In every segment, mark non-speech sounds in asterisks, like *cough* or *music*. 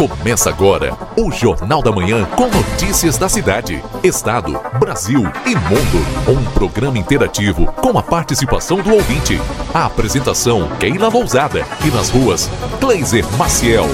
Começa agora o Jornal da Manhã com notícias da cidade, estado, Brasil e mundo. Um programa interativo com a participação do ouvinte. A apresentação Keila Lousada e nas ruas Kleiser Maciel.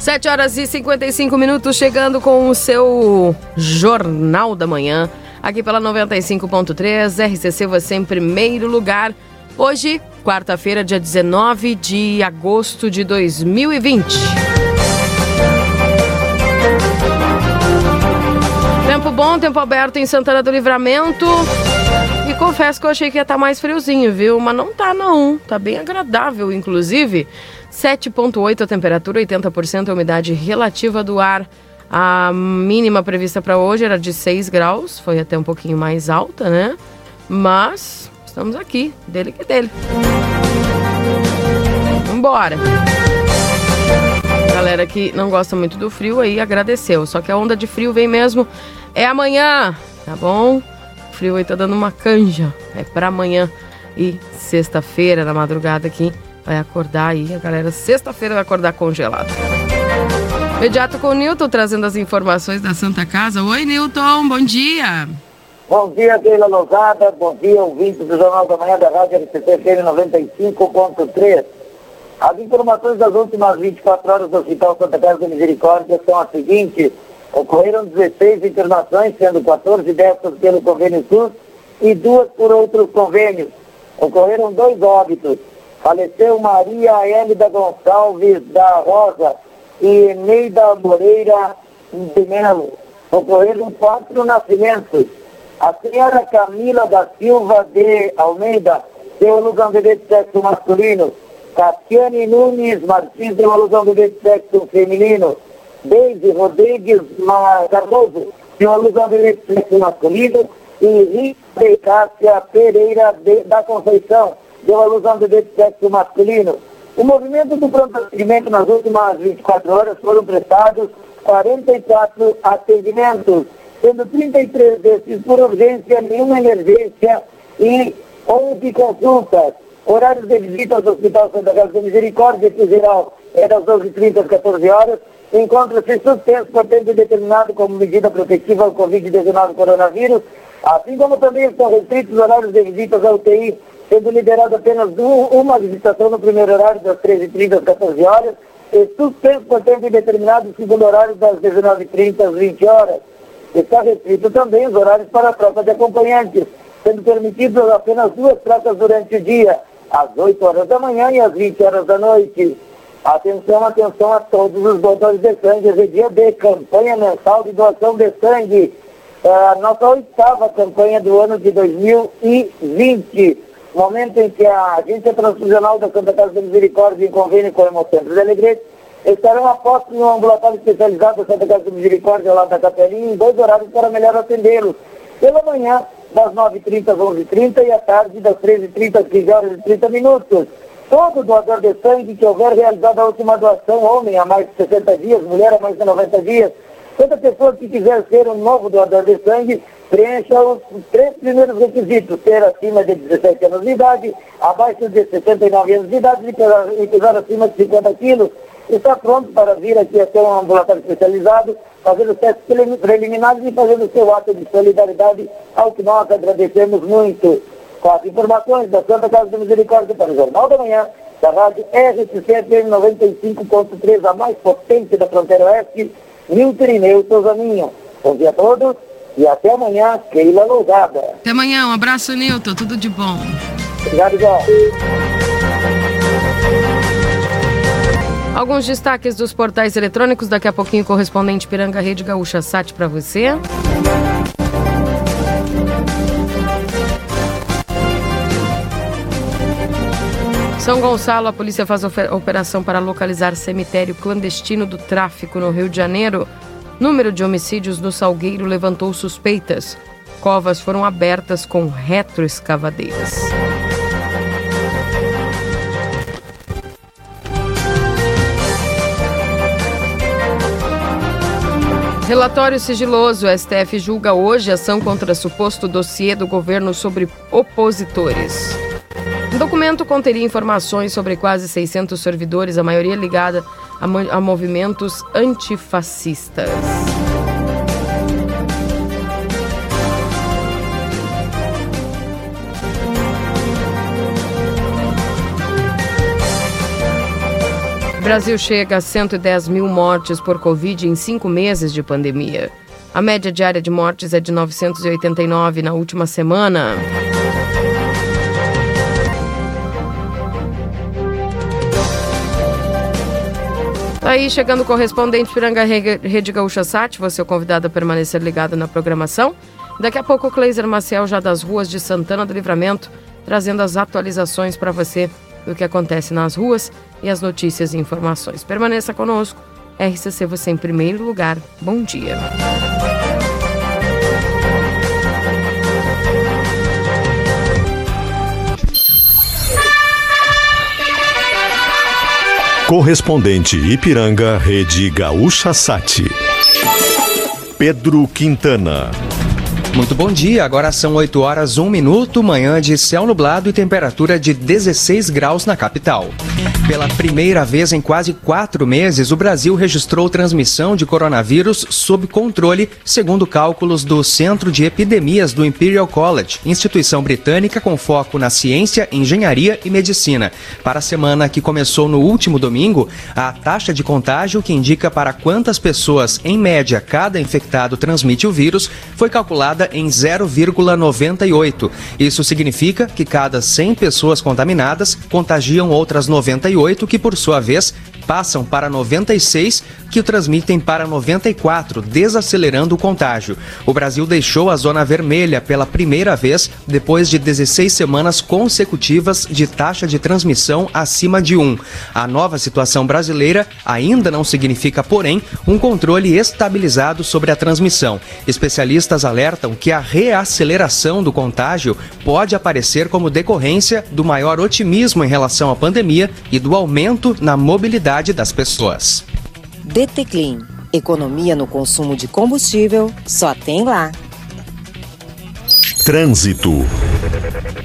Sete horas e 55 minutos, chegando com o seu Jornal da Manhã, aqui pela 95.3, RCC você em primeiro lugar. Hoje, quarta-feira, dia 19 de agosto de 2020. Tempo bom, tempo aberto em Santana do Livramento. E confesso que eu achei que ia estar mais friozinho, viu? Mas não tá não, tá bem agradável, inclusive. 7,8 a temperatura, 80% a umidade relativa do ar. A mínima prevista para hoje era de 6 graus, foi até um pouquinho mais alta, né? Mas estamos aqui, dele que dele. Vambora! Galera que não gosta muito do frio aí agradeceu. Só que a onda de frio vem mesmo é amanhã, tá bom? O frio aí tá dando uma canja. É para amanhã e sexta-feira, na madrugada aqui vai acordar aí, a galera sexta-feira vai acordar congelado. Imediato com o Nilton trazendo as informações da Santa Casa. Oi, Nilton, bom dia. Bom dia, Keila Lozada. Bom dia, ouvintes do Jornal da Manhã da Rádio RCC 95.3. As informações das últimas 24 horas do Hospital Santa Casa da Misericórdia são as seguintes. Ocorreram 16 internações, sendo 14 dessas pelo convênio SUS e duas por outros convênios. Ocorreram dois óbitos. Faleceu Maria Hélida Gonçalves da Rosa e Neida Moreira de Melo. Ocorreram quatro nascimentos. A senhora Camila da Silva de Almeida deu alusão de sexo masculino. Tatiane Nunes Martins deu alusão de sexo feminino. Deise Rodrigues Cardoso deu alusão de sexo masculino. E Rita Cássia Pereira de, da Conceição deu alusão ao bebê de sexo masculino. O movimento do pronto atendimento nas últimas 24 horas foram prestados 44 atendimentos, sendo 33 desses por urgência, nenhuma emergência e 11 consultas. Horários de visita ao Hospital Santa Casa da Misericórdia, que geral é das 12h30 às 14 horas, encontra-se suspenso por tempo determinado como medida protetiva ao Covid-19 coronavírus, assim como também estão restritos os horários de visitas à UTI sendo liberado apenas uma visitação no primeiro horário, das 13h30 às 14 horas, e suspenso por tempo indeterminado no segundo horário, das 19h30 às 20 horas. Está restrito também os horários para a troca de acompanhantes, sendo permitidas apenas duas trocas durante o dia, às 8 horas da manhã e às 20 horas da noite. Atenção, atenção a todos os doadores de sangue. Hoje é dia de campanha mensal de doação de sangue. É a nossa oitava campanha do ano de 2020 momento em que a Agência Transfusional da Santa Casa da Misericórdia, em convênio com o Hemocentro de Alegrete, estarão apostos no ambulatório especializado da Santa Casa da Misericórdia, lá da Capelinha, em dois horários para melhor atendê-los. Pela manhã, das 9h30 às 11h30 e à tarde, das 13h30 às 15 horas e 30 minutos. Todo doador de sangue que houver realizado a última doação, homem há mais de 60 dias, mulher há mais de 90 dias, toda pessoa que quiser ser um novo doador de sangue, preencha os três primeiros requisitos, ter acima de 17 anos de idade, abaixo de 69 anos de idade e pesar acima de 50 quilos. Está pronto para vir aqui até um ambulatório especializado, fazendo testes preliminares e fazendo seu ato de solidariedade, ao que nós agradecemos muito. Com as informações da Santa Casa de Misericórdia para o Jornal da Manhã, da rádio RCC 95.3, a mais potente da fronteira oeste, Milton Ineu Souzaninho. Bom dia a todos. E até amanhã, Keila Lousada. Até amanhã, um abraço, Nilton. Tudo de bom. Obrigado, igual. Alguns destaques dos portais eletrônicos, daqui a pouquinho correspondente Piranga Rede Gaúcha Sat para você. São Gonçalo, a polícia faz operação para localizar cemitério clandestino do tráfico no Rio de Janeiro. Número de homicídios no Salgueiro levantou suspeitas. Covas foram abertas com retroescavadeiras. Relatório sigiloso. O STF julga hoje ação contra suposto dossiê do governo sobre opositores. O documento conteria informações sobre quase 600 servidores, a maioria ligada a, a movimentos antifascistas. Brasil chega a 110 mil mortes por Covid em cinco meses de pandemia. A média diária de mortes é de 989 na última semana. Aí chegando o correspondente Piranga Rede Gaúcha Sat, você é convidado a permanecer ligado na programação. Daqui a pouco o Cleiser Maciel já das ruas de Santana do Livramento, trazendo as atualizações para você do que acontece nas ruas e as notícias e informações. Permaneça conosco. RCC você em primeiro lugar. Bom dia. Correspondente Ipiranga, Rede Gaúcha Sati. Pedro Quintana. Muito bom dia, agora são 8 horas 1 minuto, manhã de céu nublado e temperatura de 16 graus na capital. Pela primeira vez em quase quatro meses, o Brasil registrou transmissão de coronavírus sob controle, segundo cálculos do Centro de Epidemias do Imperial College, instituição britânica com foco na ciência, engenharia e medicina. Para a semana que começou no último domingo, a taxa de contágio, que indica para quantas pessoas, em média, cada infectado transmite o vírus, foi calculada em 0,98. Isso significa que cada 100 pessoas contaminadas contagiam outras 98, que por sua vez passam para 96, que o transmitem para 94, desacelerando o contágio. O Brasil deixou a zona vermelha pela primeira vez depois de 16 semanas consecutivas de taxa de transmissão acima de 1. A nova situação brasileira ainda não significa, porém, um controle estabilizado sobre a transmissão. Especialistas alertam que a reaceleração do contágio pode aparecer como decorrência do maior otimismo em relação à pandemia e do aumento na mobilidade das pessoas. DT Clean. Economia no consumo de combustível só tem lá. Trânsito.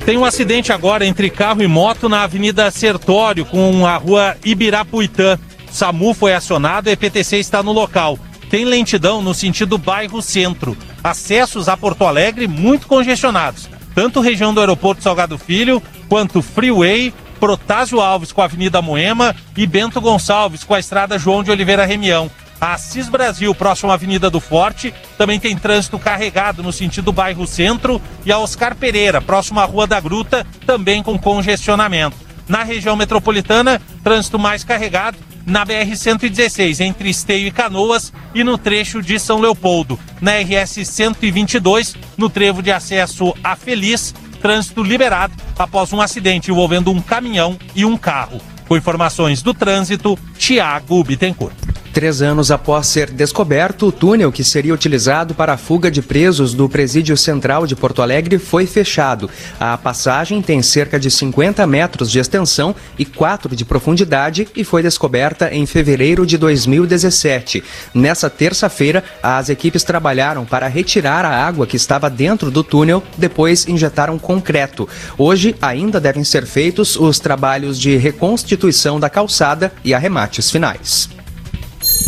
Tem um acidente agora entre carro e moto na Avenida Sertório com a rua Ibirapuitã. SAMU foi acionado e a EPTC está no local. Tem lentidão no sentido bairro centro. Acessos a Porto Alegre muito congestionados. Tanto região do aeroporto Salgado Filho quanto Freeway Protásio Alves com a Avenida Moema e Bento Gonçalves com a Estrada João de Oliveira Remião. A Assis Brasil, próximo à Avenida do Forte, também tem trânsito carregado no sentido bairro Centro e a Oscar Pereira, próximo à Rua da Gruta, também com congestionamento. Na região metropolitana, trânsito mais carregado na BR-116, entre Esteio e Canoas, e no trecho de São Leopoldo. Na RS-122, no trevo de acesso a Feliz, trânsito liberado após um acidente envolvendo um caminhão e um carro. Com informações do trânsito, Tiago Bittencourt. Três anos após ser descoberto, o túnel que seria utilizado para a fuga de presos do Presídio Central de Porto Alegre foi fechado. A passagem tem cerca de 50 metros de extensão e 4 de profundidade e foi descoberta em fevereiro de 2017. Nessa terça-feira, as equipes trabalharam para retirar a água que estava dentro do túnel, depois injetaram concreto. Hoje ainda devem ser feitos os trabalhos de reconstituição da calçada e arremates finais.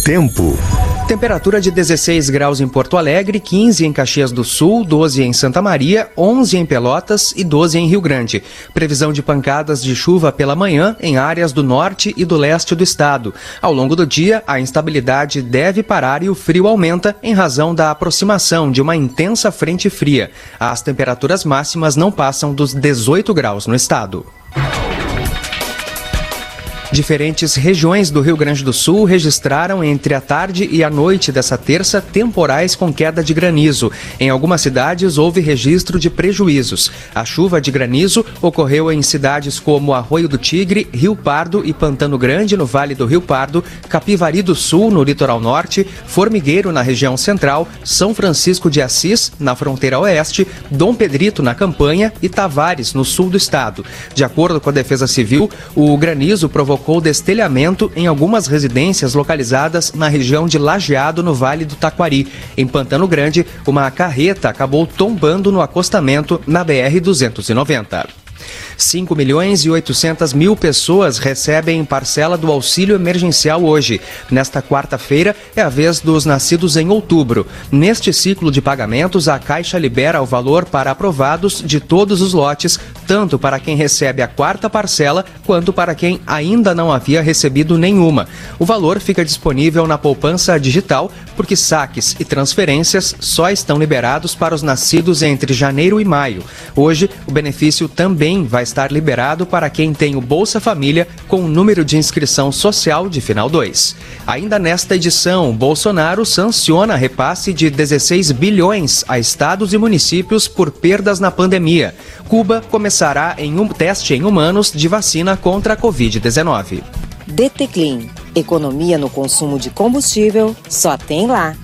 Tempo. Temperatura de 16 graus em Porto Alegre, 15 em Caxias do Sul, 12 em Santa Maria, 11 em Pelotas e 12 em Rio Grande. Previsão de pancadas de chuva pela manhã em áreas do norte e do leste do estado. Ao longo do dia, a instabilidade deve parar e o frio aumenta em razão da aproximação de uma intensa frente fria. As temperaturas máximas não passam dos 18 graus no estado. Diferentes regiões do Rio Grande do Sul registraram entre a tarde e a noite dessa terça temporais com queda de granizo. Em algumas cidades houve registro de prejuízos. A chuva de granizo ocorreu em cidades como Arroio do Tigre, Rio Pardo e Pantano Grande, no Vale do Rio Pardo, Capivari do Sul, no litoral norte, Formigueiro, na região central, São Francisco de Assis, na fronteira oeste, Dom Pedrito, na campanha e Tavares, no sul do estado. De acordo com a Defesa Civil, o granizo provocou provocou destelhamento em algumas residências localizadas na região de Lajeado, no Vale do Taquari. Em Pantano Grande, uma carreta acabou tombando no acostamento na BR-290. 5 milhões e 800 mil pessoas recebem parcela do auxílio emergencial hoje. Nesta quarta-feira é a vez dos nascidos em outubro. Neste ciclo de pagamentos, a Caixa libera o valor para aprovados de todos os lotes, tanto para quem recebe a quarta parcela quanto para quem ainda não havia recebido nenhuma. O valor fica disponível na poupança digital, porque saques e transferências só estão liberados para os nascidos entre janeiro e maio. Hoje, o benefício também vai estar liberado para quem tem o Bolsa Família com o número de inscrição social de final 2. Ainda nesta edição, Bolsonaro sanciona repasse de 16 bilhões a estados e municípios por perdas na pandemia. Cuba começará em um teste em humanos de vacina contra a Covid-19. DT Clean. Economia no consumo de combustível só tem lá.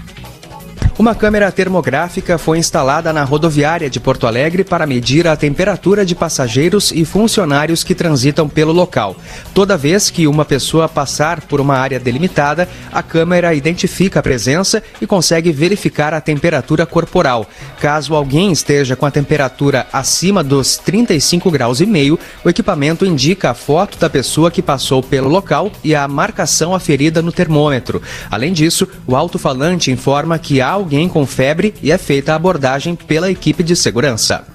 Uma câmera termográfica foi instalada na rodoviária de Porto Alegre para medir a temperatura de passageiros e funcionários que transitam pelo local. Toda vez que uma pessoa passar por uma área delimitada, a câmera identifica a presença e consegue verificar a temperatura corporal. Caso alguém esteja com a temperatura acima dos 35 graus e meio, o equipamento indica a foto da pessoa que passou pelo local e a marcação aferida no termômetro. Além disso, o alto-falante informa que há alguém com febre e é feita a abordagem pela equipe de segurança.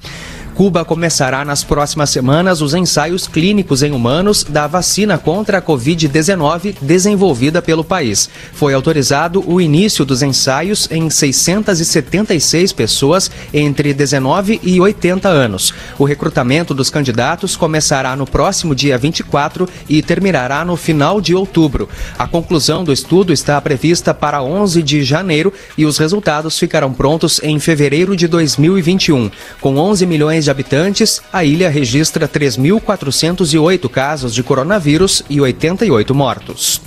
Cuba começará nas próximas semanas os ensaios clínicos em humanos da vacina contra a Covid-19 desenvolvida pelo país. Foi autorizado o início dos ensaios em 676 pessoas entre 19 e 80 anos. O recrutamento dos candidatos começará no próximo dia 24 e terminará no final de outubro. A conclusão do estudo está prevista para 11 de janeiro e os resultados ficarão prontos em fevereiro de 2021. Com 11 milhões de habitantes, a ilha registra 3.408 casos de coronavírus e 88 mortos.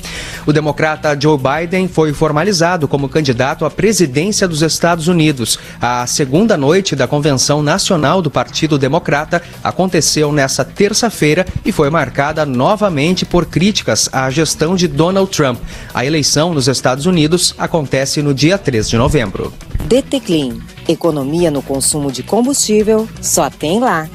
O democrata Joe Biden foi formalizado como candidato à presidência dos Estados Unidos. A segunda noite da Convenção Nacional do Partido Democrata aconteceu nesta terça-feira e foi marcada novamente por críticas à gestão de Donald Trump. A eleição nos Estados Unidos acontece no dia 3 de novembro. DT. Economia no consumo de combustível só tem lá.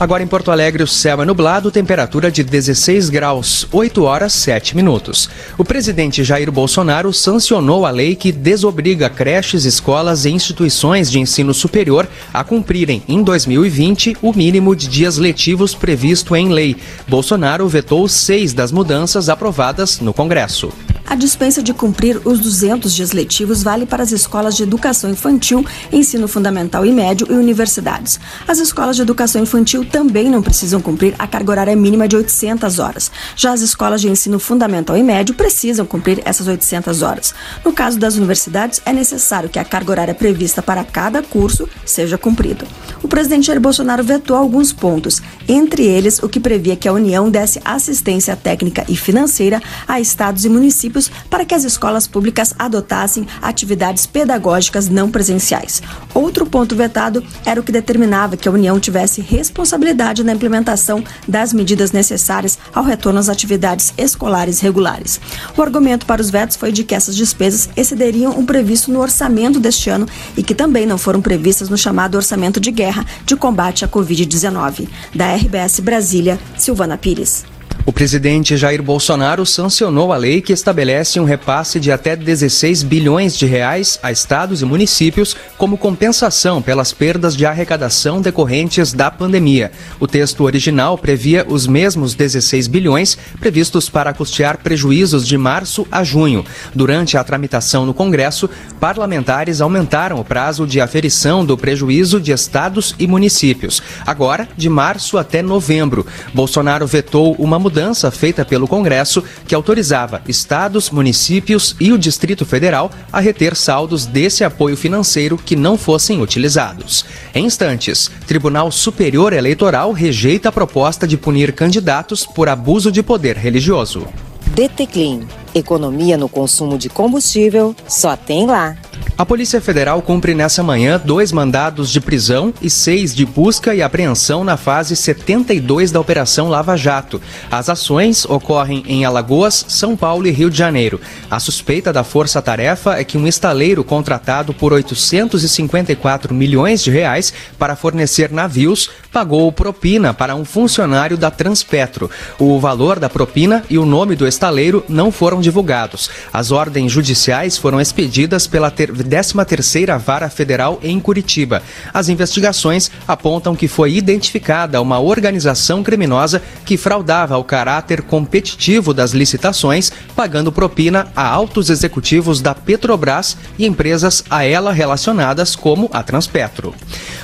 Agora em Porto Alegre, o céu é nublado, temperatura de 16 graus, 8 horas 7 minutos. O presidente Jair Bolsonaro sancionou a lei que desobriga creches, escolas e instituições de ensino superior a cumprirem em 2020 o mínimo de dias letivos previsto em lei. Bolsonaro vetou seis das mudanças aprovadas no Congresso. A dispensa de cumprir os 200 dias letivos vale para as escolas de educação infantil, ensino fundamental e médio e universidades. As escolas de educação infantil também não precisam cumprir a carga horária mínima de 800 horas. Já as escolas de ensino fundamental e médio precisam cumprir essas 800 horas. No caso das universidades, é necessário que a carga horária prevista para cada curso seja cumprida. O presidente Jair Bolsonaro vetou alguns pontos, entre eles o que previa que a União desse assistência técnica e financeira a estados e municípios para que as escolas públicas adotassem atividades pedagógicas não presenciais. Outro ponto vetado era o que determinava que a União tivesse responsabilidade na implementação das medidas necessárias ao retorno às atividades escolares regulares. O argumento para os vetos foi de que essas despesas excederiam o previsto no orçamento deste ano e que também não foram previstas no chamado orçamento de guerra de combate à Covid-19. Da RBS Brasília, Silvana Pires. O presidente Jair Bolsonaro sancionou a lei que estabelece um repasse de até 16 bilhões de reais a estados e municípios como compensação pelas perdas de arrecadação decorrentes da pandemia. O texto original previa os mesmos 16 bilhões previstos para custear prejuízos de março a junho. Durante a tramitação no Congresso, parlamentares aumentaram o prazo de aferição do prejuízo de estados e municípios, agora de março até novembro. Bolsonaro vetou uma mudança feita pelo Congresso que autorizava estados, municípios e o Distrito Federal a reter saldos desse apoio financeiro que não fossem utilizados. Em instantes, Tribunal Superior Eleitoral rejeita a proposta de punir candidatos por abuso de poder religioso. DT Clean. Economia no consumo de combustível só tem lá. A Polícia Federal cumpre nessa manhã dois mandados de prisão e seis de busca e apreensão na fase 72 da Operação Lava Jato. As ações ocorrem em Alagoas, São Paulo e Rio de Janeiro. A suspeita da força-tarefa é que um estaleiro contratado por 854 milhões de reais para fornecer navios pagou propina para um funcionário da Transpetro. O valor da propina e o nome do estaleiro não foram divulgados. As ordens judiciais foram expedidas pela 13ª Vara Federal em Curitiba. As investigações apontam que foi identificada uma organização criminosa que fraudava o caráter competitivo das licitações, pagando propina a altos executivos da Petrobras e empresas a ela relacionadas como a Transpetro.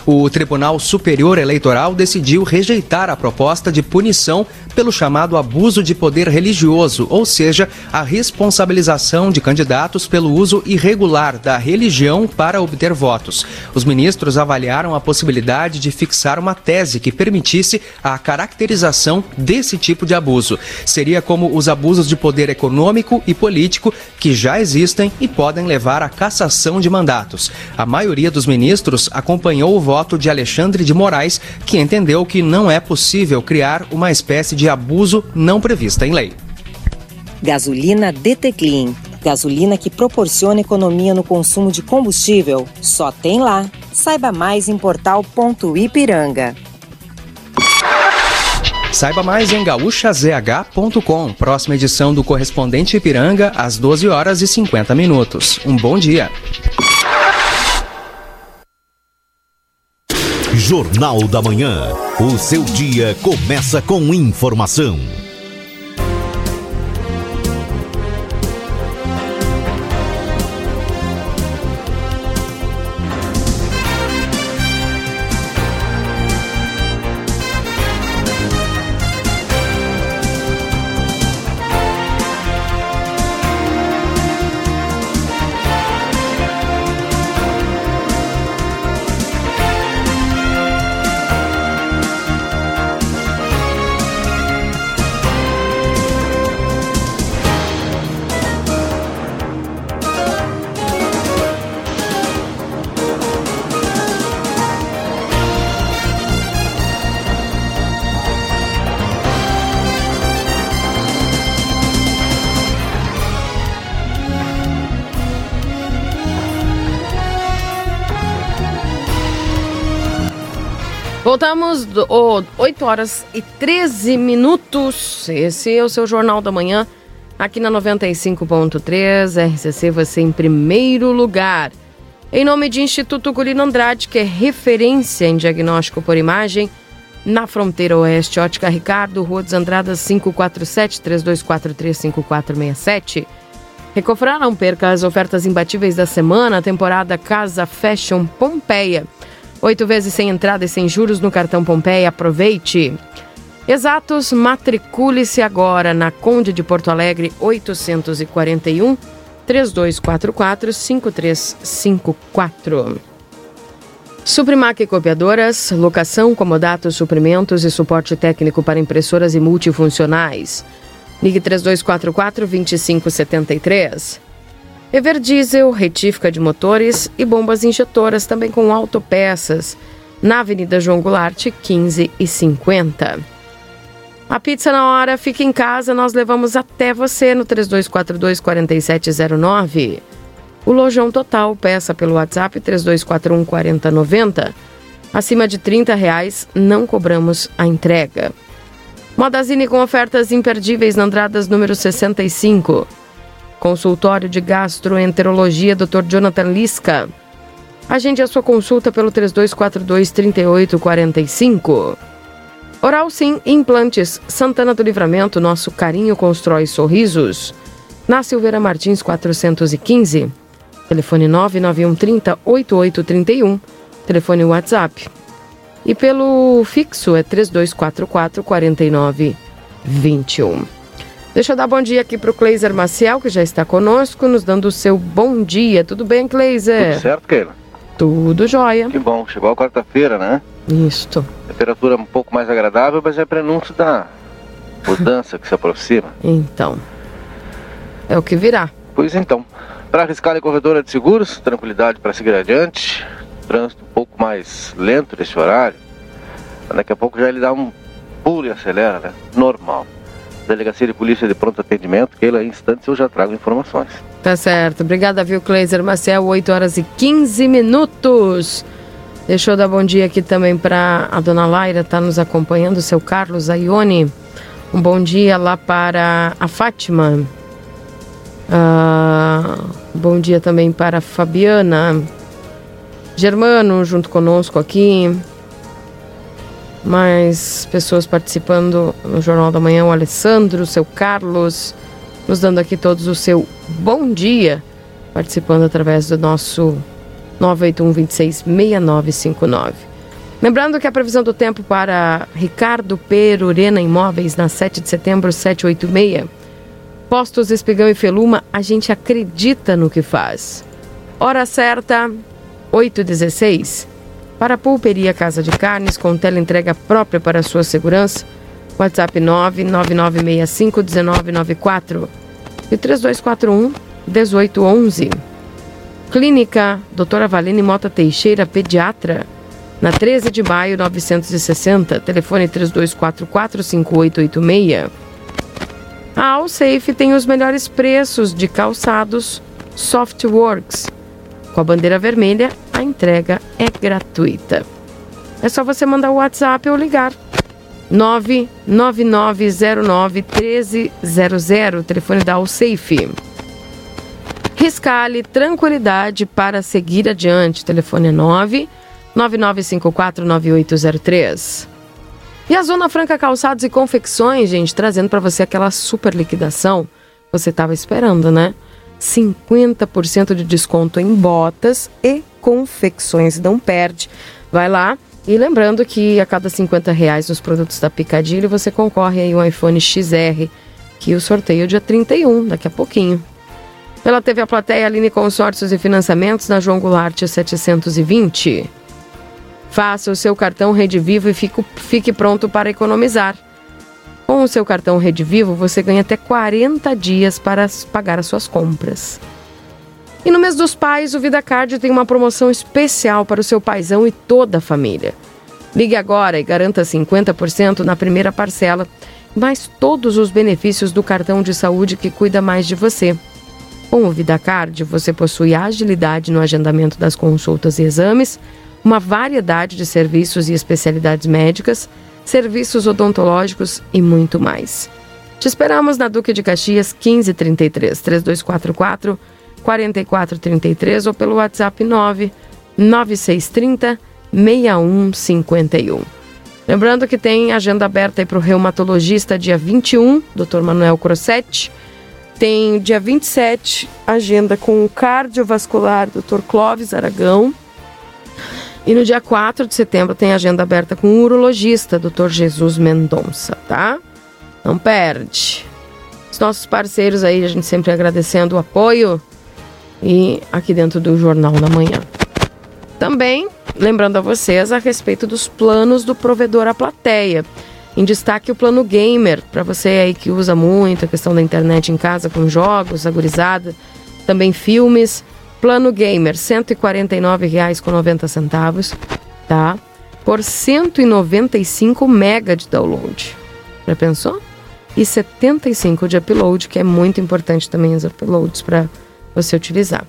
O Tribunal Superior Eleitoral decidiu rejeitar a proposta de punição pelo chamado abuso de poder religioso, ou seja, a responsabilização de candidatos pelo uso irregular da religião para obter votos. Os ministros avaliaram a possibilidade de fixar uma tese que permitisse a caracterização desse tipo de abuso. Seria como os abusos de poder econômico e político que já existem e podem levar à cassação de mandatos. A maioria dos ministros acompanhou o voto de Alexandre de Moraes, que entendeu que não é possível criar uma espécie de abuso não prevista em lei. Gasolina DT Clean. Gasolina que proporciona economia no consumo de combustível. Só tem lá. Saiba mais em portal.ipiranga. Saiba mais em gaúchazh.com. Próxima edição do Correspondente Ipiranga, às 12 horas e 50 minutos. Um bom dia. Jornal da Manhã. O seu dia começa com informação. 8 horas e 13 minutos. Esse é o seu Jornal da Manhã, aqui na 95.3, RCC, você em primeiro lugar. Em nome de Instituto Gulino Andrade, que é referência em diagnóstico por imagem, na fronteira oeste, Ótica Ricardo, Rua dos Andradas 547, 3243 5467. Recofrar, não perca as ofertas imbatíveis da semana, temporada Casa Fashion Pompeia. Oito vezes sem entrada e sem juros no cartão Pompeia. Aproveite! Exatos, matricule-se agora na Conde de Porto Alegre 841 3244 5354. Suprimac Copiadoras, locação, comodatos, suprimentos e suporte técnico para impressoras e multifuncionais. Ligue 3244 2573. Everdiesel, retífica de motores e bombas injetoras, também com autopeças, na Avenida João Goulart, 15 e 50. A pizza na hora fica em casa, nós levamos até você no 3242 4709. O Lojão Total, peça pelo WhatsApp 3241 4090. Acima de 30 reais, não cobramos a entrega. Modazine com ofertas imperdíveis na Andradas número 65. Consultório de Gastroenterologia, Dr. Jonathan Lisca. Agende a sua consulta pelo 3242-3845. Oral Sim Implantes, Santana do Livramento, nosso carinho constrói sorrisos. Na Silveira Martins 415. Telefone 99130 8831. Telefone WhatsApp. E pelo fixo é 3244 4921. Deixa eu dar bom dia aqui para o Cleiser Maciel, que já está conosco, nos dando o seu bom dia. Tudo bem, Cleiser? Tudo certo, Keila? Tudo jóia. Que bom, chegou a quarta-feira, né? Isto. Temperatura um pouco mais agradável, mas é prenúncio da mudança que se aproxima. *laughs* Então. É o que virá. Pois então. Para arriscar a corredora de seguros, tranquilidade para seguir adiante. Trânsito um pouco mais lento nesse horário. Daqui a pouco já ele dá um pulo e acelera, né? Normal. Delegacia de Polícia de Pronto Atendimento, que em instantes eu já trago informações. Tá certo. Obrigada, viu, Kleiser Marcel, 8 horas e 15 minutos. Deixa eu dar bom dia aqui também para a dona Laira, tá nos acompanhando, seu Carlos Aione. Um bom dia lá para a Fátima. Ah, bom dia também para a Fabiana. Germano junto conosco aqui. Mais pessoas participando no Jornal da Manhã, o Alessandro, o seu Carlos, nos dando aqui todos o seu bom dia, participando através do nosso 981 26 6959. Lembrando que a previsão do tempo para Ricardo Perurena Imóveis na 7 de setembro 786. Postos Espigão e Feluma, a gente acredita no que faz. Hora certa, 8h16. Para a Pulperia Casa de Carnes, com entrega própria para sua segurança, WhatsApp 999651994 e 3241 1811. Clínica Doutora Valine Mota Teixeira, pediatra, na 13 de maio 960, telefone 32445886. A Allsafe tem os melhores preços de calçados Softworks. Com a bandeira vermelha, a entrega é gratuita. É só você mandar o WhatsApp ou ligar. 999091300, telefone da Allsafe. Riscale tranquilidade para seguir adiante. Telefone é 9 99549803. E a Zona Franca Calçados e Confecções, gente, trazendo para você aquela super liquidação. Você estava esperando, né? 50% de desconto em botas e confecções. Não perde. Vai lá. E lembrando que a cada 50 reais nos produtos da Picadilly você concorre aí um iPhone XR, que o sorteio é dia 31, daqui a pouquinho. Pela TV A Plateia, Aline Consórcios e Financiamentos na João Goulart 720. Faça o seu cartão Rede Vivo e fique pronto para economizar. Com o seu cartão Rede Vivo, você ganha até 40 dias para pagar as suas compras. E no mês dos pais, o VidaCard tem uma promoção especial para o seu paizão e toda a família. Ligue agora e garanta 50% na primeira parcela, mais todos os benefícios do cartão de saúde que cuida mais de você. Com o VidaCard, você possui agilidade no agendamento das consultas e exames, uma variedade de serviços e especialidades médicas, serviços odontológicos e muito mais. Te esperamos na Duque de Caxias 1533 3244 4433 ou pelo WhatsApp 9 9630 6151. Lembrando que tem agenda aberta para o reumatologista dia 21, Dr. Manuel Crossetti. Tem dia 27, agenda com o cardiovascular, Dr. Clóvis Aragão. E no dia 4 de setembro tem agenda aberta com o urologista, Dr. Jesus Mendonça, tá? Não perde. Os nossos parceiros aí, a gente sempre agradecendo o apoio e aqui dentro do Jornal da Manhã. Também lembrando a vocês a respeito dos planos do provedor à plateia. Em destaque o plano gamer, para você aí que usa muito a questão da internet em casa com jogos, agorizada, também filmes. Plano gamer, R$ 149,90, tá? Por 195 mega de download. Já pensou? E 75 de upload, que é muito importante também os uploads para você utilizar.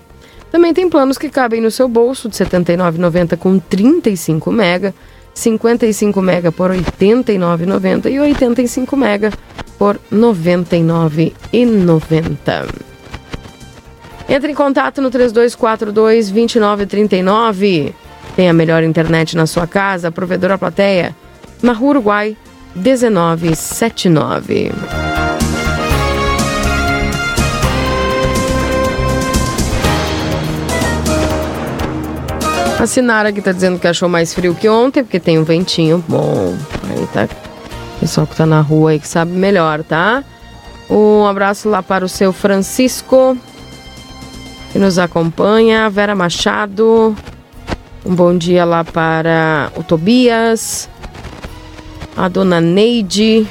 Também tem planos que cabem no seu bolso de R$ 79,90 com 35 mega, 55 mega por R$ 89,90 e 85 mega por R$ 99,90. Entre em contato no 3242 2939. Tem a melhor internet na sua casa, provedora plateia, na Rua Uruguai 1979. A Sinara aqui tá dizendo que achou mais frio que ontem, porque tem um ventinho bom. Aí tá. O pessoal que tá na rua aí que sabe melhor, tá? Um abraço lá para o seu Francisco, que nos acompanha. Vera Machado. Um bom dia lá para o Tobias. A dona Neide,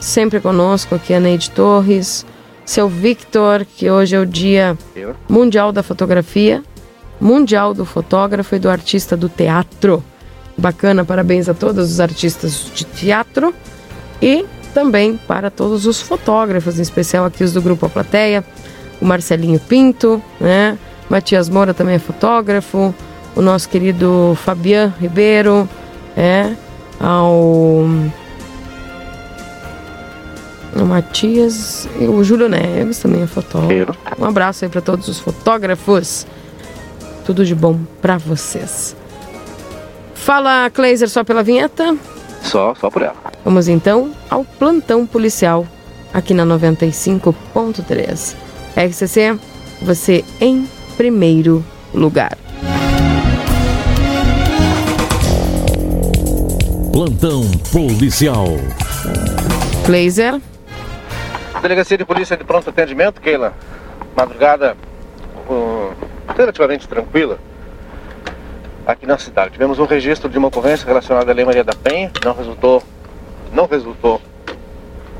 sempre conosco aqui, a Neide Torres. seu Victor, que hoje é o Dia Mundial da Fotografia, Mundial do Fotógrafo e do Artista do Teatro. Bacana, parabéns a todos os artistas de teatro e também para todos os fotógrafos, em especial aqui os do Grupo A Plateia, o Marcelinho Pinto, né? Matias Moura também é fotógrafo, o nosso querido Fabian Ribeiro, é, ao o Matias e o Júlio Neves também é fotógrafo. Um abraço aí para todos os fotógrafos. Tudo de bom para vocês. Fala, Kleiser, só pela vinheta? Só, só por ela. Vamos então ao plantão policial aqui na 95.3. RCC, você em primeiro lugar. Plantão policial. Glazer. Delegacia de Polícia de Pronto Atendimento, Keila. Madrugada uh, relativamente tranquila aqui na cidade. Tivemos um registro de uma ocorrência relacionada à Lei Maria da Penha, não resultou, não resultou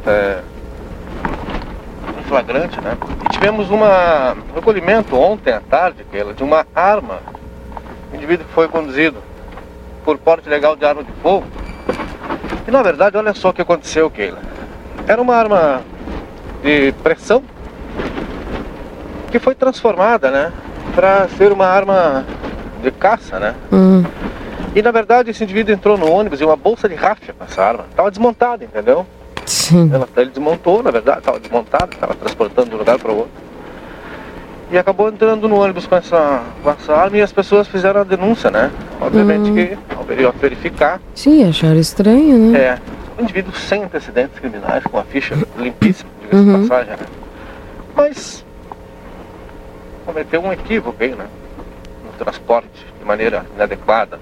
é, flagrante, né? E tivemos uma, um recolhimento ontem à tarde, Keila, de uma arma. O indivíduo que foi conduzido por porte legal de arma de fogo e na verdade, olha só o que aconteceu, Keila. Era uma arma de pressão que foi transformada, né, para ser uma arma de caça, né? Hum. E na verdade esse indivíduo entrou no ônibus e uma bolsa de ráfia com essa arma. Tava desmontada, entendeu? Sim. Ela, ele desmontou, na verdade, estava desmontada, estava transportando de um lugar para o outro. E acabou entrando no ônibus com essa, com essa arma e as pessoas fizeram a denúncia, né? Obviamente Uhum. que ao veri- ao verificar, Sim, acharam estranho, né? é um indivíduo sem antecedentes criminais, com a ficha limpíssima, diga-se Uhum. de passagem, né? Mas cometeu um equívoco aí, né? No transporte de maneira inadequada.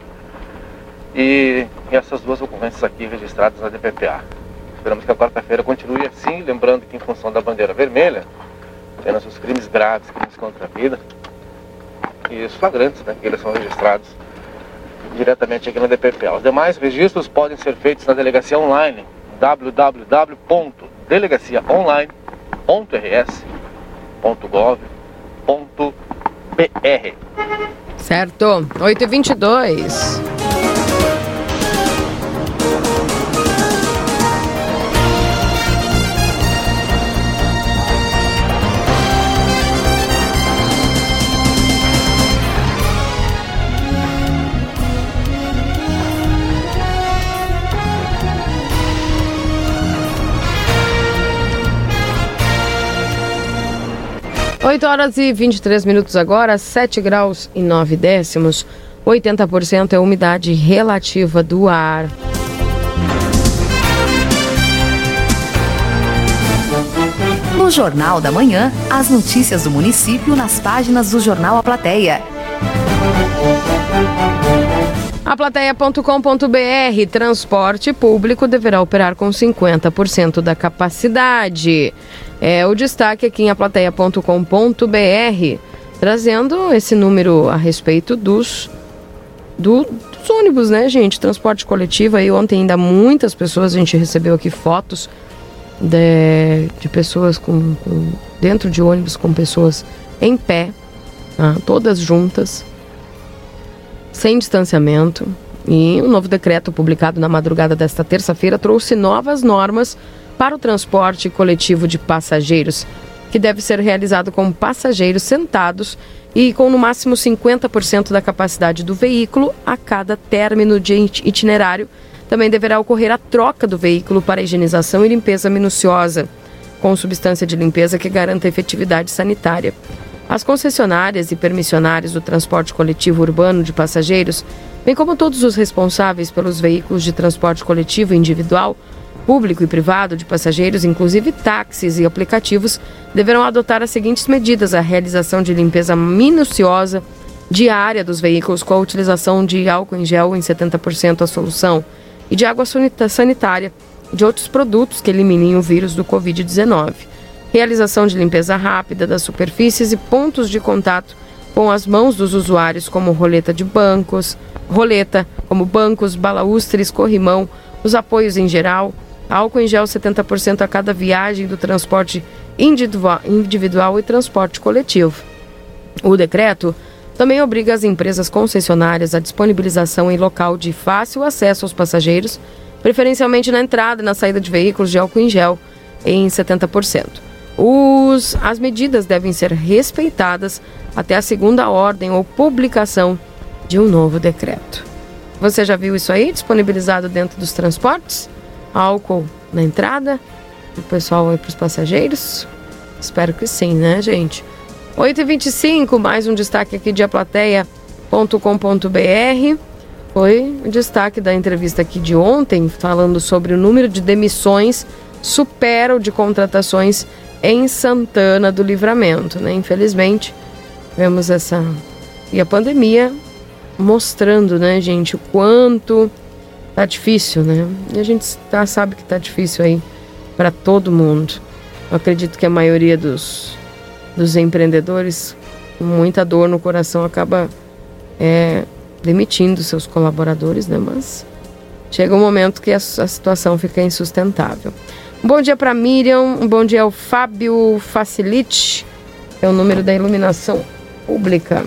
E, e essas duas ocorrências aqui registradas na DPPA. Esperamos que a quarta-feira continue assim, lembrando que em função da bandeira vermelha, apenas os crimes graves, crimes contra a vida, e os flagrantes, né, que eles são registrados diretamente aqui na DPPA. Os demais registros podem ser feitos na delegacia online www.delegaciaonline.rs.gov.br Certo. 8 8 horas e 23 minutos agora, 7 graus e 9 décimos. 80% é a umidade relativa do ar. No Jornal da Manhã, as notícias do município nas páginas do Jornal A Plateia. Aplateia.com.br Transporte público deverá operar com 50% da capacidade. É o destaque aqui em aplateia.com.br, trazendo esse número a respeito dos, do- dos ônibus, né, gente? Transporte coletivo. Aí ontem ainda muitas pessoas, a gente recebeu aqui fotos de, de pessoas com, com- dentro de ônibus com pessoas em pé, tá? todas juntas sem distanciamento. E um novo decreto publicado na madrugada desta terça-feira trouxe novas normas para o transporte coletivo de passageiros, que deve ser realizado com passageiros sentados e com no máximo 50% da capacidade do veículo a cada término de it- itinerário. Também deverá ocorrer a troca do veículo para higienização e limpeza minuciosa, com substância de limpeza que garanta efetividade sanitária. As concessionárias e permissionárias do transporte coletivo urbano de passageiros, bem como todos os responsáveis pelos veículos de transporte coletivo individual, público e privado de passageiros, inclusive táxis e aplicativos, deverão adotar as seguintes medidas: a realização de limpeza minuciosa diária dos veículos com a utilização de álcool em gel em 70% a solução e de água sanitária de outros produtos que eliminem o vírus do Covid-19 realização de limpeza rápida das superfícies e pontos de contato com as mãos dos usuários, como roleta de bancos, roleta, como bancos, balaústres, corrimão, os apoios em geral, álcool em gel 70% a cada viagem do transporte individual e transporte coletivo. O decreto também obriga as empresas concessionárias à disponibilização em local de fácil acesso aos passageiros, preferencialmente na entrada e na saída de veículos de álcool em gel, em 70%. Os, as medidas devem ser respeitadas até a segunda ordem ou publicação de um novo decreto. Você já viu isso aí disponibilizado dentro dos transportes? Álcool na entrada? O pessoal aí para os passageiros? Espero que sim, né, gente? 8h25, mais um destaque aqui de aplateia.com.br. Foi o destaque da entrevista aqui de ontem, falando sobre o número de demissões supera o de contratações em Santana do Livramento, né? Infelizmente, vemos essa e a pandemia mostrando, né, gente, o quanto tá difícil, né? E a gente tá, sabe que tá difícil aí para todo mundo. Eu acredito que a maioria dos dos empreendedores, com muita dor no coração, acaba é, demitindo seus colaboradores, né? Mas chega um momento que a, a situação fica insustentável. Um bom dia para Miriam, um bom dia ao Fábio Facilite, é o número da iluminação pública.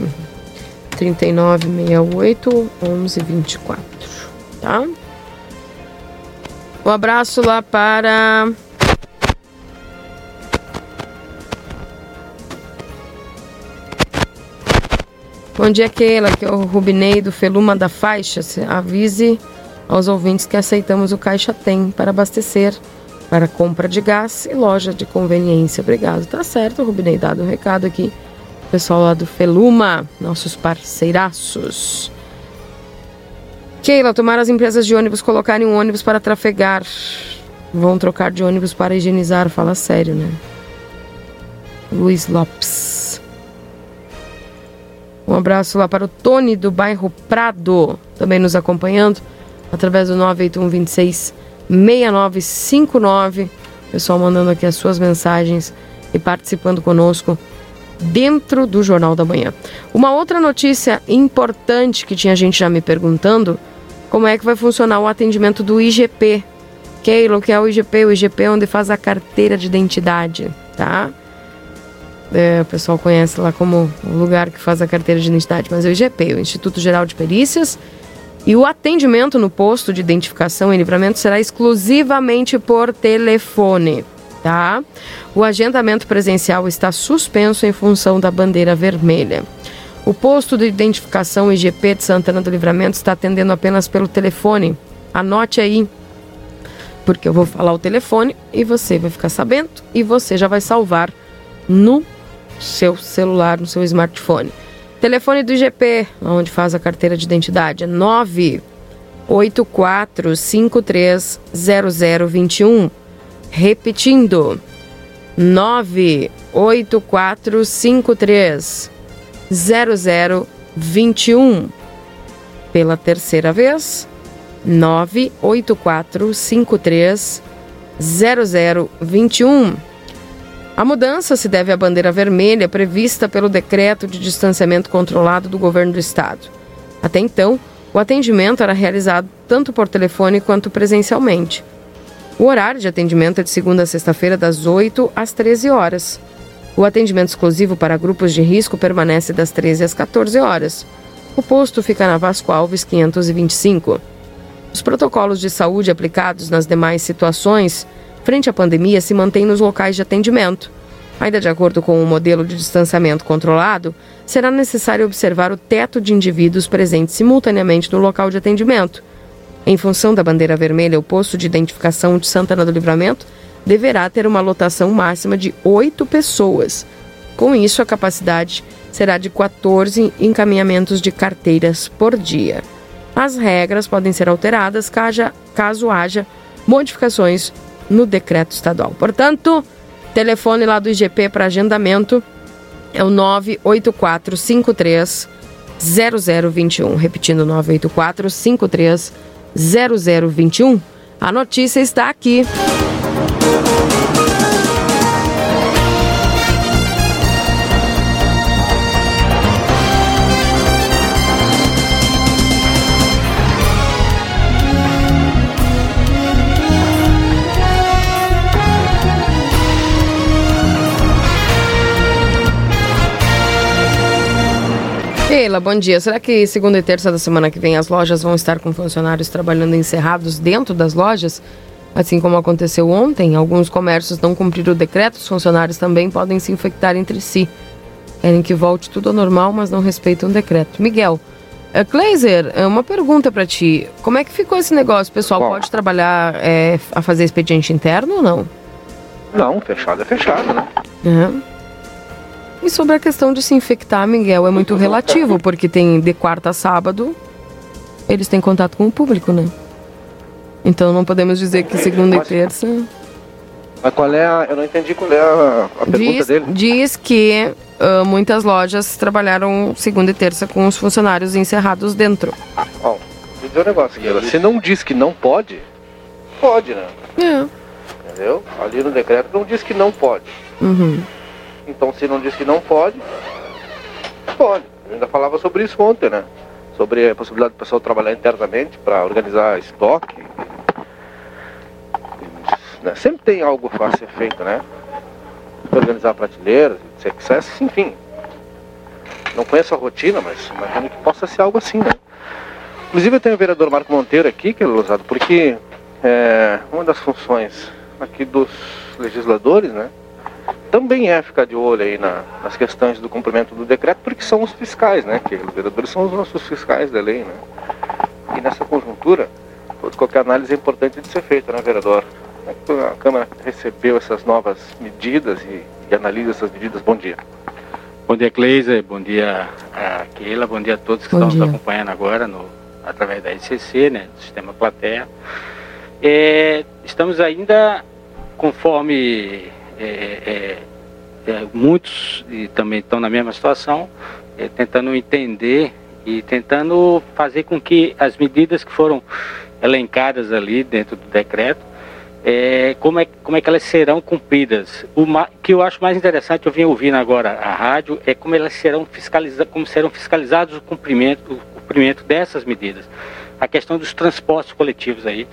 3968 1124, tá? Um abraço lá para Bom dia, Keila, que é o Rubinei do Feluma da Faixa. Avise aos ouvintes que aceitamos o Caixa Tem para abastecer, para compra de gás e loja de conveniência. Obrigado. Tá certo, Rubinei, dado o recado aqui. Pessoal lá do Feluma, nossos parceiraços. Keila, tomar as empresas de ônibus colocarem um ônibus para trafegar. Vão trocar de ônibus para higienizar. Fala sério, né? Luiz Lopes. Um abraço lá para o Tony do bairro Prado, também nos acompanhando através do 981 26 6959. Pessoal mandando aqui as suas mensagens e participando conosco dentro do Jornal da Manhã. Uma outra notícia importante que tinha gente já me perguntando, como é que vai funcionar o atendimento do IGP. Keilo, que é o IGP, o IGP é onde faz a carteira de identidade, tá? É, o pessoal conhece lá como o lugar que faz a carteira de identidade, mas é o IGP, o Instituto Geral de Perícias. E o atendimento no posto de identificação e livramento será exclusivamente por telefone, tá? O agendamento presencial está suspenso em função da bandeira vermelha. O posto de identificação IGP de Santana do Livramento está atendendo apenas pelo telefone. Anote aí, porque eu vou falar o telefone e você vai ficar sabendo e você já vai salvar no seu celular, no seu smartphone. Telefone do IGP, onde faz a carteira de identidade, é 984530021. Repetindo, 984530021. Pela terceira vez, 984530021. A mudança se deve à bandeira vermelha prevista pelo decreto de distanciamento controlado do governo do estado. Até então, o atendimento era realizado tanto por telefone quanto presencialmente. O horário de atendimento é de segunda a sexta-feira, das 8 às 13 horas. O atendimento exclusivo para grupos de risco permanece das 13 às 14 horas. O posto fica na Vasco Alves 525. Os protocolos de saúde aplicados nas demais situações frente à pandemia se mantém nos locais de atendimento. Ainda de acordo com o modelo de distanciamento controlado, será necessário observar o teto de indivíduos presentes simultaneamente no local de atendimento. Em função da bandeira vermelha, o posto de identificação de Santana do Livramento deverá ter uma lotação máxima de oito pessoas. Com isso, a capacidade será de 14 encaminhamentos de carteiras por dia. As regras podem ser alteradas caso haja modificações no decreto estadual. Portanto, telefone lá do IGP para agendamento é o 98453 0021. Repetindo, 98453 0021. A notícia está aqui. Sheila, bom dia. Será que segunda e terça da semana que vem as lojas vão estar com funcionários trabalhando encerrados dentro das lojas? Assim como aconteceu ontem, alguns comércios não cumpriram o decreto, os funcionários também podem se infectar entre si. Querem que volte tudo ao normal, mas não respeitam o decreto. Miguel, uh, Kleiser, uh, uma pergunta para ti. Como é que ficou esse negócio? O pessoal Bom, pode trabalhar é, a fazer expediente interno ou não? Não, fechado é fechado, né? É. E sobre a questão de se infectar, Miguel, é muito relativo, porque tem de quarta a sábado, eles têm contato com o público, né? Então não podemos dizer que segunda e terça. Mas qual é a. Eu não entendi qual é a, a pergunta diz, dele. Diz que uh, muitas lojas trabalharam segunda e terça com os funcionários encerrados dentro. Bom, vou dizer um negócio aqui. Se não diz que não pode, pode, né? É. Entendeu? Ali no decreto não diz que não pode. Uhum. Então, se não diz que não pode, pode. Eu ainda falava sobre isso ontem, né? Sobre a possibilidade do pessoal trabalhar internamente para organizar estoque. Né? Sempre tem algo a ser feito, né? Organizar prateleiras, sucesso, enfim. Não conheço a rotina, mas imagino que possa ser algo assim, né? Inclusive eu tenho o vereador Marco Monteiro aqui, que é usado, porque é, uma das funções aqui dos legisladores, né? também é ficar de olho aí na, nas questões do cumprimento do decreto, porque são os fiscais, né? Que os vereadores são os nossos fiscais da lei, né? E nessa conjuntura, qualquer análise é importante de ser feita, né, vereador? A Câmara recebeu essas novas medidas e, e analisa essas medidas. Bom dia. Bom dia, Cleisa. Bom dia, a Keila. Bom dia a todos que Bom estão dia. nos acompanhando agora no, através da ICC, né, do Sistema Plateia. É, estamos ainda, conforme é, é, é, muitos e também estão na mesma situação, é, tentando entender e tentando fazer com que as medidas que foram elencadas ali dentro do decreto, é, como, é, como é que elas serão cumpridas. O que eu acho mais interessante, eu vim ouvindo agora a rádio, é como elas serão fiscalizadas, como serão fiscalizados o cumprimento, o cumprimento dessas medidas. A questão dos transportes coletivos aí,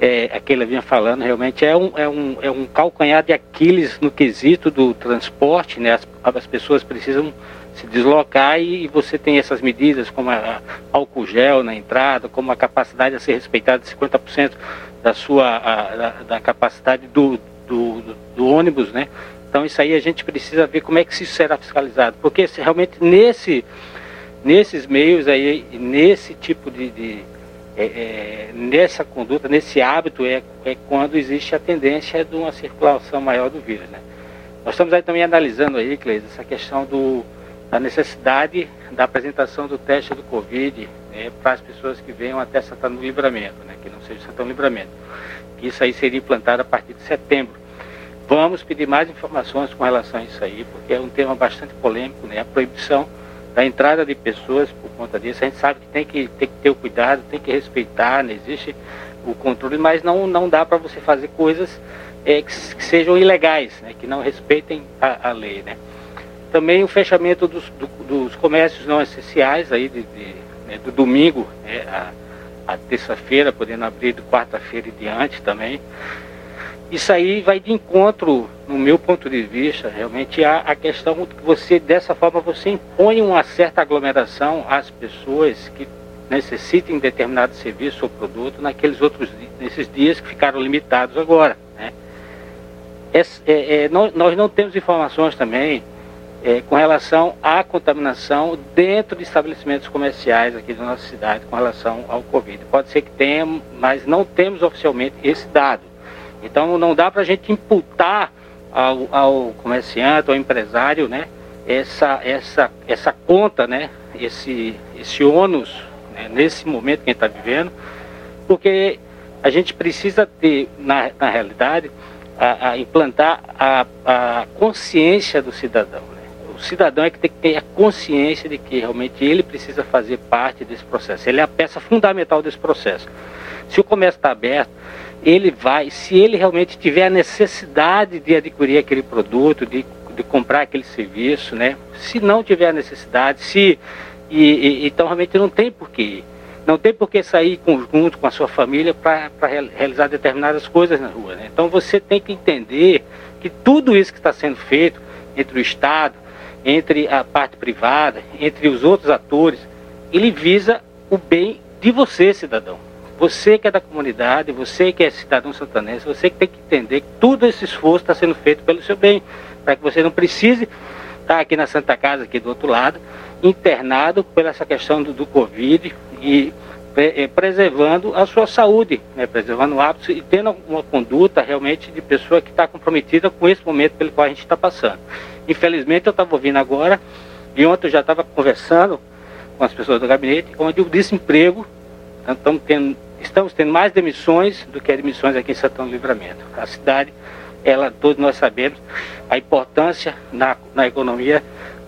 é, aquele vinha falando, realmente é um, é, um, é um calcanhar de Aquiles no quesito do transporte, né? As, as pessoas precisam se deslocar e, e você tem essas medidas como a, a álcool gel na entrada, como a capacidade a ser respeitada de 50% da sua a, da, da, capacidade do, do, do, ônibus, né? Então isso aí a gente precisa ver como é que isso será fiscalizado, porque se realmente nesse nesses meios aí, nesse tipo de, de é, é, nessa conduta, nesse hábito, é, é quando existe a tendência de uma circulação maior do vírus. Né? Nós estamos aí também analisando aí, Cleide, essa questão do, da necessidade da apresentação do teste do Covid né, para as pessoas que venham até Santana do Livramento, né, que não seja Santana do Livramento. Isso aí seria implantado a partir de setembro. Vamos pedir mais informações com relação a isso aí, porque é um tema bastante polêmico, né, a proibição da entrada de pessoas por conta disso. A gente sabe que tem que, tem que ter o cuidado, tem que respeitar, não existe o controle, mas não, não dá para você fazer coisas é, que, que, sejam ilegais, né, que não respeitem a, a, lei. Né. Também o fechamento dos, do, dos comércios não essenciais, aí de, de né, do domingo né, a, a terça-feira, podendo abrir de quarta-feira e diante também. Isso aí vai de encontro, no meu ponto de vista, realmente a, a questão que você, dessa forma, você impõe uma certa aglomeração às pessoas que necessitem determinado serviço ou produto naqueles outros nesses dias que ficaram limitados agora. Né? É, é, é, nós, nós, não temos informações também é, com relação à contaminação dentro de estabelecimentos comerciais aqui da nossa cidade com relação ao Covid. Pode ser que tenha, mas não temos oficialmente esse dado. Então não dá para a gente imputar ao, ao, comerciante, ao empresário, né, essa, essa, essa conta, né, esse, esse ônus né, nesse momento que a gente está vivendo, porque a gente precisa ter, na, na realidade, a, a implantar a, a, consciência do cidadão. O cidadão é que tem que ter a consciência de que realmente ele precisa fazer parte desse processo. Ele é a peça fundamental desse processo. Se o comércio está aberto, ele vai, se ele realmente tiver a necessidade de adquirir aquele produto, de, de comprar aquele serviço, né? Se não tiver a necessidade, se e, e, então realmente não tem porquê. Não tem por que sair em conjunto com a sua família para realizar determinadas coisas na rua. Né? Então você tem que entender que tudo isso que está sendo feito entre o Estado, entre a parte privada, entre os outros atores, ele visa o bem de você, cidadão. Você que é da comunidade, você que é cidadão santanense, você que tem que entender que todo esse esforço está sendo feito pelo seu bem, para que você não precise estar aqui na Santa Casa, aqui do outro lado, internado por essa questão do, do Covid e é, preservando a sua saúde, né, preservando hábitos e tendo uma conduta realmente de pessoa que está comprometida com esse momento pelo qual a gente está passando. Infelizmente, eu estava ouvindo agora, e ontem eu já estava conversando com as pessoas do gabinete, onde o desemprego, estamos tendo, estamos tendo mais demissões do que admissões aqui em Santão do Livramento. A cidade, ela, todos nós sabemos, a importância na, na economia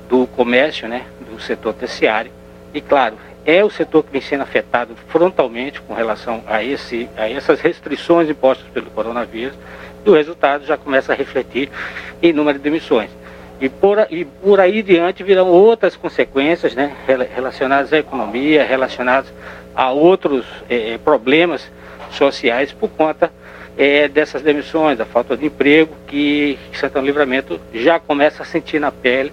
do comércio, né, do setor terciário, e claro, é o setor que vem sendo afetado frontalmente com relação a, esse, a essas restrições impostas pelo coronavírus, e o resultado já começa a refletir em número de demissões. E por, e por aí diante virão outras consequências né, relacionadas à economia, relacionadas a outros eh, eh, problemas sociais por conta eh, dessas demissões, da falta de emprego, que Santana Livramento já começa a sentir na pele,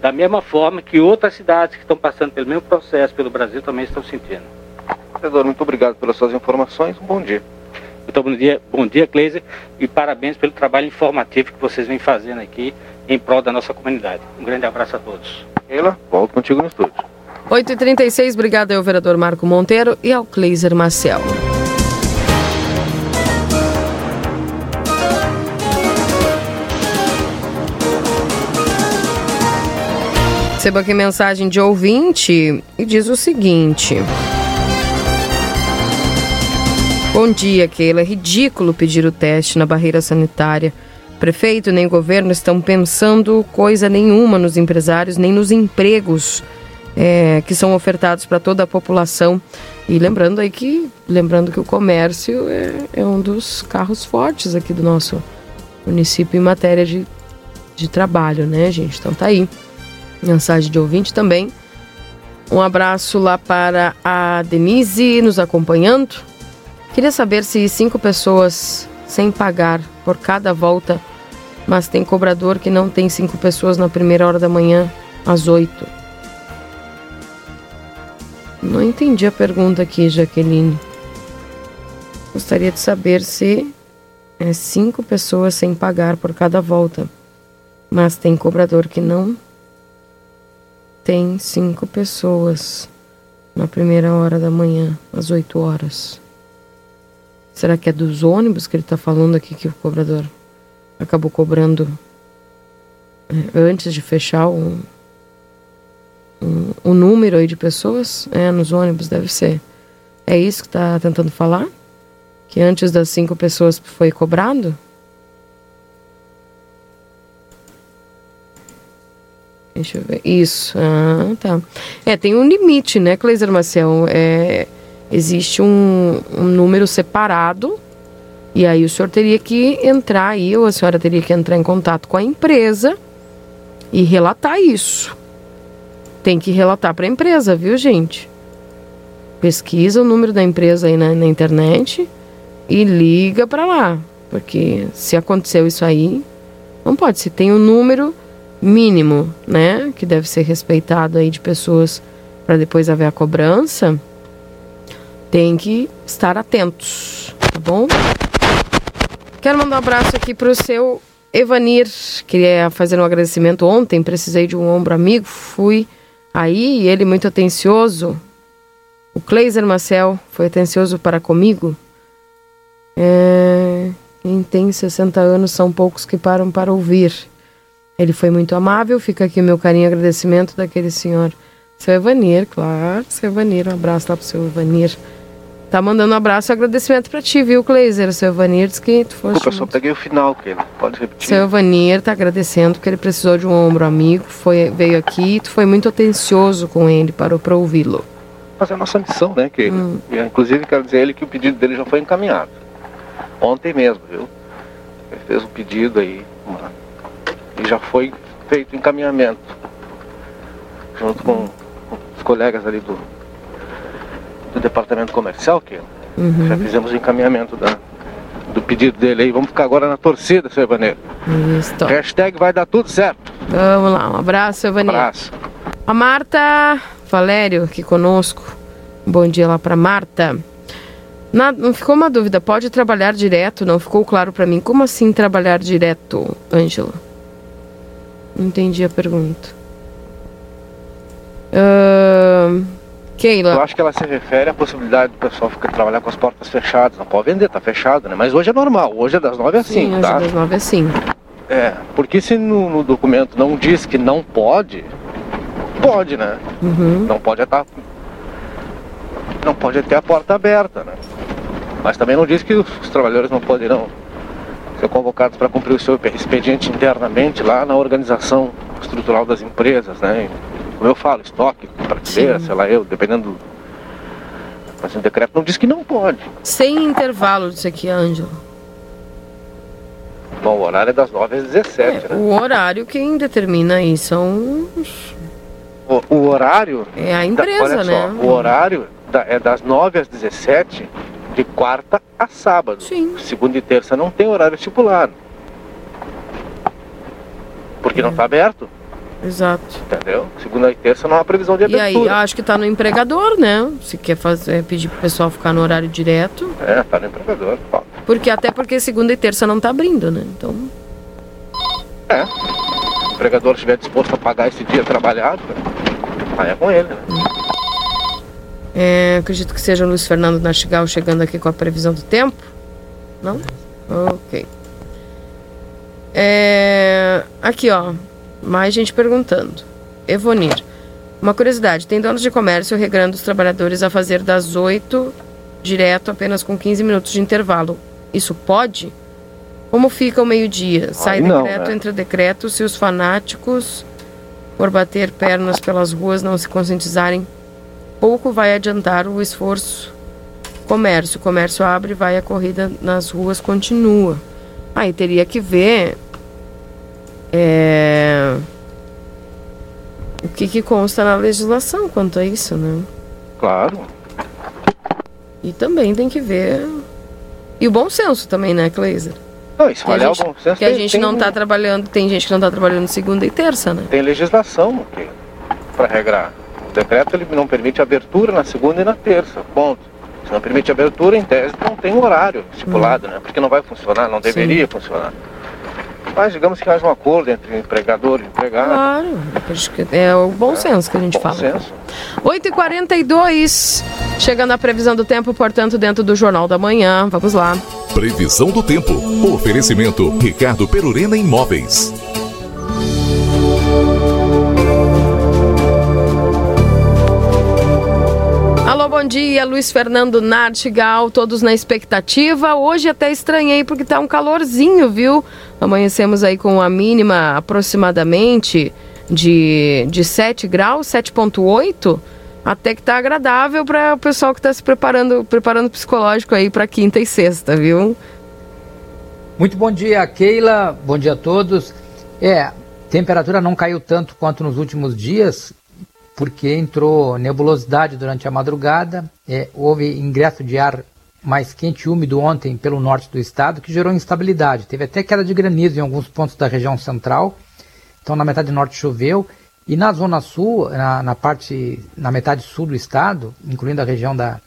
da mesma forma que outras cidades que estão passando pelo mesmo processo pelo Brasil também estão sentindo. Vereador, muito obrigado pelas suas informações. Um bom dia. Muito bom dia, bom dia, Cleiser, e parabéns pelo trabalho informativo que vocês vêm fazendo aqui em prol da nossa comunidade. Um grande abraço a todos. Keila, volto contigo no estúdio. 8h36, obrigado ao vereador Marco Monteiro e ao Cleiser Marcel. Recebo aqui mensagem de ouvinte e diz o seguinte. Bom dia, Keila. É ridículo pedir o teste na barreira sanitária Prefeito nem governo estão pensando coisa nenhuma nos empresários, nem nos empregos é, que são ofertados para toda a população. E lembrando aí que, lembrando que o comércio é, é, um dos carros fortes aqui do nosso município em matéria de, de trabalho, né, gente? Então tá aí. Mensagem de ouvinte também. Um abraço lá para a Denise nos acompanhando. Queria saber se cinco pessoas sem pagar por cada volta, mas tem cobrador que não tem cinco pessoas na primeira hora da manhã, às oito. Não entendi a pergunta aqui, Jaqueline. Gostaria de saber se é cinco pessoas sem pagar por cada volta, mas tem cobrador que não tem cinco pessoas na primeira hora da manhã, às oito horas. Será que é dos ônibus que ele está falando aqui que o cobrador acabou cobrando é, antes de fechar o, um, um número aí de pessoas? É, nos ônibus deve ser. É isso que está tentando falar? Que antes das cinco pessoas foi cobrado? Deixa eu ver. Isso. Ah, tá. É, tem um limite, né, Cleiser Marcel? É, existe um, um número separado e aí o senhor teria que entrar aí, ou a senhora teria que entrar em contato com a empresa e relatar isso. Tem que relatar para a empresa, viu, gente? Pesquisa o número da empresa aí na, na internet e liga para lá. Porque se aconteceu isso aí, não pode. Se tem um número mínimo, né, que deve ser respeitado aí de pessoas para depois haver a cobrança, tem que estar atentos, tá bom? Quero mandar um abraço aqui para o seu Evanir. Queria fazer um agradecimento ontem, precisei de um ombro amigo, fui aí ele muito atencioso. O Cleiser Marcel foi atencioso para comigo. É... Quem tem 60 anos são poucos que param para ouvir. Ele foi muito amável, fica aqui o meu carinho e agradecimento daquele senhor. Seu Evanir, claro, seu Evanir, um abraço lá pro seu Evanir. Tá mandando um abraço e agradecimento pra ti, viu, Kleiser? Seu Evanir disse que tu foste. Eu só peguei o final, que pode repetir. Seu Evanir tá agradecendo que ele precisou de um ombro amigo, foi, veio aqui e tu foi muito atencioso com ele, parou pra ouvi-lo. Mas é a nossa missão, né, que hum. Inclusive, quero dizer a ele que o pedido dele já foi encaminhado. Ontem mesmo, viu? Ele fez um pedido aí, uma... e já foi feito encaminhamento. Junto com os colegas ali do do departamento comercial, que uhum. já fizemos o encaminhamento da, do pedido dele aí. Vamos ficar agora na torcida, seu Ivaneiro. Isso. Hashtag vai dar tudo certo. Vamos lá, um abraço, Evani. Um abraço. A Marta Valério aqui conosco. Bom dia lá para Marta. Na, não ficou uma dúvida, pode trabalhar direto? Não ficou claro para mim. Como assim trabalhar direto, Ângela? Não entendi a pergunta. Uh, Keila. Eu acho que ela se refere à possibilidade do pessoal ficar, trabalhar com as portas fechadas. Não pode vender, tá fechado, né? Mas hoje é normal, hoje é das nove às cinco, tá? Hoje é das nove às cinco. É, porque se no, no, documento não diz que não pode, pode, né? Uhum. Não pode estar. Não pode ter a porta aberta, né? Mas também não diz que os, os trabalhadores não poderão ser convocados para cumprir o seu expediente internamente lá na organização estrutural das empresas, né? Como eu falo, estoque, prateleira, sei lá eu, dependendo do. Mas o decreto não diz que não pode. Sem intervalo disso aqui, Ângelo. Bom, o horário é das 9 às 17, é, né? O horário quem determina aí são o, o horário. É a empresa, da, né? Só, o horário da, é das 9 às 17, de quarta a sábado. Sim. Segunda e terça não tem horário estipulado. Porque é. não está aberto. Exato. Entendeu? Segunda e terça não há previsão de abertura. E aí, acho que está no empregador, né? Se quer fazer, pedir pro pessoal ficar no horário direto. É, tá no empregador. Porque até porque segunda e terça não está abrindo, né? Então. É. Se o empregador estiver disposto a pagar esse dia trabalhado, aí é com ele, né? É, acredito que seja o Luiz Fernando Nastigal chegando aqui com a previsão do tempo. Não? Ok. É, aqui, ó. Mais gente perguntando. Evonir. Uma curiosidade: tem donos de comércio regrando os trabalhadores a fazer das 8 direto apenas com 15 minutos de intervalo. Isso pode? Como fica o meio-dia? Sai não, decreto, né? entra decreto. Se os fanáticos, por bater pernas pelas ruas, não se conscientizarem, pouco vai adiantar o esforço. Comércio. Comércio abre, vai a corrida nas ruas continua. Aí teria que ver é, o que, que consta na legislação quanto a isso, né? Claro. E também tem que ver. E o bom senso também, né, Cleiser? Não, isso vale o bom senso. Que a gente tem, não está trabalhando, tem gente que não está trabalhando segunda e terça, né? Tem legislação para regrar. O decreto ele não permite abertura na segunda e na terça. Ponto. Se não permite abertura, em tese, não tem horário estipulado, hum. né? Porque não vai funcionar, não deveria Sim. funcionar. Mas digamos que haja um acordo entre empregador e empregado. Claro, é o bom é, senso que a gente bom fala. Senso. 8h42, chegando a previsão do tempo, portanto, dentro do Jornal da Manhã. Vamos lá. Previsão do tempo. Oferecimento Ricardo Perurena Imóveis. Dia, Luiz Fernando Nartigal, todos na expectativa. Hoje até estranhei porque tá um calorzinho, viu? Amanhecemos aí com a mínima aproximadamente de, de 7 graus, 7,8. Até que tá agradável para o pessoal que está se preparando, preparando psicológico aí para quinta e sexta, viu? Muito bom dia, Keila. Bom dia a todos. É, temperatura não caiu tanto quanto nos últimos dias, porque entrou nebulosidade durante a madrugada, é, houve ingresso de ar mais quente e úmido ontem pelo norte do estado, que gerou instabilidade. Teve até queda de granizo em alguns pontos da região central, então na metade norte choveu, e na zona sul, na, na parte, na metade sul do estado, incluindo a região da,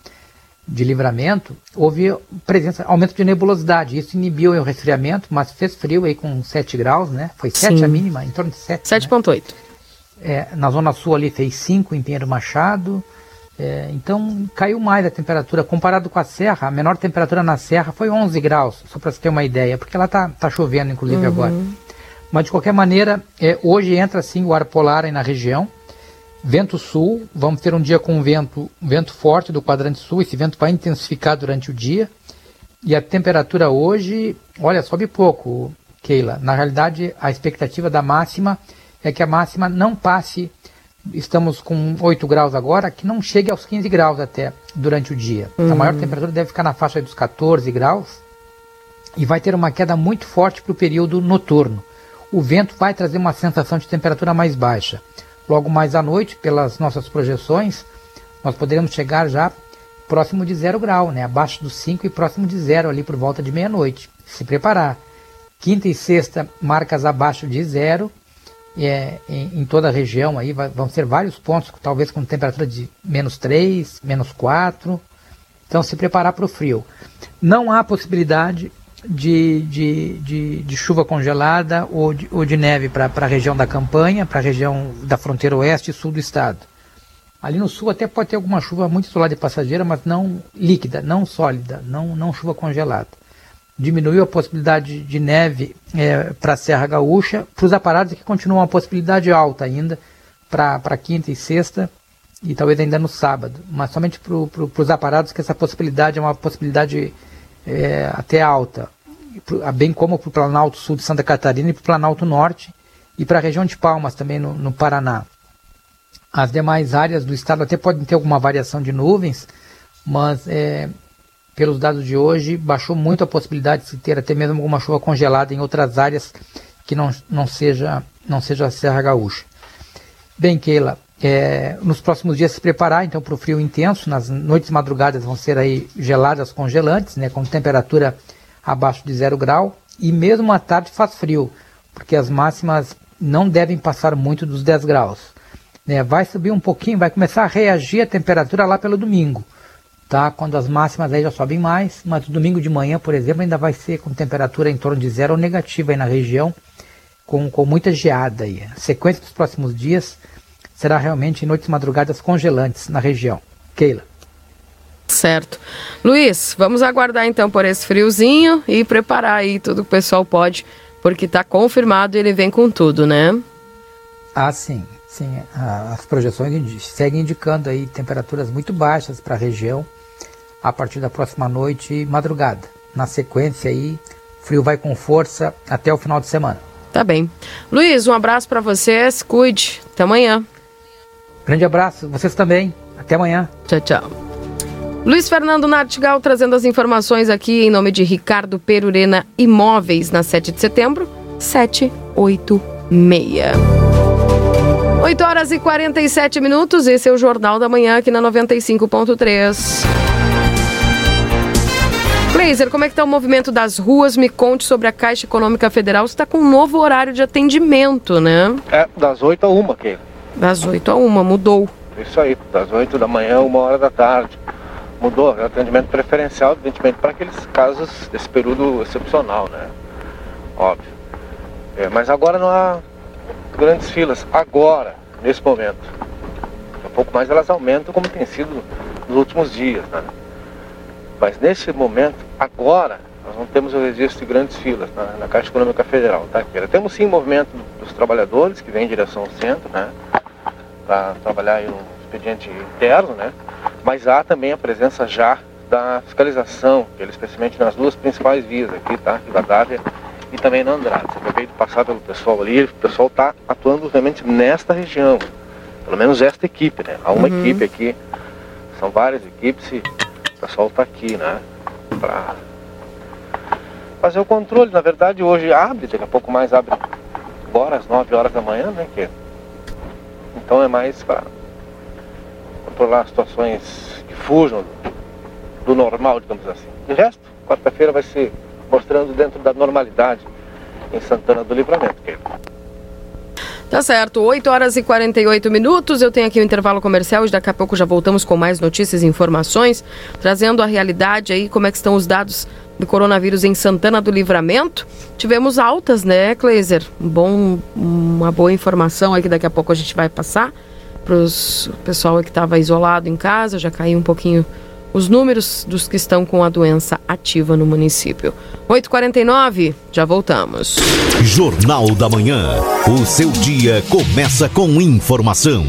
de livramento, houve presença, aumento de nebulosidade. Isso inibiu o resfriamento, mas fez frio aí com 7 graus, né? Foi 7 Sim. a mínima, em torno de 7. 7,8. Né? É, na Zona Sul ali fez 5 em Pinheiro Machado. É, então caiu mais a temperatura. Comparado com a Serra, a menor temperatura na Serra foi 11 graus, só para você ter uma ideia, porque ela tá, tá chovendo inclusive uhum. agora. Mas de qualquer maneira, é, hoje entra sim o ar polar aí na região. Vento sul, vamos ter um dia com vento, vento forte do quadrante sul, esse vento vai intensificar durante o dia. E a temperatura hoje, olha, sobe pouco, Keila. Na realidade, a expectativa da máxima é que a máxima não passe, estamos com 8 graus agora, que não chegue aos 15 graus até durante o dia. Uhum. A maior temperatura deve ficar na faixa dos 14 graus e vai ter uma queda muito forte para o período noturno. O vento vai trazer uma sensação de temperatura mais baixa. Logo mais à noite, pelas nossas projeções, nós poderemos chegar já próximo de zero grau, né? abaixo dos 5 e próximo de zero ali por volta de meia-noite. Se preparar. Quinta e sexta, marcas abaixo de zero é, em, em, toda a região aí, vai, vão ser vários pontos, talvez com temperatura de menos 3, menos 4. Então se preparar para o frio. Não há possibilidade de, de, de, de chuva congelada ou de, ou de neve para a região da campanha, para a região da fronteira oeste e sul do estado. Ali no sul até pode ter alguma chuva muito isolada e passageira, mas não líquida, não sólida, não, não chuva congelada. Diminuiu a possibilidade de neve é, para a Serra Gaúcha, para os aparados que continuam uma possibilidade alta ainda para quinta e sexta e talvez ainda no sábado, mas somente para pro, os aparados que essa possibilidade é uma possibilidade é, até alta, bem como para o Planalto Sul de Santa Catarina e para o Planalto Norte e para a região de Palmas também no, no Paraná. As demais áreas do estado até podem ter alguma variação de nuvens, mas é, pelos dados de hoje baixou muito a possibilidade de se ter até mesmo alguma chuva congelada em outras áreas que não, não, seja, não seja a Serra Gaúcha. Bem, Keila, é, nos próximos dias se preparar então para o frio intenso, nas noites madrugadas vão ser aí geladas congelantes, né, com temperatura abaixo de zero grau, e mesmo à tarde faz frio, porque as máximas não devem passar muito dos 10 graus né, vai subir um pouquinho, vai começar a reagir a temperatura lá pelo domingo, tá? Quando as máximas aí já sobem mais, mas domingo de manhã, por exemplo, ainda vai ser com temperatura em torno de zero ou negativa aí na região, com, com muita geada aí. A sequência dos próximos dias será realmente noites e madrugadas congelantes na região. Keila. Certo. Luiz, vamos aguardar então por esse friozinho e preparar aí tudo que o pessoal pode, porque está confirmado e ele vem com tudo, né? Ah, sim. Sim, as projeções seguem indicando aí temperaturas muito baixas para a região a partir da próxima noite e madrugada. Na sequência aí, frio vai com força até o final de semana. Tá bem. Luiz, um abraço para vocês, cuide. Até amanhã. Grande abraço, vocês também. Até amanhã. Tchau, tchau. Luiz Fernando Nartigal trazendo as informações aqui em nome de Ricardo Perurena Imóveis na 7 de setembro, 786. 8 horas e 47 minutos, esse é o Jornal da Manhã aqui na 95.3. Glazer, como é que está o movimento das ruas? Me conte sobre a Caixa Econômica Federal. Você está com um novo horário de atendimento, né? É, das 8 a 1, aqui. Das 8 a 1, mudou. Isso aí, das 8 da manhã, 1 hora da tarde. Mudou, é atendimento preferencial, evidentemente, para aqueles casos desse período excepcional, né? Óbvio. É, mas agora não há grandes filas agora, nesse momento. Um pouco mais elas aumentam como tem sido nos últimos dias, né? Mas nesse momento, agora, nós não temos o registro de grandes filas na, na Caixa Econômica Federal, tá? Temos sim movimento dos trabalhadores que vêm em direção ao centro, né? Para trabalhar no expediente interno, né? Mas há também a presença já da fiscalização, especialmente nas duas principais vias aqui, tá? Rivadavia e também na Andrade. Você acabei de passar pelo pessoal ali, o pessoal está atuando realmente nesta região. Pelo menos esta equipe, né? Há uma uhum. equipe aqui, são várias equipes e o pessoal está aqui, né? Para fazer o controle. Na verdade, hoje abre, daqui a pouco mais abre agora às 9 horas da manhã, né? Que... Então é mais para controlar situações que fujam do normal, digamos assim. De resto, quarta-feira vai ser mostrando dentro da normalidade em Santana do Livramento. Tá certo, 8 horas e 48 minutos. Eu tenho aqui o um intervalo comercial e daqui a pouco já voltamos com mais notícias e informações, trazendo a realidade aí, como é que estão os dados do coronavírus em Santana do Livramento. Tivemos altas, né, Kleiser? bom, uma boa informação aí que daqui a pouco a gente vai passar para o pessoal que estava isolado em casa, já caiu um pouquinho os números dos que estão com a doença ativa no município. 8h49, já voltamos. Jornal da Manhã. O seu dia começa com informação.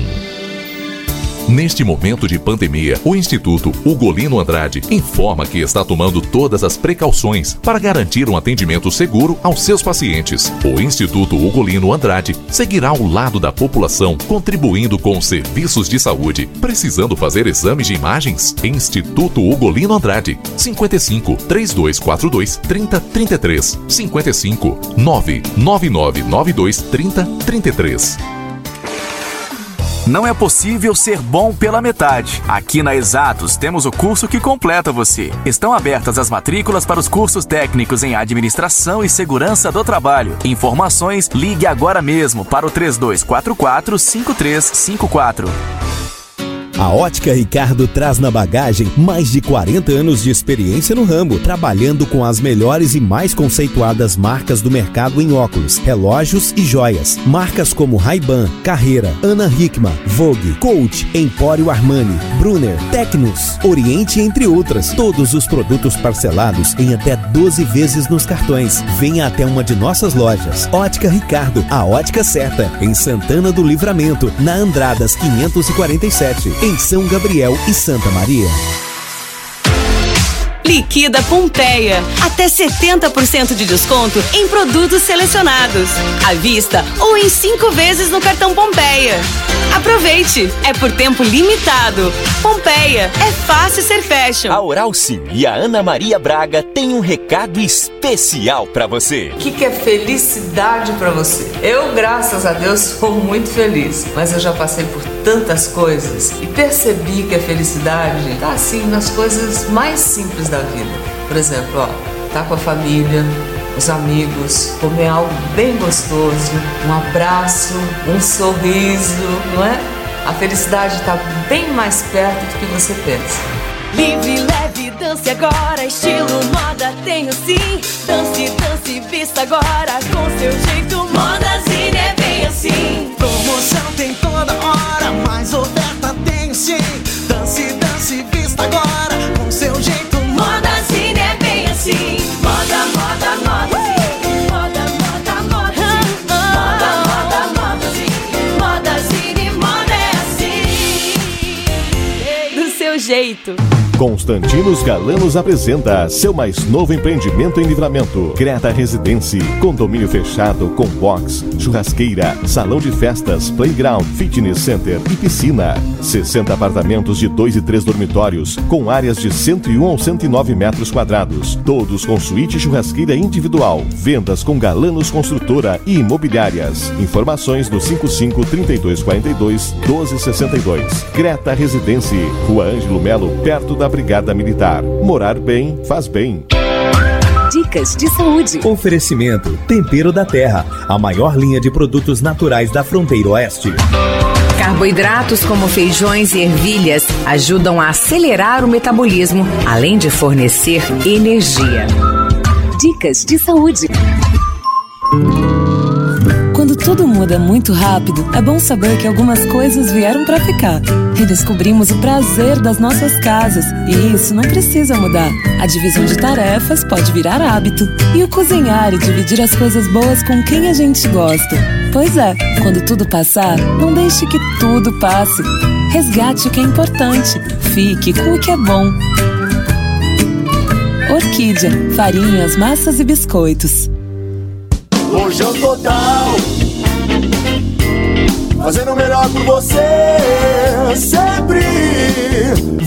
Neste momento de pandemia, o Instituto Ugolino Andrade informa que está tomando todas as precauções para garantir um atendimento seguro aos seus pacientes. O Instituto Ugolino Andrade seguirá ao lado da população, contribuindo com serviços de saúde. Precisando fazer exames de imagens? Instituto Ugolino Andrade, 55 3242 3033 55 99992 3033 Não é possível ser bom pela metade. Aqui na Exatos temos o curso que completa você. Estão abertas as matrículas para os cursos técnicos em Administração e Segurança do Trabalho. Informações, ligue agora mesmo para o 3244 5354. A Ótica Ricardo traz na bagagem mais de 40 anos de experiência no ramo, trabalhando com as melhores e mais conceituadas marcas do mercado em óculos, relógios e joias. Marcas como Ray-Ban, Carreira, Ana Hickman, Vogue, Coach, Empório Armani, Brunner, Tecnos, Oriente, entre outras. Todos os produtos parcelados em até 12 vezes nos cartões. Venha até uma de nossas lojas. Ótica Ricardo, a ótica certa, em Santana do Livramento, na Andradas 547 em São Gabriel e Santa Maria. Liquida Pompeia. Até 70% de desconto em produtos selecionados. À vista ou em cinco vezes no cartão Pompeia. Aproveite! É por tempo limitado. Pompeia, é fácil ser fashion. A Oral Sim e a Ana Maria Braga têm um recado especial para você. O que, que é felicidade para você? Eu, graças a Deus, sou muito feliz, mas eu já passei por tantas coisas e percebi que a felicidade tá assim nas coisas mais simples da vida. Por exemplo, ó, tá com a família, os amigos, comer algo bem gostoso, um abraço, um sorriso, não é? A felicidade está bem mais perto do que você pensa. Livre, leve, dance agora, estilo moda tenho sim. Dance, dance, vista agora com seu jeito. Modazine é bem assim. Promoção tem toda hora, mais oferta tenho sim. Dance, dance, vista agora com seu jeito. Modazine é bem assim. Moda, moda, moda. sim. Moda, moda, moda. sim. Moda, moda, moda. sim. Modazine, moda é assim. Do seu jeito. Constantinos Galanos apresenta seu mais novo empreendimento em livramento. Creta Residência, condomínio fechado com box, churrasqueira, salão de festas, playground, fitness center e piscina. 60 apartamentos de 2 e 3 dormitórios, com áreas de 101 ou 109 metros quadrados. Todos com suíte e churrasqueira individual. Vendas com Galanos Construtora e Imobiliárias. Informações no 55 3242 1262. Creta Residência, Rua Ângelo Melo, perto da Brigada Militar. Morar bem faz bem. Dicas de saúde. Oferecimento: Tempero da Terra, a maior linha de produtos naturais da fronteira oeste. Carboidratos como feijões e ervilhas ajudam a acelerar o metabolismo, além de fornecer energia. Dicas de saúde. Tudo muda muito rápido, é bom saber que algumas coisas vieram para ficar. Redescobrimos o prazer das nossas casas e isso não precisa mudar. A divisão de tarefas pode virar hábito e o cozinhar e dividir as coisas boas com quem a gente gosta. Pois é, quando tudo passar, não deixe que tudo passe. Resgate o que é importante. Fique com o que é bom. Orquídea, farinhas, massas e biscoitos. Lojão total. Fazendo o melhor por você, sempre.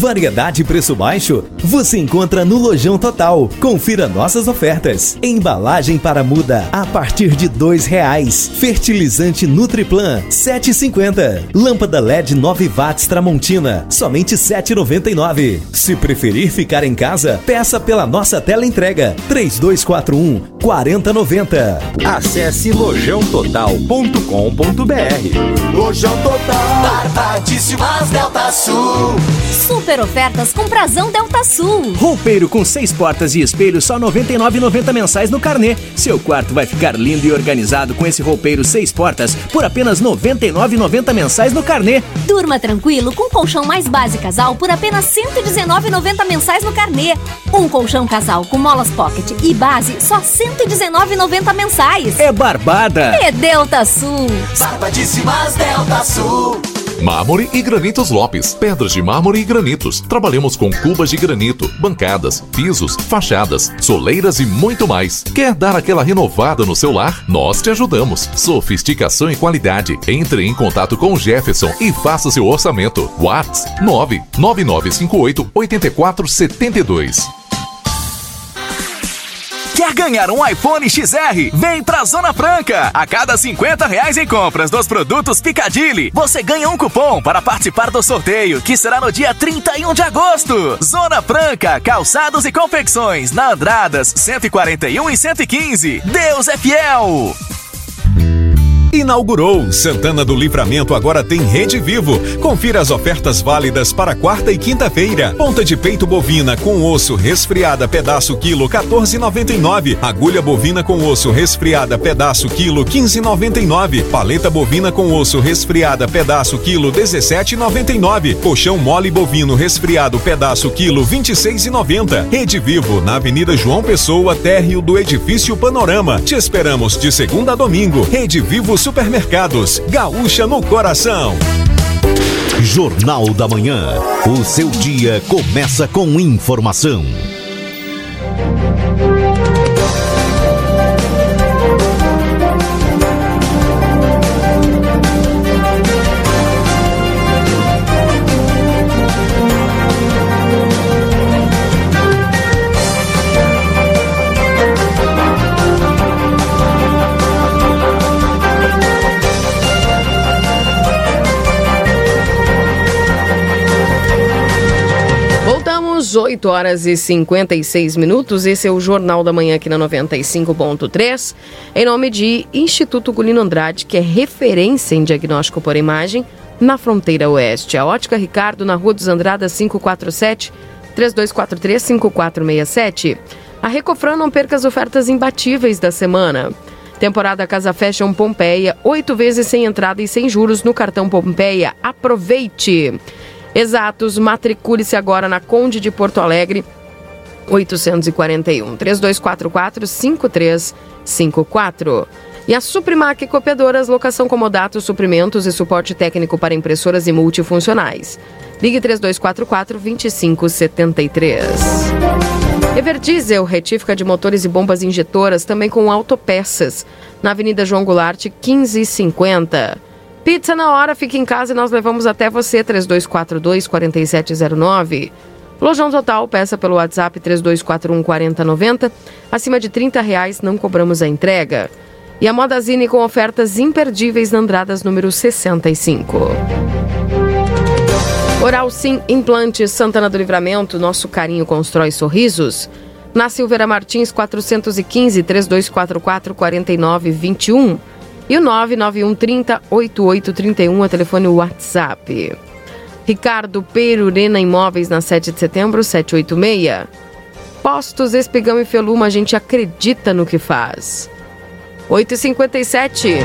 Variedade e preço baixo? Você encontra no Lojão Total. Confira nossas ofertas. Embalagem para muda a partir de dois reais. Fertilizante Nutriplan 7,50. Lâmpada LED 9 watts Tramontina somente 7,99. Se preferir ficar em casa, peça pela nossa tela entrega 3241 4090. Acesse lojãototal.com.br. Lojão Total. Barbadíssimas Delta Sul. Super ofertas com Prazão Delta Sul. Roupeiro com seis portas e espelho só R$ 99,90 mensais no carnê. Seu quarto vai ficar lindo e organizado com esse roupeiro seis portas por apenas R$ 99,90 mensais no carnê. Durma tranquilo com colchão mais base casal por apenas R$ 119,90 mensais no carnê. Um colchão casal com molas pocket e base só R$ 119,90 mensais. É barbada. É Delta Sul. Barbadíssimas Delta Sul. Mármore e Granitos Lopes. Pedras de mármore e granitos. Trabalhamos com cubas de granito, bancadas, pisos, fachadas, soleiras e muito mais. Quer dar aquela renovada no seu lar? Nós te ajudamos. Sofisticação e qualidade. Entre em contato com o Jefferson e faça seu orçamento. Whats 99958 8472. Quer ganhar um iPhone XR? Vem pra Zona Franca! A cada 50 reais em compras dos produtos Picadilly, você ganha um cupom para participar do sorteio, que será no dia 31 de agosto. Zona Franca, calçados e confecções, na Andradas 141 e 115. Deus é fiel! Inaugurou. Santana do Livramento agora tem Rede Vivo. Confira as ofertas válidas para quarta e quinta-feira. Ponta de peito bovina com osso resfriada pedaço quilo 14,99. Agulha bovina com osso resfriada pedaço quilo 15,99. Paleta bovina com osso resfriada pedaço quilo 17,99. Colchão mole bovino resfriado pedaço quilo 26,90. Rede Vivo na Avenida João Pessoa, térreo do Edifício Panorama. Te esperamos de segunda a domingo. Rede Vivo Supermercados, gaúcha no coração. Jornal da Manhã. O seu dia começa com informação. Voltamos, 8 horas e 56 minutos. Esse é o Jornal da Manhã aqui na 95.3. Em nome de Instituto Gulino Andrade, que é referência em diagnóstico por imagem na fronteira oeste. A Ótica Ricardo, na Rua dos Andradas 547, 3243-5467. A Recofran não perca as ofertas imbatíveis da semana. Temporada Casa Fashion Pompeia, oito vezes sem entrada e sem juros no cartão Pompeia. Aproveite! Exatos, matricule-se agora na Conde de Porto Alegre, 841 3244 5354. E a Suprimac Copiadoras, locação comodato, suprimentos e suporte técnico para impressoras e multifuncionais. Ligue 3244 2573. Everdiesel, retífica de motores e bombas injetoras, também com autopeças, na Avenida João Goulart, 1550. Pizza na hora, fica em casa e nós levamos até você, 3242-4709. Lojão Total, peça pelo WhatsApp 3241-4090. Acima de 30 reais não cobramos a entrega. E a Modazine com ofertas imperdíveis na Andradas número 65. Oral Sim Implantes Santana do Livramento, nosso carinho constrói sorrisos. Na Silveira Martins 415 3244 4921 e o 99130 8831 é telefone WhatsApp. Ricardo Perurena Imóveis na 7 de setembro 786. Postos Espigão e Feluma, a gente acredita no que faz. 8h57.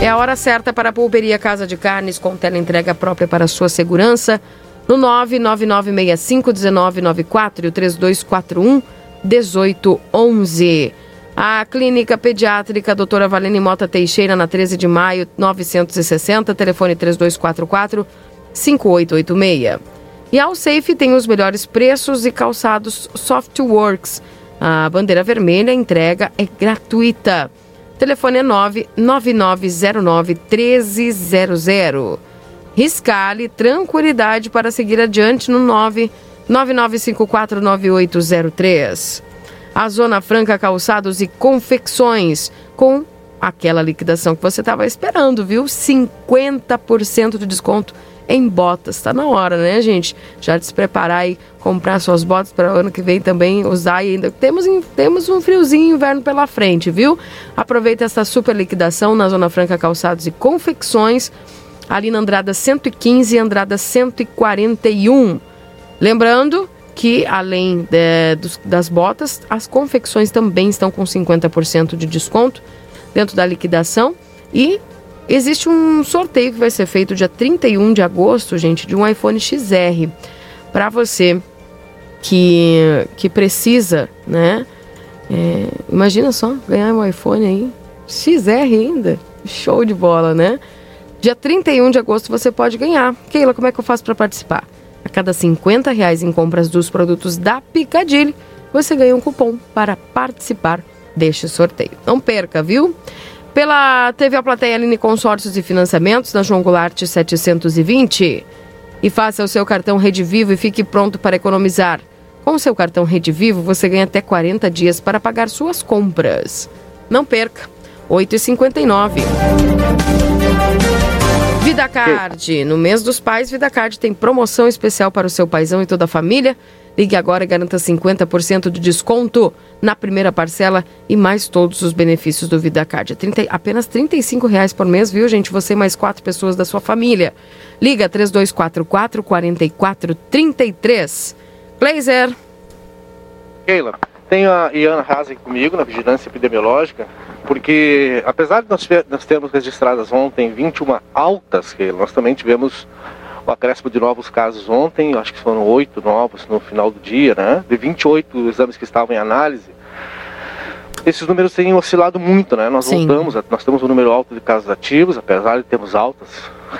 É a hora certa para a Pulperia Casa de Carnes com tela entrega própria para sua segurança no 999651994 e o 3241 1811. A Clínica Pediátrica Doutora Valene Mota Teixeira, na 13 de maio, 960, telefone 3244 5886. E a Alsafe tem os melhores preços e calçados Softworks. A bandeira vermelha entrega é gratuita. Telefone é 99909 1300. Riscale tranquilidade para seguir adiante no 999549803. A Zona Franca Calçados e Confecções com aquela liquidação que você estava esperando, viu? 50% de desconto em botas. Está na hora, né, gente? Já de se preparar e comprar suas botas para o ano que vem também usar e ainda temos temos um friozinho inverno pela frente, viu? Aproveita essa super liquidação na Zona Franca Calçados e Confecções, ali na Andrada 115 e Andrada 141. Lembrando que além de, dos, das botas, as confecções também estão com 50% de desconto dentro da liquidação e existe um sorteio que vai ser feito dia 31 de agosto, gente, de um iPhone XR para você que, que precisa, né? É, imagina só ganhar um iPhone aí, XR ainda, show de bola, né? Dia 31 de agosto você pode ganhar. Keila, como é que eu faço para participar? A cada 50 reais em compras dos produtos da Picadilly, você ganha um cupom para participar deste sorteio. Não perca, viu? Pela TV A Plateia Aline Consórcios e Financiamentos, na João Goulart 720. E faça o seu cartão Rede Vivo e fique pronto para economizar. Com o seu cartão Rede Vivo, você ganha até 40 dias para pagar suas compras. Não perca. 8,59. VidaCard. No mês dos pais, VidaCard tem promoção especial para o seu paizão e toda a família. Ligue agora e garanta 50% de desconto na primeira parcela e mais todos os benefícios do VidaCard. É 30 apenas 35 reais por mês, viu, gente? Você e mais quatro pessoas da sua família. Liga 3244 4433. Blazer. Keila, tenho a Iana Hazen comigo na vigilância epidemiológica, porque apesar de nós, nós termos registradas ontem 21 altas, Keila, nós também tivemos o acréscimo de novos casos ontem, acho que foram oito novos no final do dia, né? De 28 exames que estavam em análise. Esses números têm oscilado muito, né? Nós Sim. voltamos, a- nós temos um número alto de casos ativos, apesar de termos altas,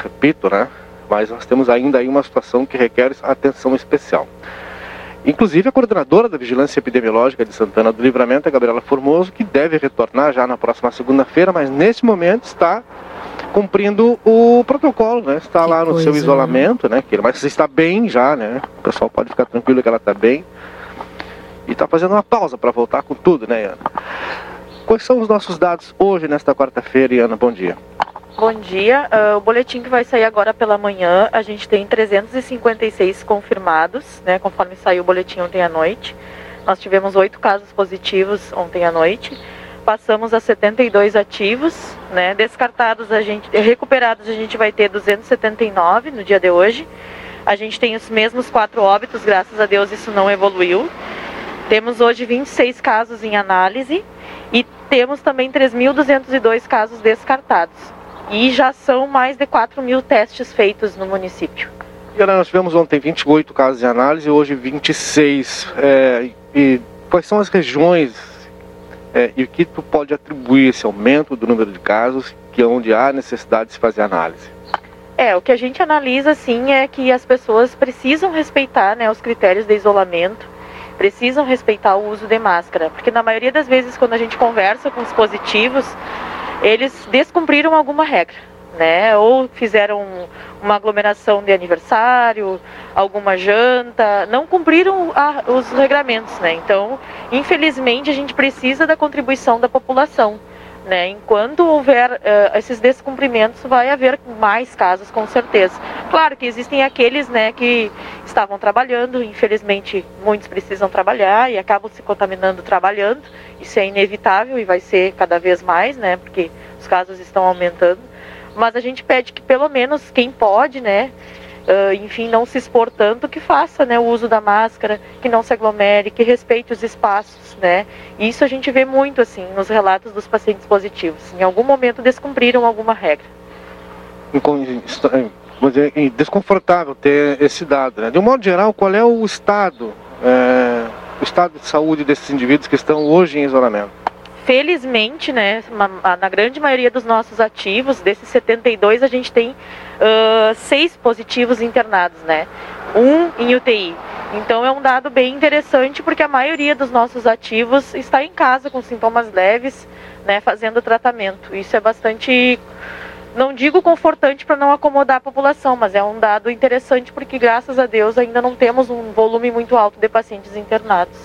repito, né? Mas nós temos ainda aí uma situação que requer atenção especial. Inclusive a coordenadora da Vigilância Epidemiológica de Santana do Livramento, a Gabriela Formoso, que deve retornar já na próxima segunda-feira, mas nesse momento está cumprindo o protocolo, né? Está lá no seu coisa, isolamento, né? Que- Mas está bem já, né? O pessoal pode ficar tranquilo que ela está bem. E está fazendo uma pausa para voltar com tudo, né, Ana? Quais são os nossos dados hoje, nesta quarta-feira, Ana? Bom dia. Bom dia. Ah, o boletim que vai sair agora pela manhã, a gente tem 356 confirmados, né, conforme saiu o boletim ontem à noite. Nós tivemos oito casos positivos ontem à noite. Passamos a 72 ativos, né, descartados a gente, recuperados a gente vai ter 279 no dia de hoje. A gente tem os mesmos quatro óbitos, graças a Deus isso não evoluiu. Temos hoje 26 casos em análise e temos também 3.202 casos descartados. E já são mais de 4 mil testes feitos no município. E Ana, nós tivemos ontem 28 casos de análise, hoje 26. É, e quais são as regiões é, e o que tu pode atribuir esse aumento do número de casos que é onde há necessidade de se fazer análise? É, o que a gente analisa sim é que as pessoas precisam respeitar né, os critérios de isolamento, precisam respeitar o uso de máscara, porque na maioria das vezes quando a gente conversa com os positivos, eles descumpriram alguma regra, né? Ou fizeram uma aglomeração de aniversário, alguma janta, não cumpriram a- os regramentos, né? Então, infelizmente, a gente precisa da contribuição da população. Né? Enquanto houver eh, esses descumprimentos, vai haver mais casos, com certeza. Claro que existem aqueles né, que estavam trabalhando, infelizmente muitos precisam trabalhar e acabam se contaminando trabalhando. Isso é inevitável e vai ser cada vez mais, né? Porque os casos estão aumentando. Mas a gente pede que pelo menos quem pode, né? Ah, enfim, não se expor tanto, que faça né, o uso da máscara, que não se aglomere, que respeite os espaços, né? Isso a gente vê muito, assim, nos relatos dos pacientes positivos. Em algum momento descumpriram alguma regra. É, é desconfortável ter esse dado. Né? De um modo geral, qual é o estado, é, o estado de saúde desses indivíduos que estão hoje em isolamento? Felizmente, né, na grande maioria dos nossos ativos, desses 72, a gente tem ah, seis positivos internados, né? Um em UTI. Então é um dado bem interessante porque a maioria dos nossos ativos está em casa com sintomas leves, né, fazendo tratamento. Isso é bastante, não digo confortante para não acomodar a população, mas é um dado interessante porque graças a Deus ainda não temos um volume muito alto de pacientes internados.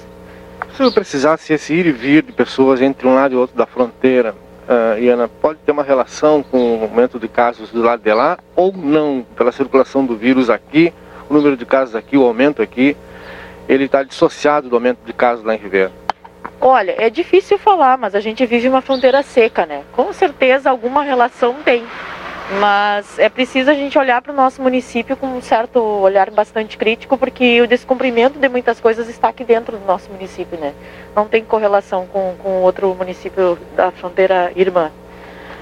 Se precisasse esse ir e vir de pessoas entre um lado e outro da fronteira, ah, Iana, pode ter uma relação com o aumento de casos do lado de lá ou não, pela circulação do vírus aqui, o número de casos aqui, o aumento aqui, ele está dissociado do aumento de casos lá em Ribeira? Olha, é difícil falar, mas a gente vive uma fronteira seca, né? Com certeza alguma relação tem. Mas é preciso a gente olhar para o nosso município com um certo olhar bastante crítico, porque o descumprimento de muitas coisas está aqui dentro do nosso município, né? Não tem correlação com, com outro município da fronteira irmã.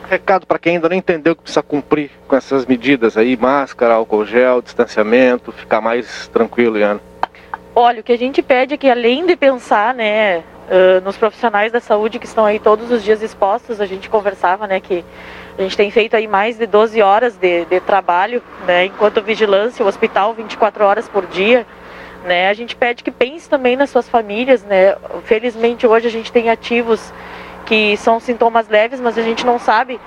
Recado para quem ainda não entendeu que precisa cumprir com essas medidas aí, máscara, álcool gel, distanciamento, ficar mais tranquilo, Iana. Olha, o que a gente pede é que além de pensar, né, nos profissionais da saúde que estão aí todos os dias expostos, a gente conversava, né, que a gente tem feito aí mais de 12 horas de, de trabalho, né, enquanto vigilância, o hospital 24 horas por dia, né, a gente pede que pense também nas suas famílias, né, felizmente hoje a gente tem ativos que são sintomas leves, mas a gente não sabe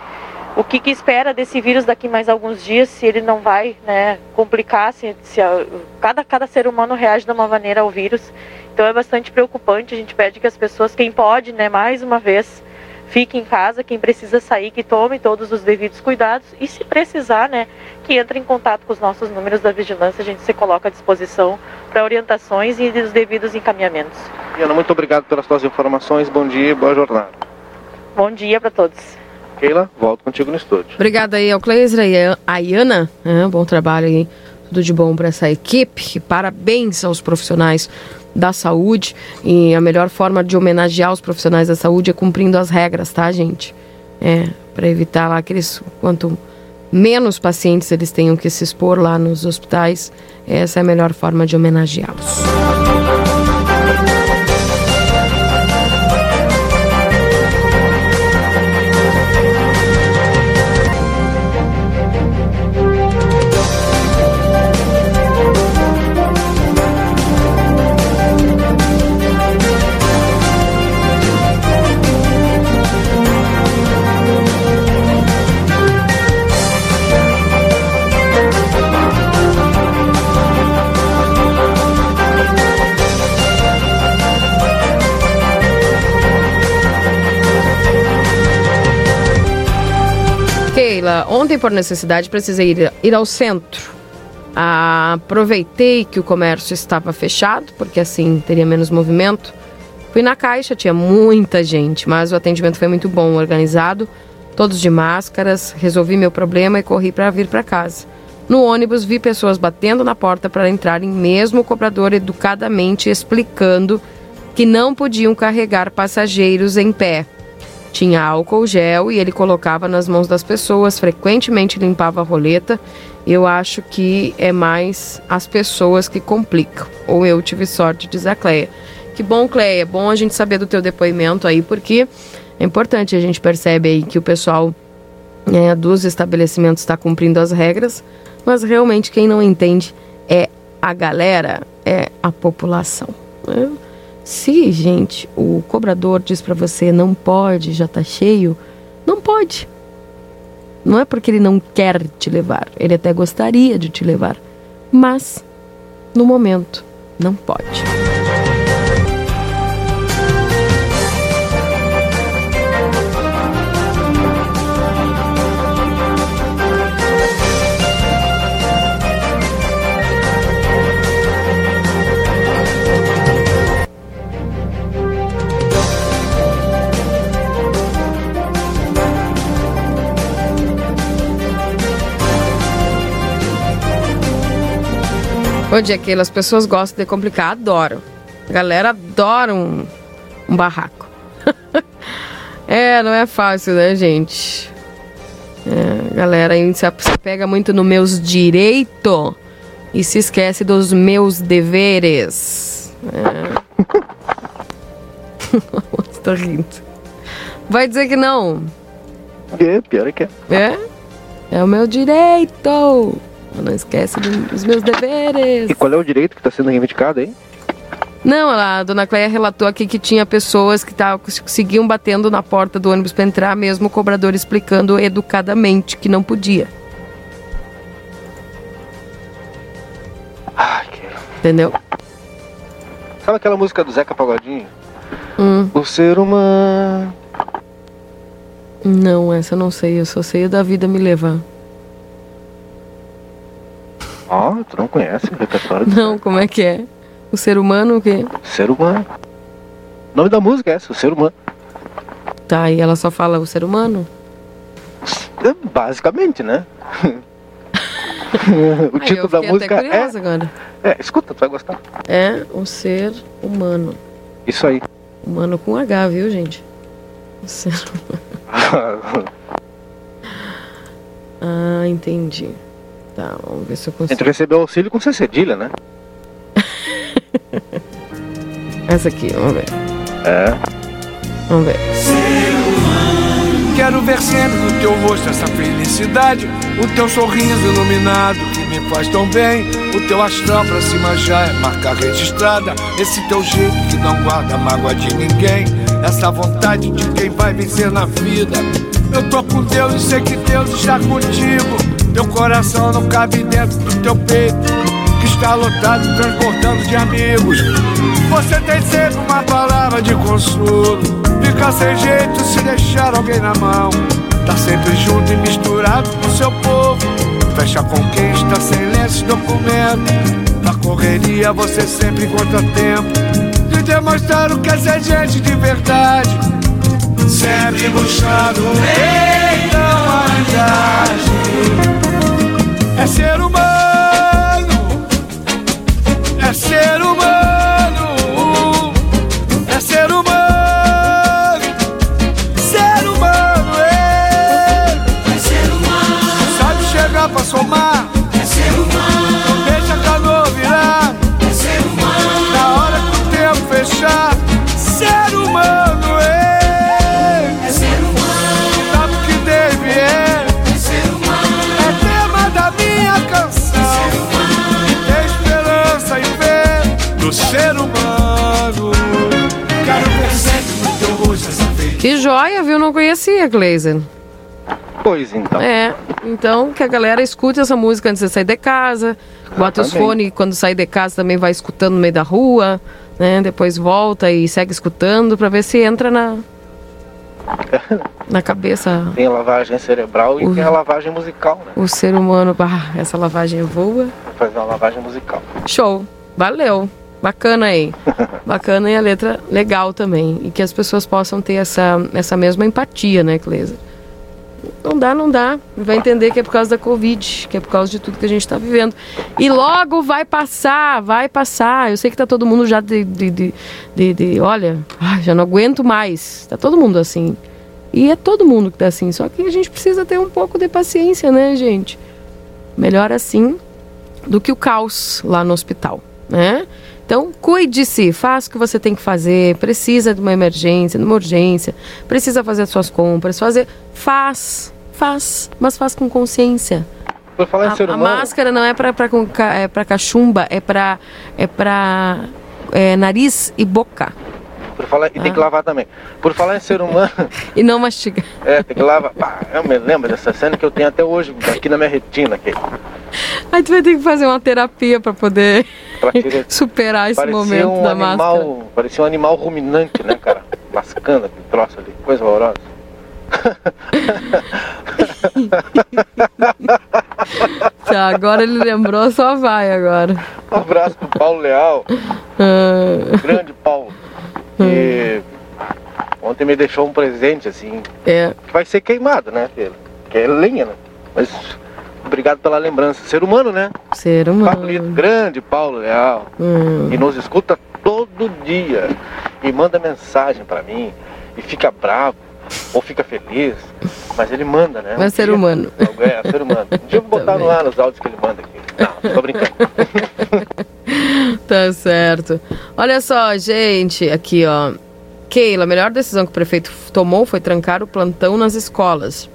o que, que espera desse vírus daqui mais alguns dias, se ele não vai né, complicar, se, se a- cada, cada ser humano reage de uma maneira ao vírus. Então é bastante preocupante. A gente pede que as pessoas, quem pode, né, mais uma vez, fique em casa. Quem precisa sair, que tome todos os devidos cuidados. E se precisar, né, que entre em contato com os nossos números da vigilância. A gente se coloca à disposição para orientações e os devidos encaminhamentos. Ana, muito obrigado pelas suas informações. Bom dia e boa jornada. Bom dia para todos. Keila, volto contigo no estúdio. Obrigada aí ao Cleiser e a Iana. É, bom trabalho aí. Tudo de bom para essa equipe. Parabéns aos profissionais da saúde. E a melhor forma de homenagear os profissionais da saúde é cumprindo as regras, tá, gente? É, para evitar lá aqueles. Quanto menos pacientes eles tenham que se expor lá nos hospitais, essa é a melhor forma de homenageá-los. Ontem por necessidade precisei ir, ir ao centro. Ah, aproveitei que o comércio estava fechado, porque assim teria menos movimento. Fui na caixa, tinha muita gente, mas o atendimento foi muito bom, organizado, todos de máscaras. Resolvi meu problema e corri para vir para casa. No ônibus vi pessoas batendo na porta para entrarem, mesmo o cobrador educadamente explicando que não podiam carregar passageiros em pé. Tinha álcool gel e ele colocava nas mãos das pessoas, frequentemente limpava a roleta. Eu acho que é mais as pessoas que complicam. Ou eu tive sorte, diz a Cleia. Que bom, Cleia. É bom a gente saber do teu depoimento aí, porque é importante a gente percebe aí que o pessoal é, dos estabelecimentos está cumprindo as regras, mas realmente quem não entende é a galera, é a população. né? Se, gente, o cobrador diz para você não pode, já tá cheio, não pode. Não é porque ele não quer te levar, ele até gostaria de te levar, mas no momento não pode. Bom dia, Keila. As pessoas gostam de complicar, adoram. A galera adora um, um barraco. *laughs* é, não é fácil, né, gente? É, a galera aí se pega muito nos meus direitos e se esquece dos meus deveres. É. *laughs* Tô rindo. Vai dizer que não. É, pior é que é. É? É o meu direito. Não esquece dos meus deveres. E qual é o direito que está sendo reivindicado aí? Não, ela, a dona Cleia relatou aqui que tinha pessoas que tavam, que seguiam batendo na porta do ônibus para entrar, mesmo o cobrador explicando educadamente que não podia. Entendeu? Sabe aquela música do Zeca Pagodinho? Hum. O ser humano. Não, essa eu não sei. Eu só sei o da vida me levar. Ó, tu não conhece o repertório do Não, como é que é? O ser humano o quê? ser humano. O nome da música é essa, o ser humano. Tá, e ela só fala o ser humano? É, Basicamente, né? *laughs* o título da música é. agora. É, escuta, tu vai gostar. É o ser humano. Isso aí. Humano com H, viu, gente? O ser humano. *laughs* Ah, entendi. Tá, vamos ver se eu A consigo. gente recebeu auxílio com C cedilha, né? *laughs* Essa aqui, vamos ver. É. Vamos ver. Quero ver sempre no teu rosto essa felicidade. O teu sorriso iluminado que me faz tão bem. O teu astral pra cima já é marca registrada. Esse teu jeito que não guarda mágoa de ninguém. Essa vontade de quem vai vencer na vida. Eu tô com Deus e sei que Deus está contigo. Teu coração não cabe dentro do teu peito. Quis tá lotado, transportando de amigos. Você tem sempre uma palavra de consolo. Fica sem jeito se deixar alguém na mão. Tá sempre junto e misturado com seu povo. Fecha a conquista sem lenços documento. Na correria você sempre encontra tempo de demonstrar o que é ser gente de verdade. Sempre buscando o rei da humanidade. É ser humano, é ser humano, conhecia, Glazer. Pois então. É, então que a galera escute essa música antes de sair de casa, bota os fones quando sair de casa também vai escutando no meio da rua, né? Depois volta e segue escutando pra ver se entra na na cabeça *laughs* Tem a lavagem cerebral e Ui. tem a lavagem musical, né? o ser humano. Bah, essa lavagem é boa. Fazer uma lavagem musical. Show, valeu, bacana aí, *laughs* bacana e a letra legal também e que as pessoas possam ter essa essa mesma empatia, né, Cleza? Não dá, não dá. Vai entender que é por causa da Covid, que é por causa de tudo que a gente está vivendo. E logo vai passar, vai passar. Eu sei que tá todo mundo já de. de, de, de- de- olha, ai, já não aguento mais. Tá todo mundo assim. E é todo mundo que tá assim. Só que a gente precisa ter um pouco de paciência, né, gente? Melhor assim do que o caos lá no hospital, né? Então, cuide-se, faça o que você tem que fazer. Precisa de uma emergência, de uma urgência, precisa fazer as suas compras, fazer. Faz, faz, mas faz com consciência. Por falar A, ser a humano. máscara não é ca- é pra cachumba, é pra, é pra é, nariz e boca. Por falar, e tem Ah. que lavar também. Por falar em ser humano, *laughs* E não mastigar. *laughs* é, tem que lavar. Pá, eu me lembro dessa cena que eu tenho até hoje aqui na minha retina. Que Aí tu vai ter que fazer uma terapia pra poder *laughs* superar esse parecia momento um da animal, máscara. Parecia um animal ruminante, né, cara? Mascando aquele troço ali. Coisa horrorosa. Tá, agora ele lembrou, só vai agora. Um abraço pro Paulo Leal. Ah, Grande Paulo. E ontem me deixou um presente, assim, é. que vai ser queimado, né, filho? Que é lenha, né? Mas obrigado pela lembrança. Ser humano, né? Ser humano. Pablito, grande Paulo Leal. Hum. E nos escuta todo dia. E manda mensagem pra mim. E fica bravo. Ou fica feliz. Mas ele manda, né? Mas Um ser dia- humano. É, ser humano. Um dia eu vou botar no ar os áudios que ele manda aqui. Não, tô brincando. *laughs* *laughs* Tá certo. Olha só, gente, aqui ó. Keila, a melhor decisão que o prefeito tomou foi trancar o plantão nas escolas.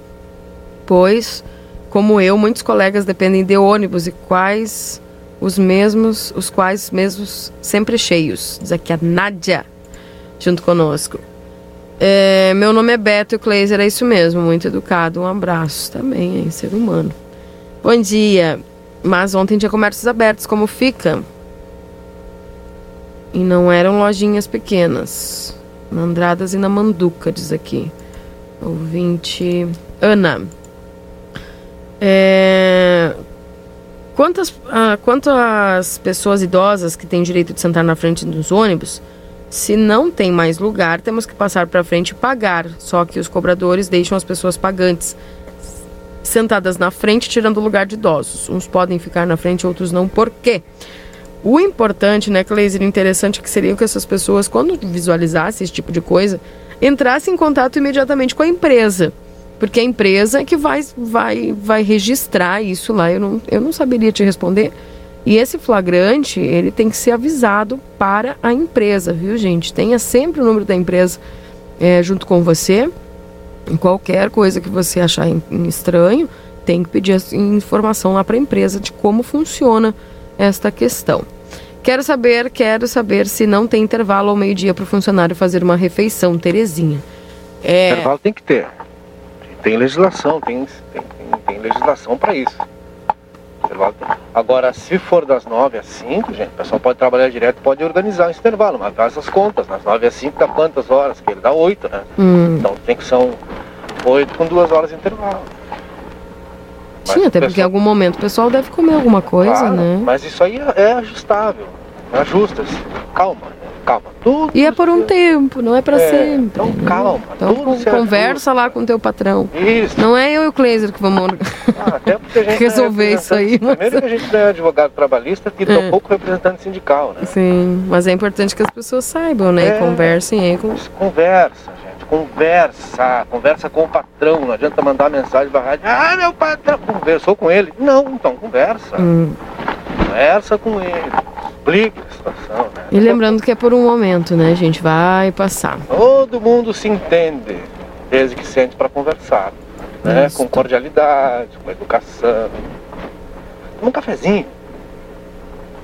Pois, como eu, muitos colegas dependem de ônibus e quais os mesmos, os quais mesmos sempre cheios. Diz aqui a Nádia, junto conosco. É, meu nome é Beto e o Kleiser é isso mesmo, muito educado. Um abraço também, hein, ser humano. Bom dia. Mas ontem tinha comércios abertos, como fica? E não eram lojinhas pequenas. Na Andradas e na Manduca, diz aqui. Ouvinte. Ana. É... Quantas, ah, quanto às pessoas idosas que têm direito de sentar na frente dos ônibus, se não tem mais lugar, temos que passar para frente e pagar. Só que os cobradores deixam as pessoas pagantes sentadas na frente, tirando o lugar de idosos. Uns podem ficar na frente, outros não. Por quê? O importante, né, Cleiser, interessante que seria que essas pessoas, quando visualizassem esse tipo de coisa, entrassem em contato imediatamente com a empresa. Porque a empresa é que vai, vai, vai registrar isso lá. Eu não, eu não saberia te responder. E esse flagrante, ele tem que ser avisado para a empresa, viu, gente? Tenha sempre o número da empresa eh, junto com você. Qualquer coisa que você achar estranho, tem que pedir informação lá para a empresa de como funciona esta questão. Quero saber, quero saber se não tem intervalo ao meio-dia para o funcionário fazer uma refeição, Terezinha. É, Intervalo tem que ter. Tem legislação, tem, tem, tem- tem legislação pra isso. Intervalo tem. Agora, se for das 9 às 5, gente, o pessoal pode trabalhar direto, pode organizar esse intervalo, mas faz as contas. Nas 9 às 5 dá quantas horas? Que ele dá 8, né? Hum. Então tem que são 8 com 2 horas de intervalo. Sim, até porque em algum momento o pessoal deve comer alguma coisa, Claro, né? Mas isso aí é é ajustável. Ajusta-se. Calma, calma. Tudo E é por um tempo, não é pra É, sempre. então né? calma, Então se conversa lá com o teu patrão. Isso. Não é eu e o Kleiser que vamos *laughs* Até porque a gente resolver é isso aí. mas- Primeiro que a gente não é advogado trabalhista e É. tampouco representante sindical, né? Sim, mas é importante que as pessoas saibam, né? E É. conversem aí com. Conversa. Conversa. Conversa com o patrão. Não adianta mandar mensagem pra rádio. Ah, meu patrão. Conversou com ele? Não, então conversa. Hum. Conversa com ele. Explique a situação, né? E lembrando que é por um momento, né, gente? Vai passar. Todo mundo se entende, desde que sente para conversar, né? Isso. Com cordialidade, com educação. Toma um cafezinho.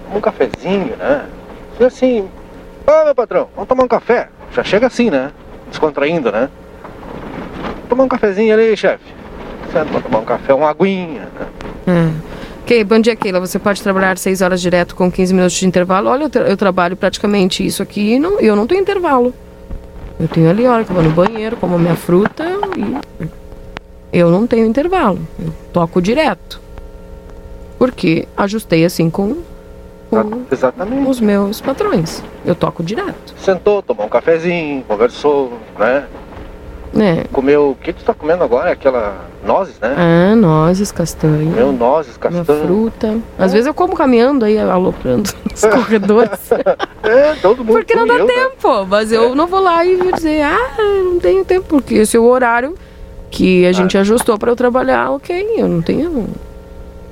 Toma um cafezinho, né? E assim, ô meu patrão, vamos tomar um café. Já chega assim, né? Descontraindo, né? Tomar um cafezinho ali, chefe. Senta pra tomar um café, uma aguinha. Né? É. Bom dia, Keila. Você pode trabalhar 6 horas direto com 15 minutos de intervalo. Olha, eu, tra- eu trabalho praticamente isso aqui e não, eu não tenho intervalo. Eu tenho ali a hora que eu vou no banheiro, como minha fruta e eu não tenho intervalo. Eu toco direto. Porque ajustei assim com, com Exatamente. os meus patrões. Eu toco direto. Sentou, tomou um cafezinho, conversou, né? né? Comeu. O que tu tá comendo agora? É aquela nozes, né? Ah, nozes, castanha. Comeu nozes, Uma castanha. fruta. Às vezes eu como caminhando aí, aloprando *laughs* nos corredores. *laughs* É, todo mundo. Porque não dá comeu, né? tempo. Mas eu não vou lá e vou dizer, ah, eu não tenho tempo, porque esse é o horário que a gente ajustou para eu trabalhar, ok. Eu não tenho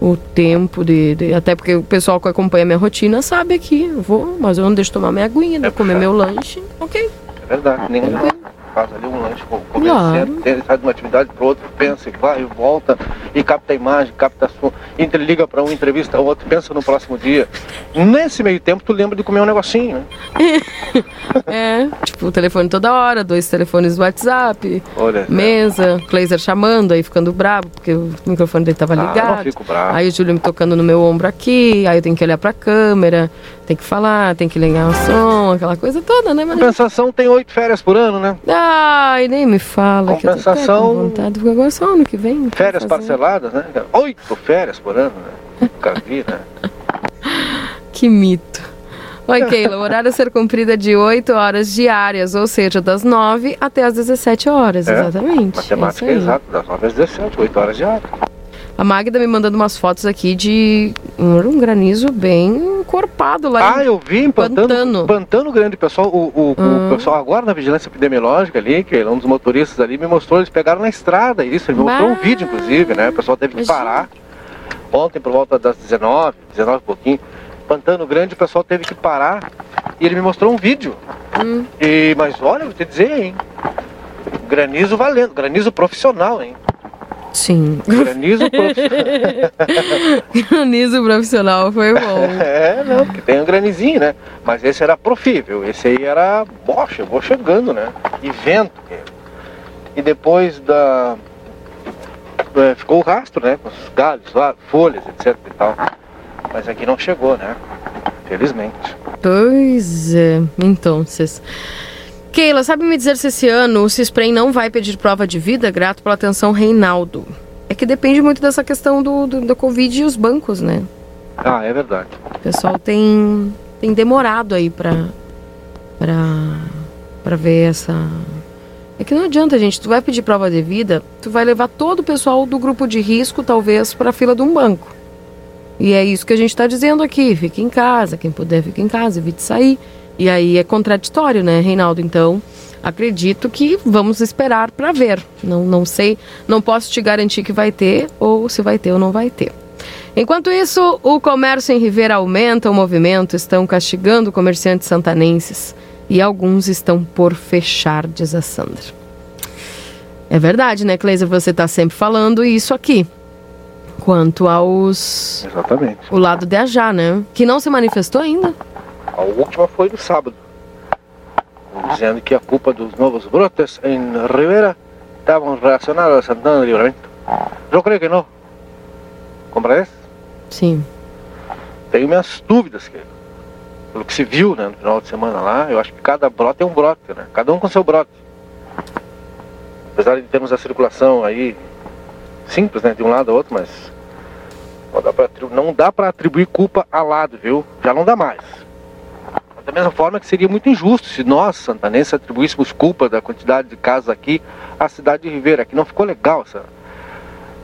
o tempo de, de- Até porque o pessoal que acompanha minha rotina sabe aqui. Eu vou, mas eu não deixo tomar minha aguinha, né? comer meu lanche, ok. É verdade. Nenhum faz ali um lanche Claro. comerciante, ele sai de uma atividade para outra, pensa e vai e volta, e capta a imagem, capta a sua, interliga para um, entrevista o outro, pensa no próximo dia. Nesse meio tempo, tu lembra de comer um negocinho, né? *laughs* É, tipo, o telefone toda hora, dois telefones do WhatsApp, Olha. mesa, Kleiser chamando, aí ficando bravo, porque o microfone dele tava Ah, eu ligado. não fico bravo. Aí o Júlio me tocando no meu ombro aqui, aí eu tenho que olhar pra câmera, tem que falar, tem que ligar o som, aquela coisa toda, né, mano? Compensação tem oito férias por ano, né? Ai, nem me fala que eu Compensação- vontade, porque agora só ano que vem. Férias parceladas, né? Oito férias por ano, né? Nunca vi, né? *laughs* Que mito. Oi, *laughs* Keila, o horário a ser cumprido é de 8 horas diárias, ou seja, das 9 até as 17 horas, É, exatamente. Matemática é exata, das nove às 17, oito horas de área. A Magda me mandando umas fotos aqui de um, um granizo bem encorpado lá. Ah, eu vi em Pantano, Pantano. Pantano Grande, pessoal, o, o, Ah. o pessoal agora na vigilância epidemiológica ali, que um dos motoristas ali me mostrou, eles pegaram na estrada isso, ele me mostrou um Bah. vídeo inclusive, né? O pessoal teve que parar. Ontem por volta das 19, 19 e pouquinho, Pantano Grande, o pessoal teve que parar e ele me mostrou um vídeo. Hum. E, mas olha, vou te dizer, hein? Granizo valendo, granizo profissional, hein? Sim. Granizo *laughs* profissional. granizo profissional, foi bom. *laughs* É, não, porque tem um granizinho, né? Mas esse era profível, esse aí era bocha, vou chegando, né? E vento. E depois da. é, ficou o rastro, né? Com os galhos, lá, folhas, etc e tal. Mas aqui não chegou, né? Felizmente. Pois é, então. Keila, sabe me dizer se esse ano o Cisprem não vai pedir prova de vida? Grato pela atenção, Reinaldo. É que depende muito dessa questão do, do, da Covid e os bancos, né? Ah, é verdade. O pessoal tem, tem demorado aí pra, pra, pra ver essa. É que não adianta, gente. Tu vai pedir prova de vida, tu vai levar todo o pessoal do grupo de risco, talvez, pra fila de um banco. E é isso que a gente tá dizendo aqui. Fique em casa, quem puder, fique em casa, evite sair. E aí é contraditório, né, Reinaldo? Então, acredito que vamos esperar pra ver. Não, não sei, não posso te garantir que vai ter, ou se vai ter ou não vai ter. Enquanto isso, o comércio em Ribeira aumenta o movimento, estão castigando comerciantes santanenses e alguns estão por fechar, diz a Sandra. É verdade, né, Cleisa? Você está sempre falando isso aqui. Quanto aos. Exatamente. O lado de Ajá, né? Que não se manifestou ainda. A última foi no sábado. Dizendo que a culpa dos novos brotes em Rivera estavam relacionados a Santana do Livramento. Eu creio que não. Compreendes? Sim. Tenho minhas dúvidas, que, pelo que se viu né, no final de semana lá, eu acho que cada brote é um brote, né? Cada um com seu brote. Apesar de termos a circulação aí simples, né, de um lado ao outro, mas não dá para atribuir culpa a lado, viu? Já não dá mais. Da mesma forma que seria muito injusto se nós, santanenses, atribuíssemos culpa da quantidade de casos aqui à cidade de Ribeira, que não ficou legal essa,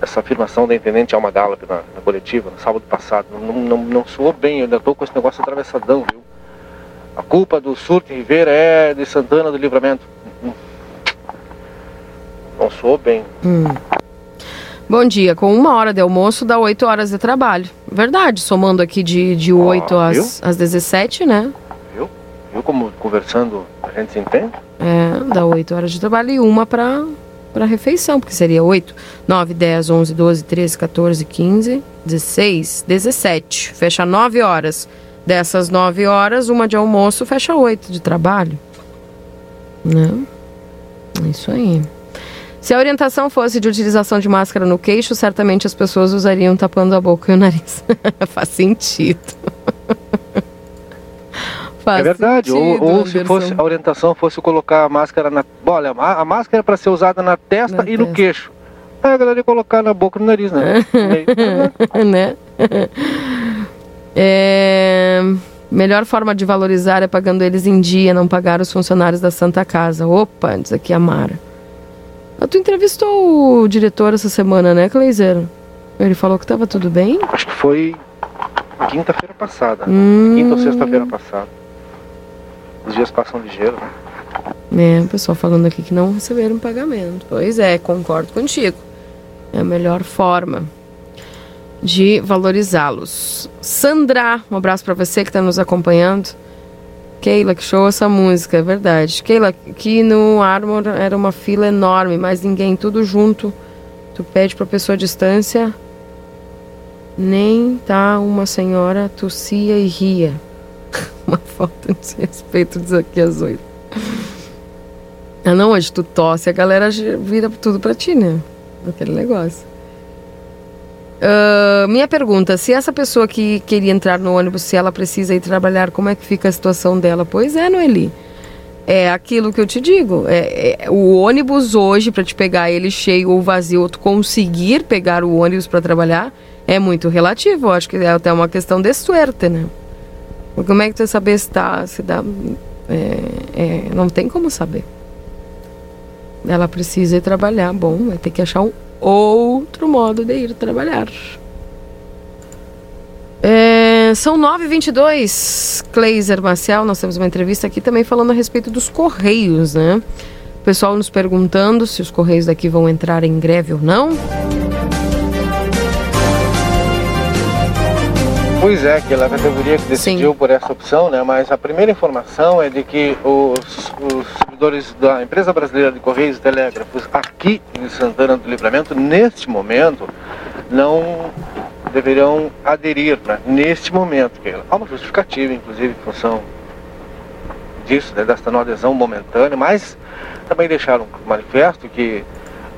essa afirmação da intendente Alma Gallop na, na coletiva, no sábado passado. Não, não, não soou bem, eu ainda estou com esse negócio atravessadão, viu? A culpa do surto em Ribeira é de Santana do Livramento. Não soou bem. Hum. Bom dia, com uma hora de almoço dá oito horas de trabalho. Verdade, somando aqui de, de 8 às, às 17, né? Viu como conversando a gente se entende? É, dá 8 horas de trabalho e uma para para refeição, porque seria 8, 9, 10, 11, 12, 13, 14, 15, 16, 17. Fecha 9 horas. Dessas 9 horas, uma de almoço fecha 8 de trabalho. Né? É isso aí. Se a orientação fosse de utilização de máscara no queixo, certamente as pessoas usariam tapando a boca e o nariz. *laughs* Faz sentido. *laughs* Faz é verdade. Ou, sentido, ou se Anderson. fosse a orientação fosse colocar a máscara na. Olha, a, a máscara é para ser usada na testa e no queixo. Aí a galera ia colocar na boca e no nariz, né? *laughs* né? *laughs* É, Melhor forma de valorizar é pagando eles em dia, não pagar os funcionários da Santa Casa. Opa, diz aqui a Mara. Ah, Tu entrevistou o diretor essa semana, né, Cleiser? Ele falou que tava tudo bem? Acho que foi quinta-feira passada. Hum. Quinta ou sexta-feira passada. Os dias passam ligeiro, né? É, o pessoal falando aqui que não receberam pagamento. Pois é, concordo contigo. É a melhor forma de valorizá-los. Sandra, um abraço pra você que tá nos acompanhando. Keila, que show essa música, é verdade. Keila, aqui no Armor era uma fila enorme, mas ninguém, tudo junto. Tu pede pra pessoa à distância. Nem tá uma senhora tossia e ria. Uma falta *laughs* de respeito diz aqui às oito. Ah, não, hoje tu tosse, a galera vira tudo pra ti, né? Aquele negócio. Ah, minha pergunta, se essa pessoa que queria entrar no ônibus, se ela precisa ir trabalhar, como é que fica a situação dela? Pois é, Noeli. É aquilo que eu te digo. É, é, o ônibus hoje, para te pegar ele cheio ou vazio, ou tu conseguir pegar o ônibus para trabalhar, é muito relativo. Eu acho que é até uma questão de suerte, né? Como é que tu vai saber se tá, se dá... é, é, não tem como saber. Ela precisa ir trabalhar. Bom, vai ter que achar um outro modo de ir trabalhar. É, são 9h22, Kleiser Marcial, nós temos uma entrevista aqui também falando a respeito dos Correios, né? O pessoal nos perguntando se os Correios daqui vão entrar em greve ou não. Pois é, que é a categoria que decidiu por essa opção, né? Mas a primeira informação é de que os, os servidores da empresa brasileira de Correios e Telégrafos aqui em Santana do Livramento, neste momento, não deverão aderir, né? Neste momento, que há uma justificativa, inclusive, em função disso, né? desta não adesão momentânea, mas também deixaram manifesto que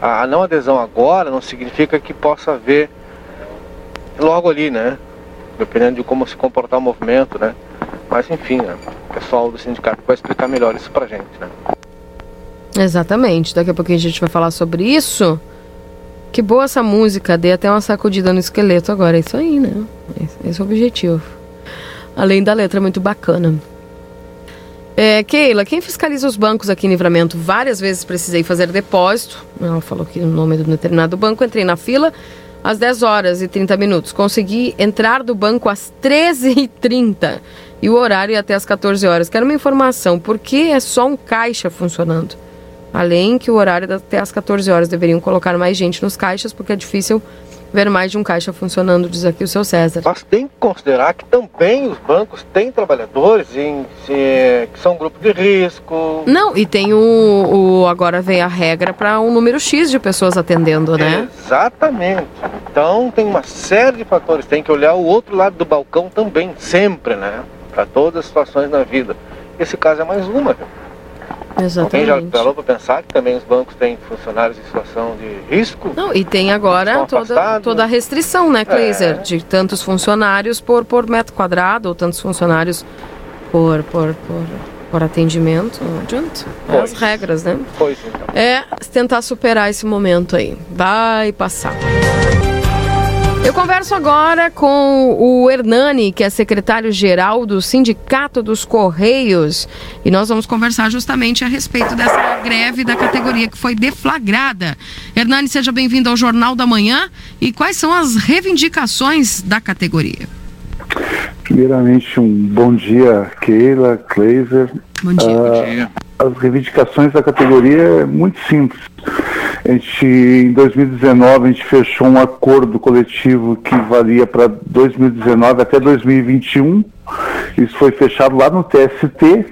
a não adesão agora não significa que possa haver logo ali, né? Dependendo de como se comportar o movimento, né? Mas enfim, né? o pessoal do sindicato vai explicar melhor isso pra gente, né? Exatamente, daqui a pouquinho a gente vai falar sobre isso. Que boa essa música, dei até uma sacudida no esqueleto agora, é isso aí, né? Esse, é o objetivo. Além da letra muito bacana. É, Keila, quem fiscaliza os bancos aqui em Livramento? Várias vezes precisei fazer depósito. Ela falou aqui o nome do determinado banco. Entrei na fila às 10 horas e 30 minutos. Consegui entrar do banco às 13h30 e o horário ia até às 14 horas. Quero uma informação: por que é só um caixa funcionando? Além que o horário é até às 14 horas deveriam colocar mais gente nos caixas, porque é difícil ver mais de um caixa funcionando, diz aqui o seu César. Mas tem que considerar que também os bancos têm trabalhadores em, se- que são grupo de risco. Não, e tem o, o- agora vem a regra para um número X de pessoas atendendo, né? Exatamente. Então tem uma série de fatores. Tem que olhar o outro lado do balcão também, sempre, né? Para todas as situações na vida. Esse caso é mais uma. viu? Alguém já Exatamente. parou para pensar que também os bancos têm funcionários em situação de risco? Não, e tem agora toda, toda a restrição, né, Kleiser? É. De tantos funcionários por, por metro quadrado, ou tantos funcionários por, por, por, por atendimento. Não adianta. É as regras, né? Pois então. É tentar superar esse momento aí. Vai passar. Eu converso agora com o Hernani, que é secretário-geral do Sindicato dos Correios, e nós vamos conversar justamente a respeito dessa greve da categoria que foi deflagrada. Hernani, seja bem-vindo ao Jornal da Manhã. E quais são as reivindicações da categoria? Primeiramente, um bom dia, Keila, Kleiser. Bom dia. Ah, As reivindicações da categoria é muito simples. Gente, em 2019, a gente fechou um acordo coletivo que valia para 2019 até 2021. Isso foi fechado lá no TST.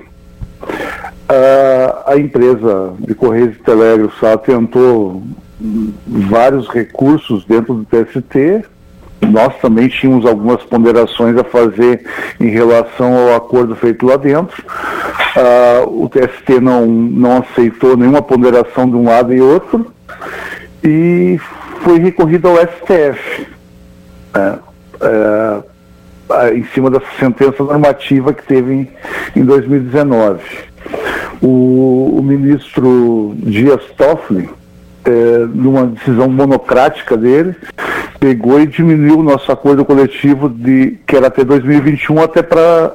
Ah, a empresa de Correios e Telégrafos tentou vários recursos dentro do TST. Nós também tínhamos algumas ponderações a fazer em relação ao acordo feito lá dentro. Ah, o TST não, não aceitou nenhuma ponderação de um lado e outro e foi recorrido ao STF. né, é, ah, em cima dessa sentença normativa que teve em, em 2019. O, o ministro Dias Toffoli, é, numa decisão monocrática dele, pegou e diminuiu o nosso acordo coletivo de que era até 2021 até para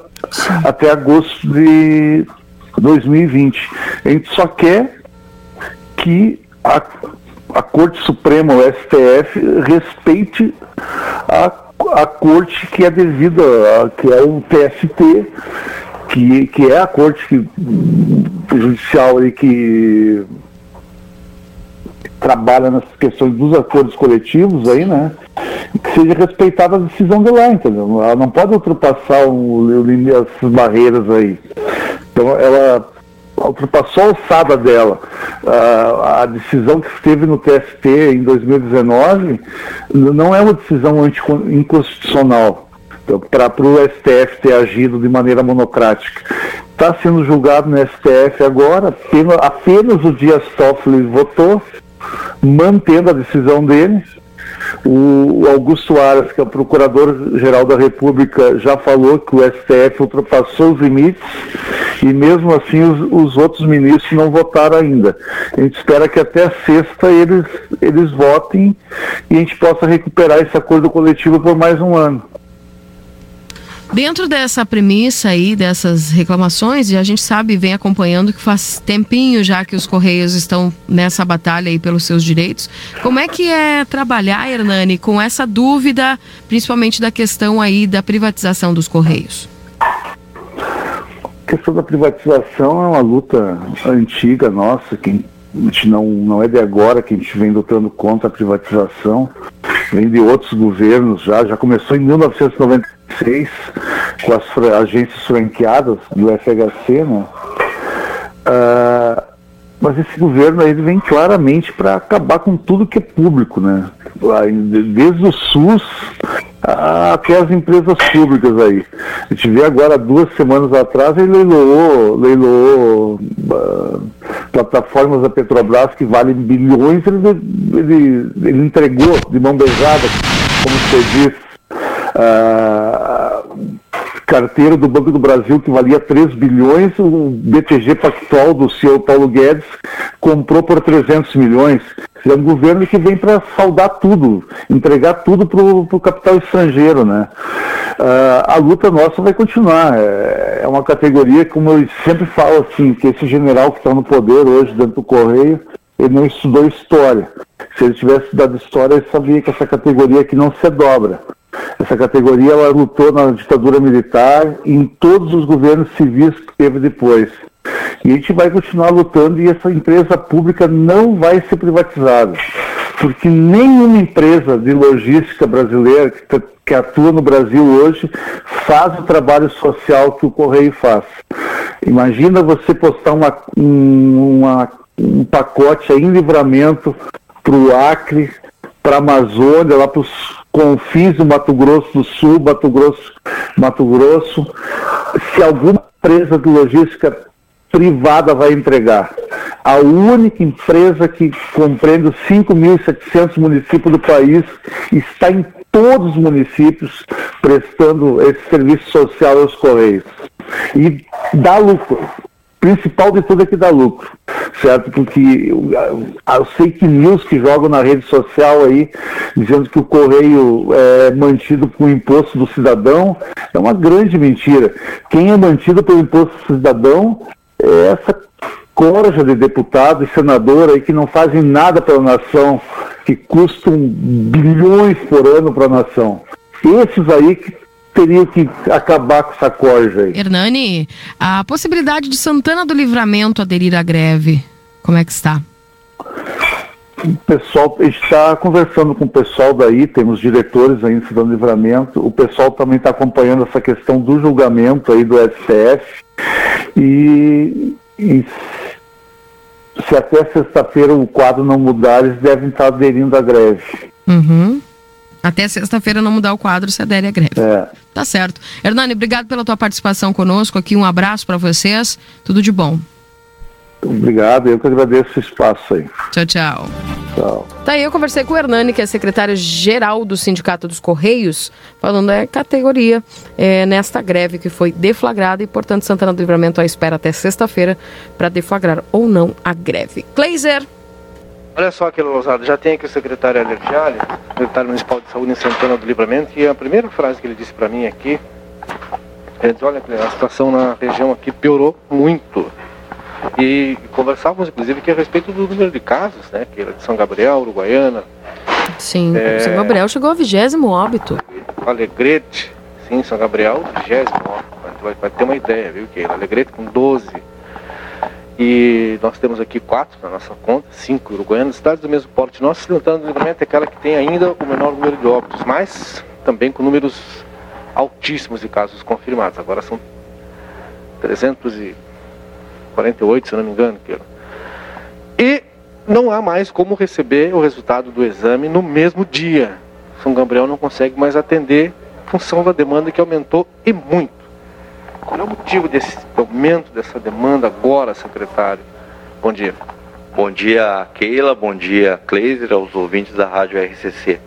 até agosto de 2020. A gente só quer que a, a Corte Suprema, o STF, respeite a, a corte que é devida, a- que é o TST, que, que é a corte que, judicial aí que trabalha nas questões dos acordos coletivos aí, né? Que seja respeitada a decisão de lá, entendeu? Ela não pode ultrapassar o, essas barreiras aí. Então ela ultrapassou a alçada dela. Ah, a decisão que teve no TST em 2019 n- não é uma decisão anticon- inconstitucional para o STF ter agido de maneira monocrática. Está sendo julgado no STF agora, apenas, apenas o Dias Toffoli votou, mantendo a decisão dele. O Augusto Aras, que é o Procurador-Geral da República, já falou que o STF ultrapassou os limites e mesmo assim os, os outros ministros não votaram ainda. A gente espera que até sexta eles, eles votem e a gente possa recuperar esse acordo coletivo por mais um ano. Dentro dessa premissa aí, dessas reclamações, e a gente sabe, vem acompanhando que faz tempinho já que os Correios estão nessa batalha aí pelos seus direitos. Como é que é trabalhar, Hernani, com essa dúvida, principalmente da questão aí da privatização dos Correios? A questão da privatização é uma luta antiga nossa, que a gente não, não é de agora que a gente vem lutando contra a privatização, vem de outros governos já, já começou em 1996 com as agências franqueadas do FHC, né? Ah, mas esse governo aí vem claramente para acabar com tudo que é público, né? De- Desde o SUS até as empresas públicas aí. A gente vê agora, duas semanas atrás, ele leiloou, leiloou ah, plataformas da Petrobras que valem bilhões, ele, ele, ele entregou de mão beijada, como você diz. Ah, carteira do Banco do Brasil que valia 3 bilhões, o BTG Pactual do CEO Paulo Guedes comprou por 300 milhões. É um governo que vem para saldar tudo, entregar tudo para o capital estrangeiro, né? Ah, a luta nossa vai continuar. É, é uma categoria, como eu sempre falo assim, que esse general que está no poder hoje dentro do Correio, ele não estudou história. Se ele tivesse estudado história, ele sabia que essa categoria aqui não se dobra. Essa categoria ela lutou na ditadura militar e em todos os governos civis que teve depois. E a gente vai continuar lutando e essa empresa pública não vai ser privatizada. Porque nenhuma empresa de logística brasileira que, tá- atua no Brasil hoje faz o trabalho social que o Correio faz. Imagina você postar uma, um, uma- um pacote em livramento para o Acre, para a Amazônia, lá para os confins do Mato Grosso do Sul, Mato Grosso, Mato Grosso. Se alguma empresa de logística privada vai entregar. A única empresa que compreende os 5.700 municípios do país está em todos os municípios prestando esse serviço social aos Correios. E dá lucro. Principal de tudo é que dá lucro, certo? Porque as fake news que jogam na rede social aí, dizendo que o correio é mantido com o imposto do cidadão, é uma grande mentira. Quem é mantido pelo imposto do cidadão é essa corja de deputado e senador aí que não fazem nada pela nação, que custam bilhões por ano para a nação. Esses aí que teriam que acabar com essa corja aí. Hernani, a possibilidade de Santana do Livramento aderir à greve, como é que está? O pessoal está conversando com o pessoal daí, temos diretores aí em Santana do Livramento, o pessoal também está acompanhando essa questão do julgamento aí do STF e, e se até sexta-feira o quadro não mudar, eles devem estar aderindo à greve. Uhum. Até sexta-feira não mudar o quadro, você adere à greve. É. Tá certo. Hernani, obrigado pela tua participação conosco aqui. Um abraço para vocês. Tudo de bom. Obrigado, eu que agradeço o espaço aí. Tchau, tchau. Tchau. Tá aí, eu conversei com o Hernani, que é secretário-geral do Sindicato dos Correios, falando é categoria é, nesta greve que foi deflagrada e, portanto, Santana do Livramento à espera até sexta-feira para deflagrar ou não a greve. Kleiser. Olha só aquele ousado, já tem aqui o secretário Alergiali, secretário municipal de saúde em Santana do Livramento, e a primeira frase que ele disse para mim aqui, ele disse, olha, a situação na região aqui piorou muito. E conversávamos, inclusive, aqui a respeito do número de casos, né, que era de São Gabriel, Uruguaiana, Sim, É. São Gabriel chegou ao vigésimo óbito. Alegrete, sim, São Gabriel, 20 vai, vai ter uma ideia, viu, que Alegrete com 12. E nós temos aqui quatro na nossa conta, cinco uruguaianas, cidades do mesmo porte. Nossa Santana do Livramento é aquela que tem ainda o menor número de óbitos, mas também com números altíssimos de casos confirmados. Agora são 348, se não me engano. Keila. E não há mais como receber o resultado do exame no mesmo dia. São Gabriel não consegue mais atender função da demanda que aumentou e muito. Qual é o motivo desse aumento dessa demanda agora, secretário? Bom dia. Bom dia, Keila. Bom dia, Kleiser, aos ouvintes da Rádio RCC.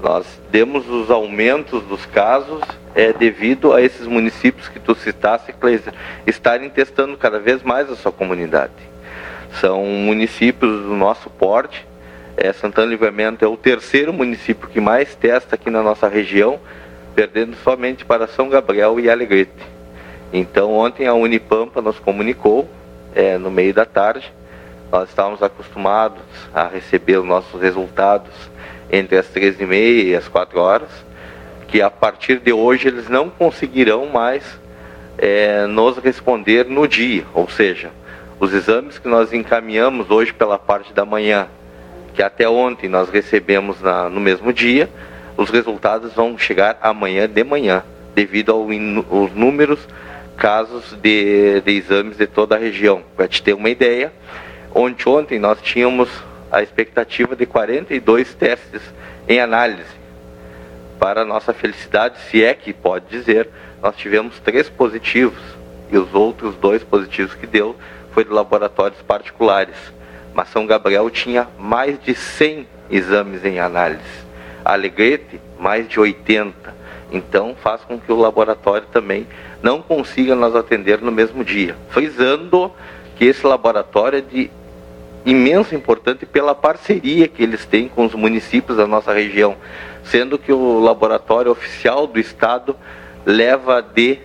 Nós demos os aumentos dos casos é, devido a esses municípios que tu citaste, Kleiser, estarem testando cada vez mais a sua comunidade. São municípios do nosso porte. É, Santana Livramento é o terceiro município que mais testa aqui na nossa região, perdendo somente para São Gabriel e Alegrete. Então, ontem a Unipampa nos comunicou, é, no meio da tarde, nós estávamos acostumados a receber os nossos resultados entre as 13h30 e as 4 horas, que a partir de hoje eles não conseguirão mais é, nos responder no dia, ou seja, os exames que nós encaminhamos hoje pela parte da manhã, que até ontem nós recebemos na- no mesmo dia, os resultados vão chegar amanhã de manhã, devido aos números casos de, de exames de toda a região. Para te ter uma ideia, ontem, ontem nós tínhamos a expectativa de 42 testes em análise. Para nossa felicidade, se é que pode dizer, nós tivemos três positivos e os outros dois positivos que deu foi de laboratórios particulares. Mas São Gabriel tinha mais de 100 exames em análise. Alegrete, mais de 80. Então faz com que o laboratório também não consiga nos atender no mesmo dia. Frisando que esse laboratório é de imensa importância pela parceria que eles têm com os municípios da nossa região, sendo que o laboratório oficial do estado leva de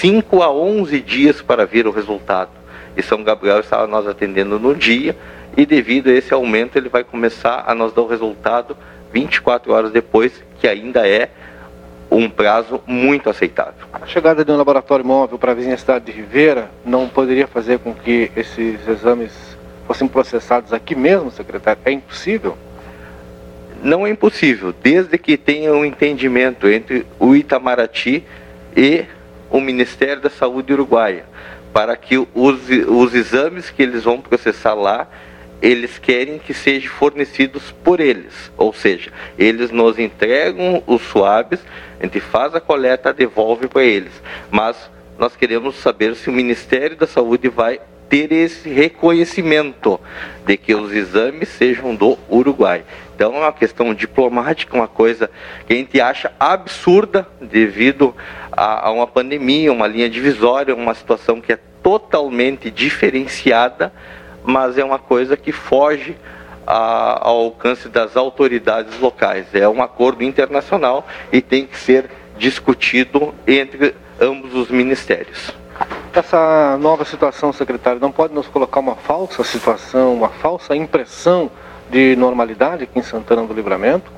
5 a 11 dias para vir o resultado. E São Gabriel estava nós atendendo no dia e devido a esse aumento ele vai começar a nos dar o resultado 24 horas depois, que ainda é um prazo muito aceitável. A chegada de um laboratório móvel para a vizinha cidade de Ribeira não poderia fazer com que esses exames fossem processados aqui mesmo, secretário? É impossível? Não é impossível, desde que tenha um entendimento entre o Itamaraty e o Ministério da Saúde Uruguaia, para que os, os exames que eles vão processar lá, eles querem que sejam fornecidos por eles, ou seja, eles nos entregam os suaves, a gente faz a coleta, devolve para eles, mas nós queremos saber se o Ministério da Saúde vai ter esse reconhecimento de que os exames sejam do Uruguai. Então é uma questão diplomática, uma coisa que a gente acha absurda devido a, a uma pandemia, uma linha divisória, uma situação que é totalmente diferenciada, mas é uma coisa que foge a- ao alcance das autoridades locais. É um acordo internacional e tem que ser discutido entre ambos os ministérios. Essa nova situação, secretário, não pode nos colocar uma falsa situação, uma falsa impressão de normalidade aqui em Santana do Livramento?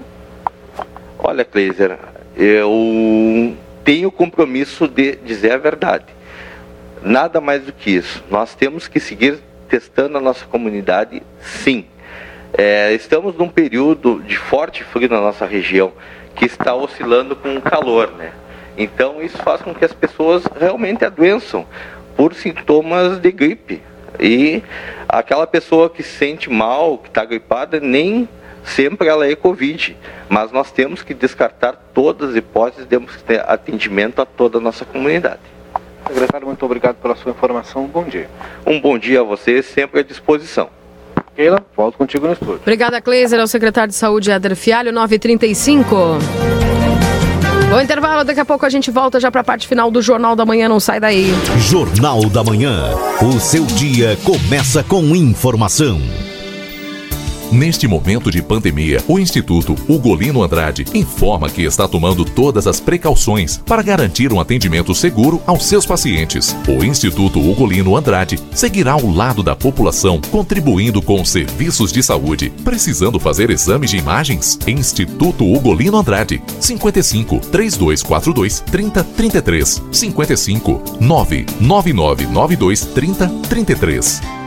Olha, Kleiser, eu tenho o compromisso de dizer a verdade. Nada mais do que isso. Nós temos que seguir testando a nossa comunidade, sim. É, estamos num período de forte frio na nossa região, que está oscilando com o calor, né? Então isso faz com que as pessoas realmente adoeçam por sintomas de gripe. E aquela pessoa que se sente mal, que está gripada, nem sempre ela é Covid. Mas nós temos que descartar todas as hipóteses, temos que ter atendimento a toda a nossa comunidade. Secretário, muito obrigado pela sua informação. Bom dia. Um bom dia a você, sempre à disposição. Keila, volto contigo no estúdio. Obrigada, Kleiser, ao secretário de Saúde, Éder Fialho, 935. Bom intervalo, daqui a pouco a gente volta já para a parte final do Jornal da Manhã, não sai daí. Jornal da Manhã. O seu dia começa com informação. Neste momento de pandemia, o Instituto Ugolino Andrade informa que está tomando todas as precauções para garantir um atendimento seguro aos seus pacientes. O Instituto Ugolino Andrade seguirá ao lado da população, contribuindo com os serviços de saúde. Precisando fazer exames de imagens? Instituto Ugolino Andrade, 55 3242 3033 55 99992 3033.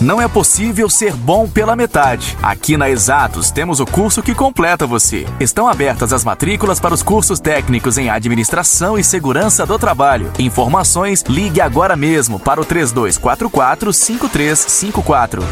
Não é possível ser bom pela metade. Aqui na Exatos temos o curso que completa você. Estão abertas as matrículas para os cursos técnicos em Administração e Segurança do Trabalho. Informações, ligue agora mesmo para o 3244 5354.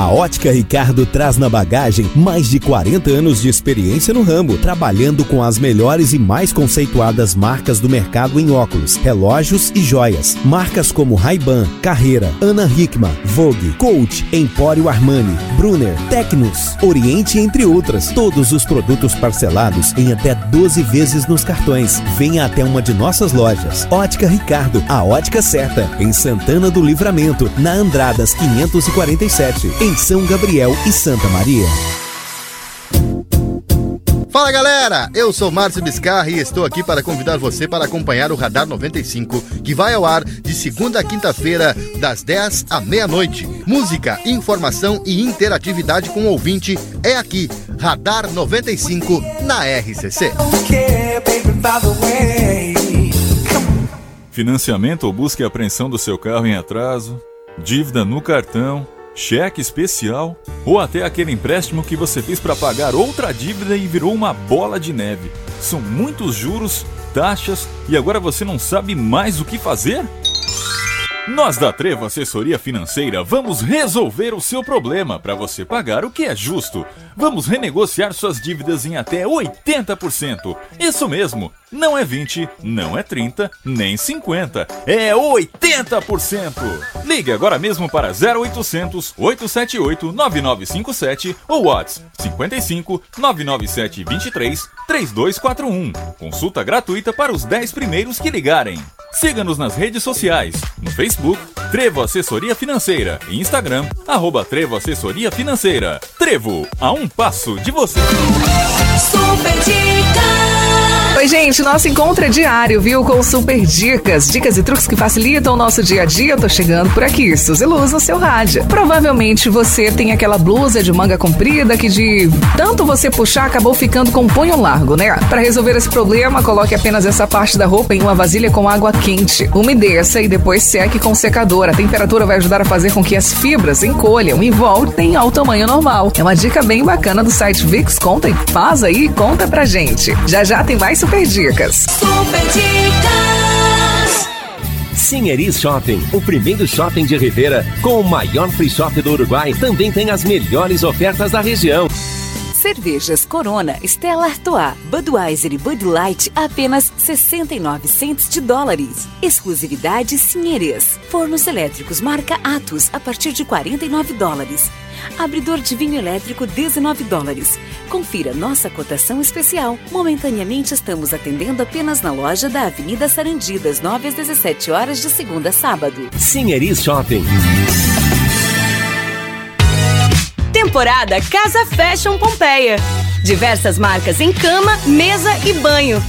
A Ótica Ricardo traz na bagagem mais de 40 anos de experiência no ramo, trabalhando com as melhores e mais conceituadas marcas do mercado em óculos, relógios e joias. Marcas como Ray-Ban, Carreira, Ana Hickman, Vogue, Coach, Empório Armani, Brunner, Tecnos, Oriente, entre outras. Todos os produtos parcelados em até 12 vezes nos cartões. Venha até uma de nossas lojas. Ótica Ricardo, a ótica certa, em Santana do Livramento, na Andradas 547, em São Gabriel e Santa Maria. Fala galera, eu sou Márcio Biscarra e estou aqui para convidar você para acompanhar o Radar 95, que vai ao ar de segunda a quinta-feira, das 10 à meia-noite. Música, informação e interatividade com o ouvinte é aqui, Radar 95 na RCC. Financiamento ou busca e apreensão do seu carro em atraso, dívida no cartão, cheque especial ou até aquele empréstimo que você fez para pagar outra dívida e virou uma bola de neve. São muitos juros, taxas e agora você não sabe mais o que fazer? Nós da Trevo Assessoria Financeira vamos resolver o seu problema para você pagar o que é justo. Vamos renegociar suas dívidas em até 80%. Isso mesmo, não é 20, não é 30, nem 50, é 80%. Ligue agora mesmo para 0800 878 9957 ou WhatsApp 55 997 23 3241. Consulta gratuita para os 10 primeiros que ligarem. Siga-nos nas redes sociais, no Facebook, Trevo Assessoria Financeira e Instagram, arroba Trevo Assessoria Financeira. Trevo, a um passo de você. Super Dicas! Oi, gente, nosso encontro é diário, viu? Com super dicas, dicas e truques que facilitam o nosso dia a dia. Tô chegando por aqui, Suzy Luz no seu rádio. Provavelmente você tem aquela blusa de manga comprida que de tanto você puxar acabou ficando com um punho largo, né? Para resolver esse problema, coloque apenas essa parte da roupa em uma vasilha com água quente. Umedeça e depois seque com secador. A temperatura vai ajudar a fazer com que as fibras encolham e voltem ao tamanho normal. É uma dica bem bacana do site Vix. Conta e faz aí, conta pra gente. Já já tem mais super dicas. Super Dicas! Sinheris Shopping, o primeiro shopping de Rivera com o maior free shop do Uruguai, também tem as melhores ofertas da região. Cervejas Corona, Stella Artois, Budweiser e Bud Light apenas 69 cents de dólares. Exclusividade Sinherias. Fornos elétricos marca Atos a partir de 49 dólares. Abridor de vinho elétrico 19 dólares. Confira nossa cotação especial. Momentaneamente estamos atendendo apenas na loja da Avenida Sarandi das 9 às 17 horas de segunda a sábado. Sinheris Shopping. Temporada Casa Fashion Pompeia. Diversas marcas em cama, mesa e banho.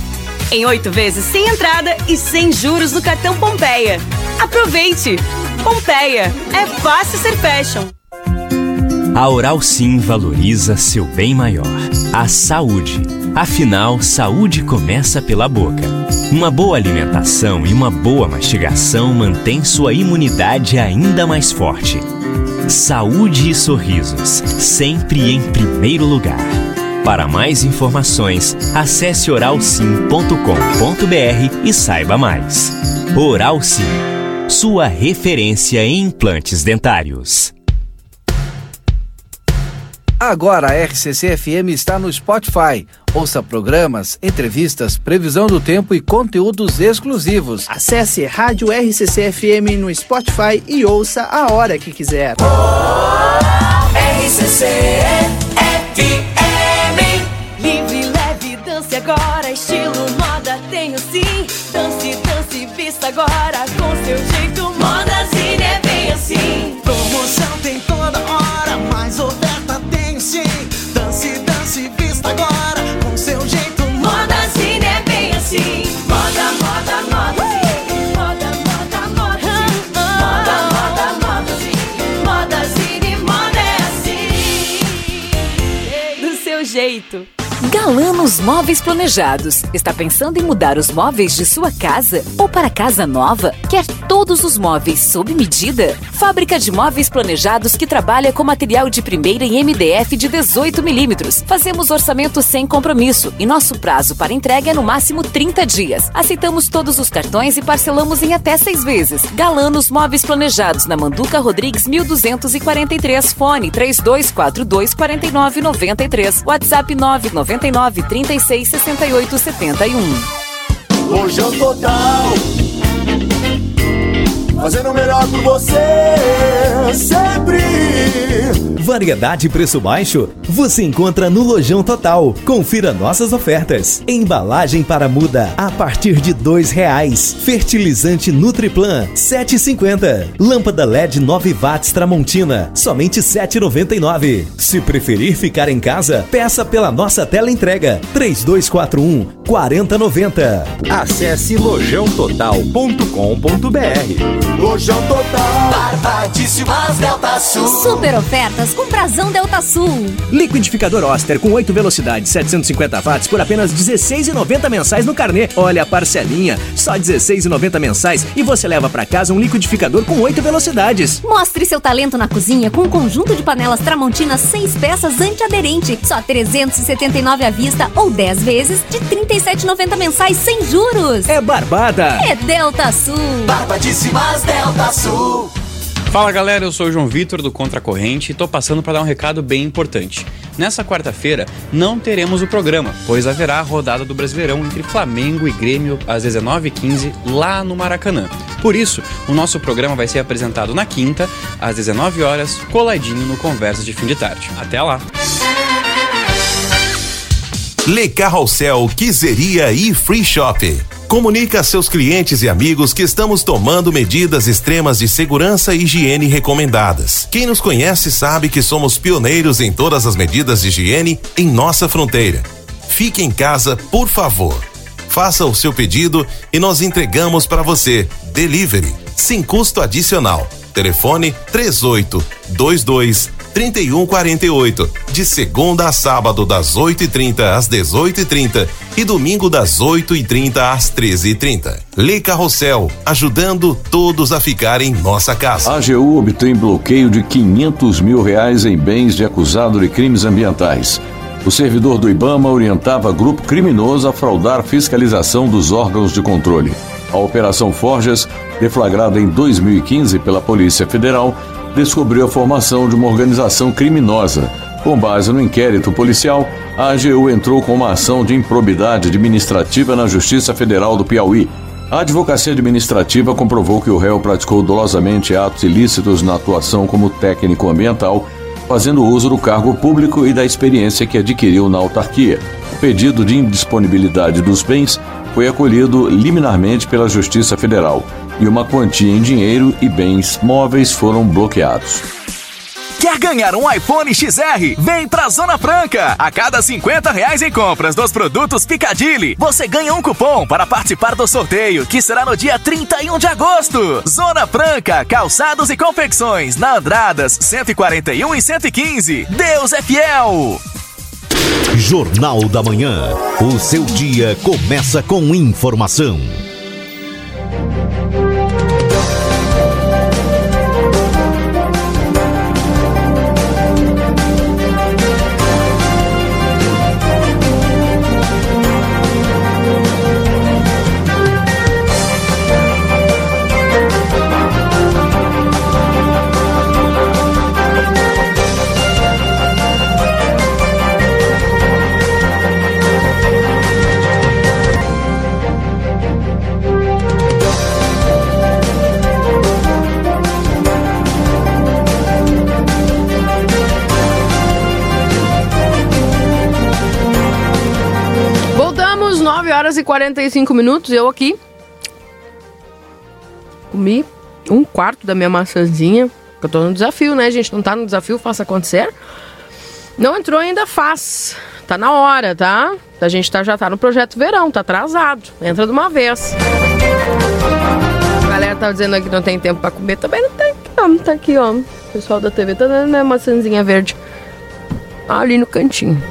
Em oito vezes sem entrada e sem juros no cartão Pompeia. Aproveite! Pompeia, é fácil ser fashion. A Oral Sim valoriza seu bem maior, a saúde. Afinal, saúde começa pela boca. Uma boa alimentação e uma boa mastigação mantém sua imunidade ainda mais forte. Saúde e sorrisos, sempre em primeiro lugar. Para mais informações, acesse oralsim.com.br e saiba mais. Oral Sim, sua referência em implantes dentários. Agora a RCC FM está no Spotify. Ouça programas, entrevistas, previsão do tempo e conteúdos exclusivos. Acesse Rádio RCC FM no Spotify e ouça a hora que quiser. RCC FM. Seu jeito. Galanos Móveis Planejados. Está pensando em mudar os móveis de sua casa ou para casa nova? Quer todos os móveis sob medida? Fábrica de móveis planejados que trabalha com material de primeira em MDF de 18 milímetros. Fazemos orçamento sem compromisso e nosso prazo para entrega é no máximo 30 dias. Aceitamos todos os cartões e parcelamos em até seis vezes. Galanos Móveis Planejados na Manduca Rodrigues 1243. Fone 3242 4993. WhatsApp 999 36 68 71. Lojão Total. Fazendo o melhor por você. Variedade e preço baixo? Você encontra no Lojão Total. Confira nossas ofertas. Embalagem para muda a partir de dois reais. Fertilizante Nutriplan 7,50. Lâmpada LED 9 watts Tramontina somente 7,99. Se preferir ficar em casa, peça pela nossa tela entrega 3241 4090. Acesse lojãototal.com.br. Lojão Total. Barbadíssimas Delta Sul. Super ofertas com Prazão Delta Sul. Liquidificador Oster com 8 velocidades, 750 watts por apenas R$16,90 mensais no carnê. Olha a parcelinha, só R$16,90 mensais e você leva pra casa um liquidificador com 8 velocidades. Mostre seu talento na cozinha com um conjunto de panelas Tramontina 6 peças antiaderente. Só R$ 379 à vista ou 10 vezes de R$ 37,90 mensais sem juros. É barbada. É Delta Sul. Barbadíssimas Delta Sul. Fala galera, eu sou o João Vitor do Contra Corrente e tô passando para dar um recado bem importante. Nessa quarta-feira não teremos o programa, pois haverá a rodada do Brasileirão entre Flamengo e Grêmio às 19h15 lá no Maracanã. Por isso, o nosso programa vai ser apresentado na quinta, às 19 horas, coladinho no Conversa de Fim de Tarde. Até lá! Le Carrossel Quiseria e Free Shop. Comunica a seus clientes e amigos que estamos tomando medidas extremas de segurança e higiene recomendadas. Quem nos conhece sabe que somos pioneiros em todas as medidas de higiene em nossa fronteira. Fique em casa, por favor. Faça o seu pedido e nós entregamos para você. Delivery, sem custo adicional. Telefone 3822 3148. De segunda a sábado, das 8h30 às 18h30 e domingo das 8h30 às 13h30. Lei Carrossel, ajudando todos a ficar em nossa casa. A AGU obtém bloqueio de 500 mil reais em bens de acusado de crimes ambientais. O servidor do Ibama orientava grupo criminoso a fraudar fiscalização dos órgãos de controle. A Operação Forjas, deflagrada em 2015 pela Polícia Federal, descobriu a formação de uma organização criminosa, Com base no inquérito policial, a AGU entrou com uma ação de improbidade administrativa na Justiça Federal do Piauí. A Advocacia Administrativa comprovou que o réu praticou dolosamente atos ilícitos na atuação como técnico ambiental, fazendo uso do cargo público e da experiência que adquiriu na autarquia. O pedido de indisponibilidade dos bens foi acolhido liminarmente pela Justiça Federal e uma quantia em dinheiro e bens móveis foram bloqueados. Quer ganhar um iPhone XR? Vem pra Zona Franca! A cada 50 reais em compras dos produtos Picadilly, você ganha um cupom para participar do sorteio, que será no dia 31 de agosto. Zona Franca, calçados e confecções, na Andradas 141 e 115. Deus é fiel! Jornal da Manhã. O seu dia começa com informação. Horas e 45 minutos. Eu aqui. Comi um quarto da minha maçãzinha. Eu tô no desafio, né, gente? Não tá no desafio, faça acontecer. Não entrou ainda, faz. Tá na hora, tá? A gente tá, já tá no projeto verão, tá atrasado. Entra de uma vez. A galera tá dizendo que não tem tempo pra comer. Também não tem, não. Tá aqui, ó. O pessoal da TV tá dando minha maçãzinha verde. Ali no cantinho.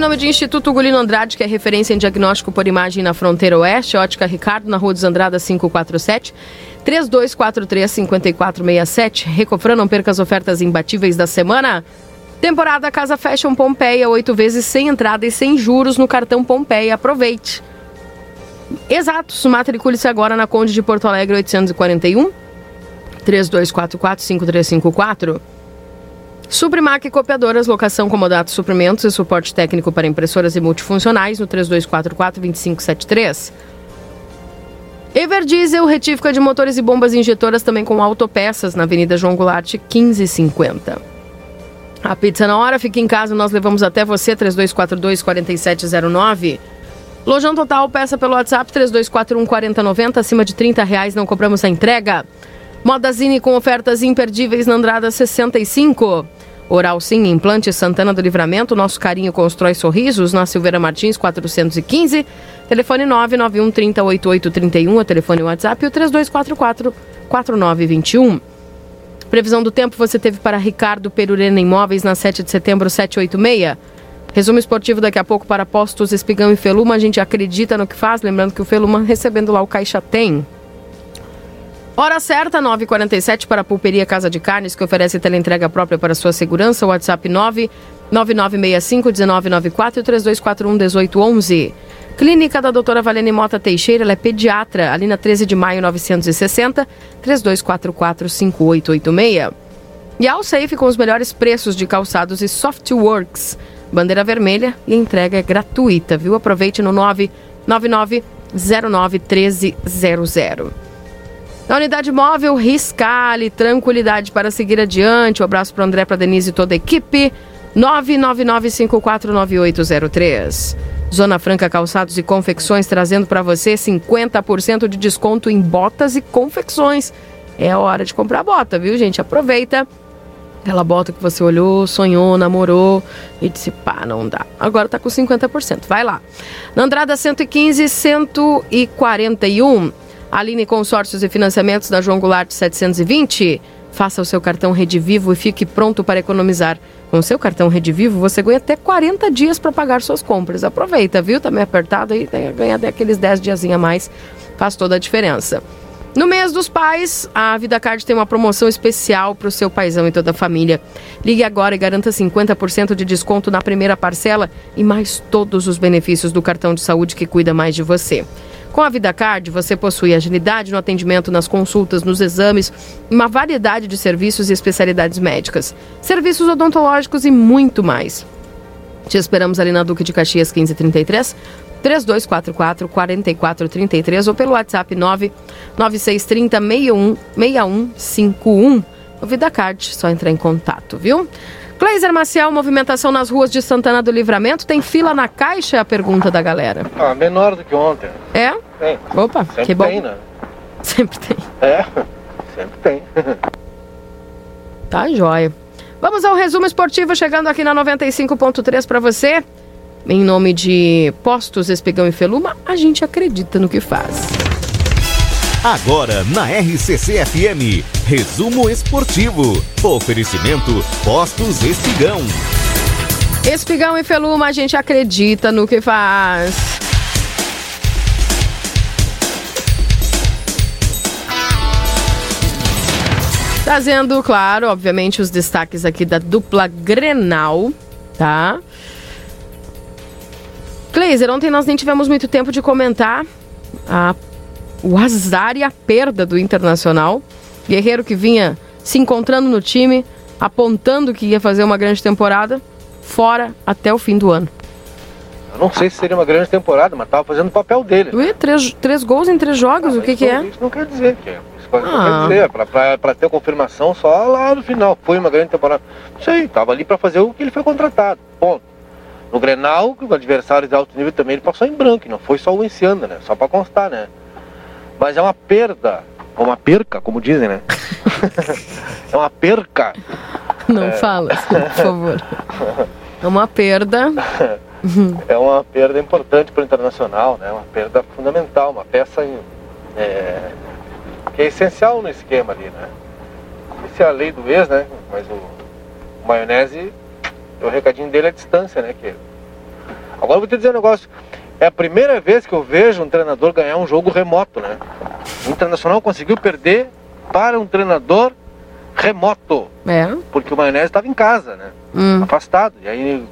Em nome de Instituto Gulino Andrade, que é referência em diagnóstico por imagem na fronteira oeste. Ótica Ricardo, na Rua dos Andradas 547. 3243-5467. Recofran, não perca as ofertas imbatíveis da semana. Temporada Casa Fashion Pompeia, oito vezes sem entrada e sem juros no cartão Pompeia. Aproveite. Exatos, matricule-se agora na Conde de Porto Alegre 841 3244-5354. Suprimac Copiadoras, locação, comodato, suprimentos e suporte técnico para impressoras e multifuncionais no 3244-2573. Everdiesel, retífica de motores e bombas injetoras também com autopeças na Avenida João Goulart 1550. A pizza na hora, fica em casa, nós levamos até você, 3242-4709. Lojão Total, peça pelo WhatsApp 3241-4090, acima de 30 reais, não cobramos a entrega. Modazine com ofertas imperdíveis na Andrada 65. Oral Sim, implante Santana do Livramento, nosso carinho constrói sorrisos, na Silveira Martins 415. Telefone 991 30 8831, o telefone WhatsApp e o 3244 4921. Previsão do tempo você teve para Ricardo Perurena Imóveis na 7 de setembro 786. Resumo esportivo daqui a pouco para Postos Espigão e Feluma. A gente acredita no que faz, lembrando que o Feluma recebendo lá o Caixa tem. Hora certa, 9h47 para a Pulperia Casa de Carnes, que oferece teleentrega própria para sua segurança. WhatsApp 99965-1994 e 3241-1811. Clínica da doutora Valene Mota Teixeira, ela é pediatra, ali na 13 de maio 960, 3244-5886. E ao Safe com os melhores preços de calçados e softworks. Bandeira vermelha e entrega é gratuita, viu? Aproveite no 999 09 1300. Na unidade móvel, Riscale, tranquilidade para seguir adiante. Um abraço para o André, para a Denise e toda a equipe. 999549803. Zona Franca Calçados e Confecções trazendo para você 50% de desconto em botas e confecções. É hora de comprar bota, viu, gente? Aproveita. Aquela bota que você olhou, sonhou, namorou e disse, pá, não dá. Agora tá com 50%. Vai lá. Na Andrada 115, 141. Aline Consórcios e Financiamentos da João Goulart 720. Faça o seu cartão Rede Vivo e fique pronto para economizar. Com o seu cartão Rede Vivo, você ganha até 40 dias para pagar suas compras. Aproveita, viu? Tá meio apertado aí, ganha aqueles 10 dias a mais. Faz toda a diferença. No mês dos pais, a Vida Card tem uma promoção especial para o seu paizão e toda a família. Ligue agora e garanta 50% de desconto na primeira parcela e mais todos os benefícios do cartão de saúde que cuida mais de você. Com a VidaCard, você possui agilidade no atendimento nas consultas, nos exames, uma variedade de serviços e especialidades médicas, serviços odontológicos e muito mais. Te esperamos ali na Duque de Caxias 1533, 3244 4433 ou pelo WhatsApp 99630 61 6151. O VidaCard, só entrar em contato, viu? Cleiser Maciel, movimentação nas ruas de Santana do Livramento. Tem fila na caixa? É a pergunta da galera. Ah, menor do que ontem. É? Tem. Opa, Sempre que bom. tem, né? Sempre tem. É, *laughs* sempre tem. *laughs* Tá jóia. Vamos ao resumo esportivo, chegando aqui na 95.3 para você. Em nome de Postos Espigão e Feluma, a gente acredita no que faz. Agora na RCC FM, resumo esportivo. Oferecimento Postos Espigão. Espigão e Feluma, a gente acredita no que faz. Trazendo, claro, obviamente, os destaques aqui da dupla Grenal, tá? Kleiser, ontem nós nem tivemos muito tempo de comentar a, o azar e a perda do Internacional. Guerreiro que vinha se encontrando no time, apontando que ia fazer uma grande temporada, fora até o fim do ano. Eu não sei se seria uma grande temporada, mas tava fazendo o papel dele. Ué, três, três gols em três jogos, o que que é? Isso não quer dizer que é. Isso não Ah. quer dizer. Pra, pra, pra ter confirmação só lá no final. Foi uma grande temporada. Isso aí, tava ali pra fazer o que ele foi contratado. Ponto. No Grenal, o adversário de alto nível também ele passou em branco, não foi só o Encianda, né? Só pra constar, né? Mas é uma perda, ou uma perca, como dizem, né? *laughs* é uma perca. Não É. fala, por favor. É uma perda. é uma perda importante para o internacional, né? Uma perda fundamental, uma peça em- é, que é essencial no esquema ali, né? Isso é a lei do ex, né? Mas o, o maionese, o recadinho dele é a distância, né? Que... Agora eu vou te dizer um negócio. É a primeira vez que eu vejo um treinador ganhar um jogo remoto, né? O Internacional conseguiu perder para um treinador remoto. É. Porque o maionese estava em casa, né? Hum. Afastado. E aí,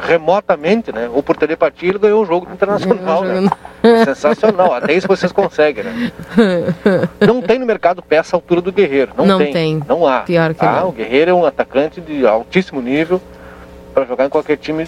remotamente, né? Ou por telepatia, ele ganhou um jogo internacional, né? *laughs* Sensacional. Até isso vocês conseguem, né? *laughs* Não tem no mercado peça à altura do Guerreiro. Não, Não tem. tem. Não há. Pior que tá? não. O Guerreiro é um atacante de altíssimo nível para jogar em qualquer time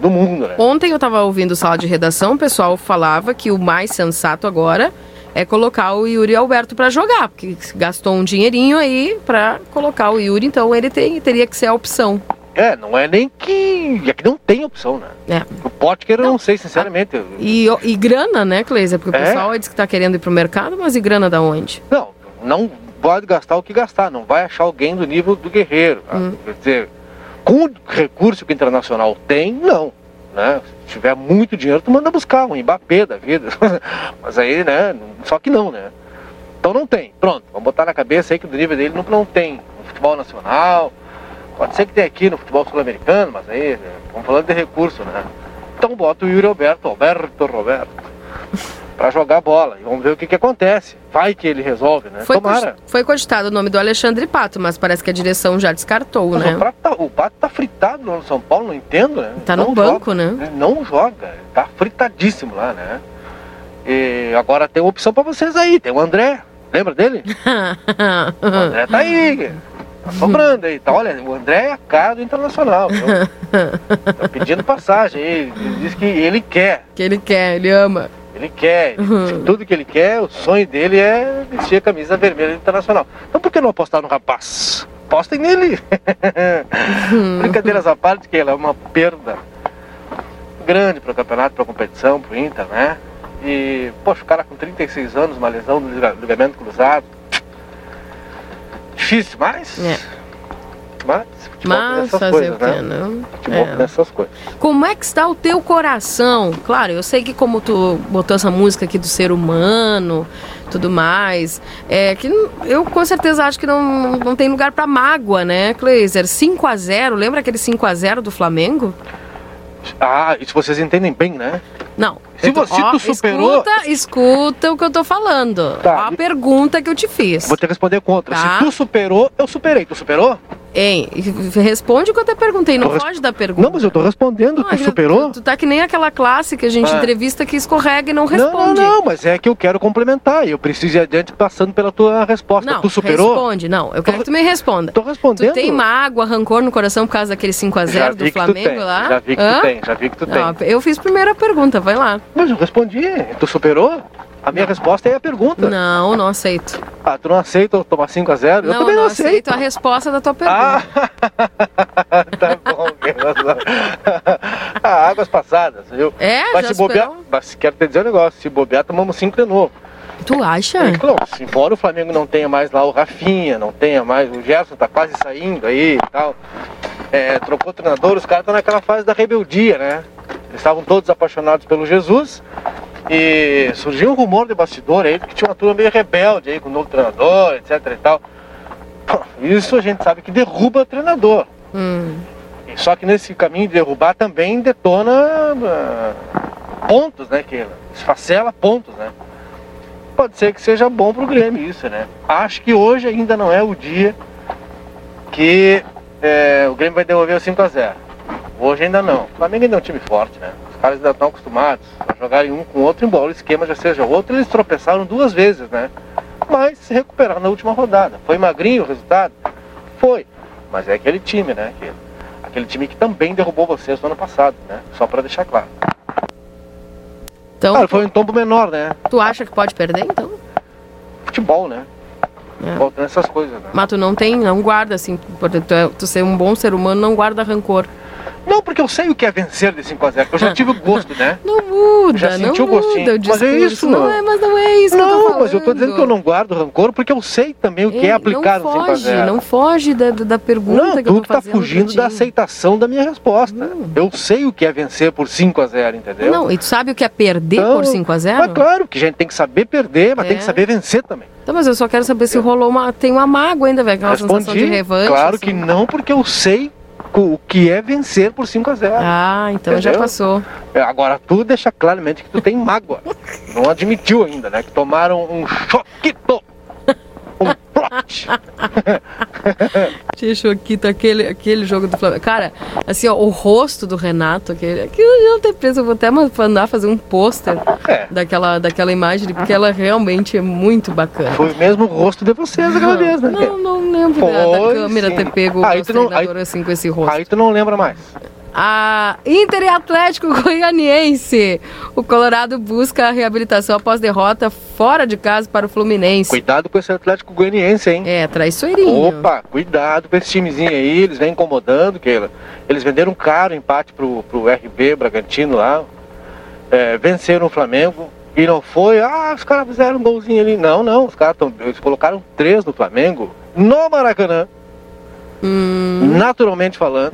do mundo, né? Ontem eu tava ouvindo sala de redação, o pessoal falava que o mais sensato agora é colocar o Yuri Alberto pra jogar, porque gastou um dinheirinho aí pra colocar o Yuri, então ele tem- teria que ser a opção. É, não é nem que. É que não tem opção, né? É. O Potker eu não sei, sinceramente. E, e grana, né, Cleisa? Porque o É? pessoal diz que tá querendo ir pro mercado, mas e grana da onde? Não, não pode gastar o que gastar, não vai achar alguém do nível do guerreiro. tá? Hum. Quer dizer, com o recurso que o Internacional tem, não. Né? Se tiver muito dinheiro, tu manda buscar um Mbappé da vida. *laughs* Mas aí, né? Só que não, né? Então não tem. Pronto, vamos botar na cabeça aí que do nível dele não, não tem. No futebol nacional, pode ser que tenha aqui no futebol sul-americano, mas aí, né, falando de recurso, né? Então bota o Yuri Alberto, Alberto Roberto, pra jogar bola. E vamos ver o que, que acontece. Vai que ele resolve, né? Foi, Tomara. foi cogitado o nome do Alexandre Pato, mas parece que a direção já descartou, Mas né? o, Pato tá, o Pato tá fritado lá no São Paulo, não entendo, né? Tá Não no banco, joga. né? Ele não joga, tá fritadíssimo lá, né? E agora tem uma opção pra vocês aí, tem o André. Lembra dele? *laughs* O André tá aí, tá sobrando aí. Tá, olha, o André é a cara do Internacional, viu? *laughs* Tá pedindo passagem aí. Ele diz que ele quer. que ele quer, ele ama. Ele quer, ele que tudo que ele quer, o sonho dele é vestir a camisa vermelha do Internacional. Então por que não apostar no rapaz? Apostem nele. Brincadeiras à parte, que ela é uma perda grande para o campeonato, para a competição, para o Inter, né? E, poxa, o cara com 36 anos, uma lesão liga- ligamento cruzado. Difícil, mas. É. Mas, futebol Mas fazer coisas, o quê, né? não? Futebol É. essas coisas. Como é que está o teu coração? Claro, eu sei que como tu botou essa música aqui do ser humano, tudo mais, é que eu com certeza acho que não, não tem lugar pra mágoa, né, Kleiser? 5 a 0 lembra aquele 5 a 0 do Flamengo? Ah, isso vocês entendem bem, né? Não, Se você Ó, tu superou, Escuta, escuta o que eu tô falando. Tá. A pergunta que eu te fiz. vou que responder contra. Tá. Se tu superou, eu superei. Tu superou? Hein, responde o que eu te perguntei, não Tô res- foge da pergunta. Não, mas eu tô respondendo. Não, tu superou? Tu, tu tá que nem aquela classe que a gente Ah. entrevista que escorrega e não Não, responde. não, não, mas é que eu quero complementar. Eu preciso ir adiante passando pela tua resposta. Não, tu superou? responde, não. Eu quero que tu me responda. Tô respondendo. Tu tem mágoa, rancor no coração por causa daquele 5x0 Já do tu Flamengo tem, lá? já vi que tu Hã? tem, já vi que tu Não, tem. eu fiz primeiro a pergunta, vai lá. Mas eu respondi. Tu superou? A minha resposta é a pergunta. Não, não aceito. Ah, tu não aceita eu tomar 5x0? Eu não, também não não aceito aceito. a resposta da tua pergunta. *laughs* tá bom, ah, águas passadas, viu? É, Mas já se bobear, mas quero te dizer um negócio, se bobear, tomamos 5 de novo. Tu acha? Não, se embora o Flamengo não tenha mais lá o Rafinha, não tenha mais, o Gerson tá quase saindo aí e tal. É, trocou o treinador, os caras estão naquela fase da rebeldia, né? Estavam todos apaixonados pelo Jesus e surgiu um rumor de bastidor aí que tinha uma turma meio rebelde aí com o novo treinador, etc e tal. Isso a gente sabe que derruba o treinador. Hum. Só que nesse caminho de derrubar também detona ah, pontos, né? Que esfacela pontos, né? Pode ser que seja bom pro Grêmio isso, né? Acho que hoje ainda não é o dia que é, o Grêmio vai devolver o 5x0. Hoje ainda não. O Flamengo ainda é um time forte, né? Os caras ainda estão acostumados a jogarem um com o outro, embora o esquema já seja outro. Eles tropeçaram duas vezes, né? Mas se recuperaram na última rodada. Foi magrinho o resultado? Foi. Mas é aquele time, né? Que- aquele time que também derrubou vocês no ano passado, né? Só pra deixar claro. Então, Claro, foi um tombo menor, né? tu acha que pode perder, então? Futebol, né? É. Volta nessas coisas, né? Mas tu não tem, não guarda, assim, por tu, é- tu ser um bom ser humano, não guarda rancor. Não, porque eu sei o que é vencer de 5x0, eu já tive o *laughs* gosto, né? Não muda, Já não senti o gostinho. muda o Mas é discurso. isso. Não é, mas não é isso eu Não, falando. mas eu tô dizendo que eu não guardo rancor porque eu sei também o que Ei, é aplicar não no foge, 5x0. não foge da, da pergunta Não, que eu tu tô tá fazendo. pra fugindo ti. da aceitação da minha resposta. Eu sei o que é vencer por 5x0, entendeu? Não, e tu sabe o que é perder Então, por 5x0? Mas claro que a gente tem que saber perder, mas tem É. que saber vencer também. Então, mas eu só quero saber se rolou uma. Tem uma mágoa ainda, velho. Aquela sensação de revanche. claro assim. que não, porque eu sei o que é vencer por 5x0. Ah, então já passou. Agora tu deixa claramente que tu tem mágoa. não admitiu ainda, né? Que tomaram um choquito. *laughs* Plot. Tá aquele, aquele jogo do Flamengo. Cara, assim, ó, o rosto do Renato, aquele, aquilo eu não tenho preso, eu vou até mandar fazer um pôster É. daquela, daquela imagem, porque ela realmente é muito bacana. Foi o mesmo rosto de vocês aquela vez, né? Não, não lembro da, da Foi, câmera sim. ter pego Aí o tu não- treinador assim com esse rosto. Aí tu não lembra mais. A Inter e Atlético *laughs* Goianiense. O Colorado busca a reabilitação após derrota fora de casa para o Fluminense. Cuidado com esse Atlético Goianiense, hein? É, traiçoeirinho. Opa, cuidado com esse timezinho aí, eles vêm incomodando, que eles venderam caro o empate pro, pro RB Bragantino lá, é, venceram o Flamengo e não foi, ah, os caras fizeram um golzinho ali. Não, não, os caras tão, eles colocaram três no Flamengo, no Maracanã, naturalmente falando,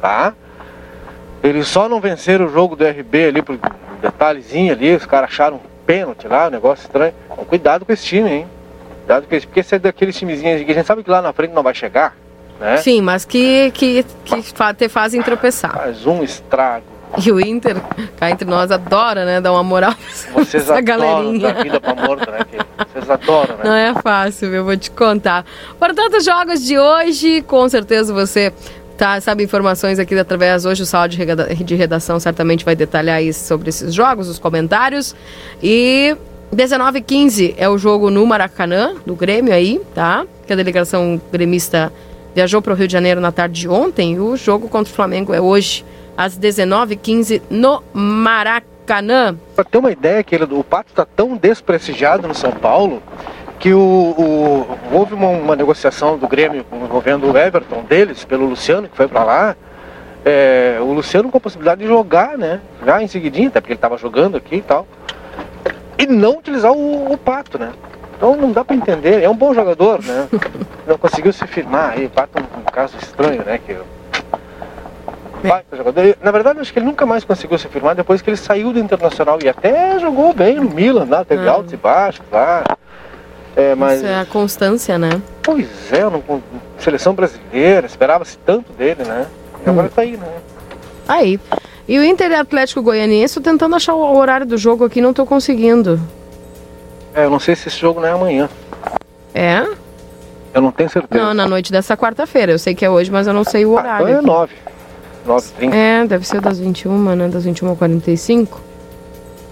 tá? Eles só não venceram o jogo do RB ali por detalhezinho ali, os caras acharam um pênalti lá, um negócio estranho. Então, cuidado com esse time, hein? Cuidado com esse, porque esse é daqueles timezinhos que a gente sabe que lá na frente não vai chegar, né? Sim, mas que, que, que te fazem tropeçar. Faz um estrago. E o Inter, cá entre nós, adora, né? Dar uma moral pra Vocês essa adoram galerinha. dar vida pra morto, né? Vocês adoram, né? Não é fácil, eu vou te contar. Portanto, os jogos de hoje, com certeza você tá, sabe informações aqui através hoje o sala de redação certamente vai detalhar isso sobre esses jogos, os comentários. E 19 h 15 é o jogo no Maracanã, do Grêmio aí, tá? Que a delegação gremista viajou para o Rio de Janeiro na tarde de ontem. E o jogo contra o Flamengo é hoje, às 19h15, no Maracanã. Pra ter uma ideia, que ele, o Pato está tão desprestigiado no São Paulo que o, o- houve uma, uma negociação do Grêmio envolvendo o Everton deles, pelo Luciano, que foi para lá. É, o Luciano com a possibilidade de jogar, né? Já em seguidinho, até porque ele estava jogando aqui e tal. E não utilizar o, o Pato, né? Então não dá para entender. É um bom jogador, né? *laughs* Não conseguiu se firmar aí. O Pato é um, um caso estranho, né? Que Na verdade, acho que ele nunca mais conseguiu se firmar depois que ele saiu do Internacional. E até jogou bem no Milan, lá, teve Ah. altos e baixos lá. É, mas. Isso é a constância, né? Pois é, não, seleção brasileira, esperava-se tanto dele, né? E agora tá aí, né? Aí. E o Inter e Atlético Goianiense, tô tentando achar o horário do jogo aqui, não tô conseguindo. É, eu não sei se esse jogo não é amanhã. É? Eu não tenho certeza. Não, na noite dessa quarta-feira. Eu sei que é hoje, mas eu não sei o horário. Então é aqui. 9. 9h30. É, deve ser das 21, né? Das 21h45.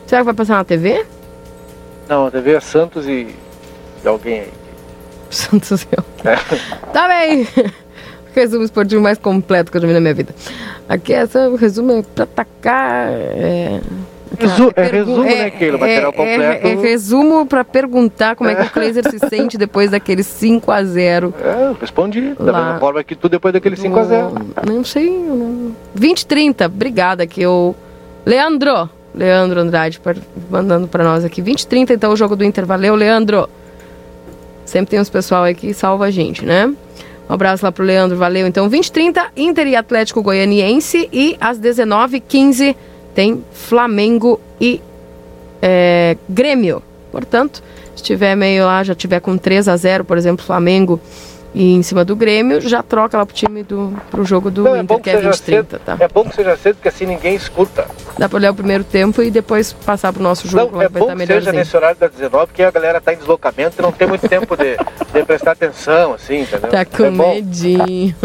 Será que vai passar na TV? Não, a TV é Santos e, e alguém aí. *laughs* Santos e É. Tá bem. Resumo esportivo mais completo que eu já vi na minha vida. Aqui essa, o resumo é pra atacar. É, Resu- é pergu- resumo, né, Keila? Material completo. É, é resumo pra perguntar como é que o Kleiser se sente depois daquele 5x0. É, eu respondi. Da mesma forma que tu depois daquele 5x0. Não sei. eu Não... 20 30, obrigada aqui. Eu... Leandro, Leandro Andrade mandando pra nós aqui. 20 30, então o jogo do Inter. Valeu, Leandro. Sempre tem uns pessoal aí que salva a gente, né? Um abraço lá pro Leandro, valeu. Então, 20 30, Inter e Atlético Goianiense. E às 19h15 tem Flamengo e é, Grêmio. Portanto, se tiver meio lá, já tiver com 3 a 0 por exemplo, Flamengo e em cima do Grêmio, já troca lá pro time do pro jogo do Não, é Inter, que é seja 20 30, cedo. tá? É bom que seja cedo, porque assim ninguém escuta. Dá pra olhar o primeiro tempo e depois passar pro nosso jogo, Não, lá é bom estar que seja nesse horário das 19, porque a galera tá em deslocamento e não tem muito tempo de, de prestar atenção, assim, entendeu? Tá com é medinho. *laughs*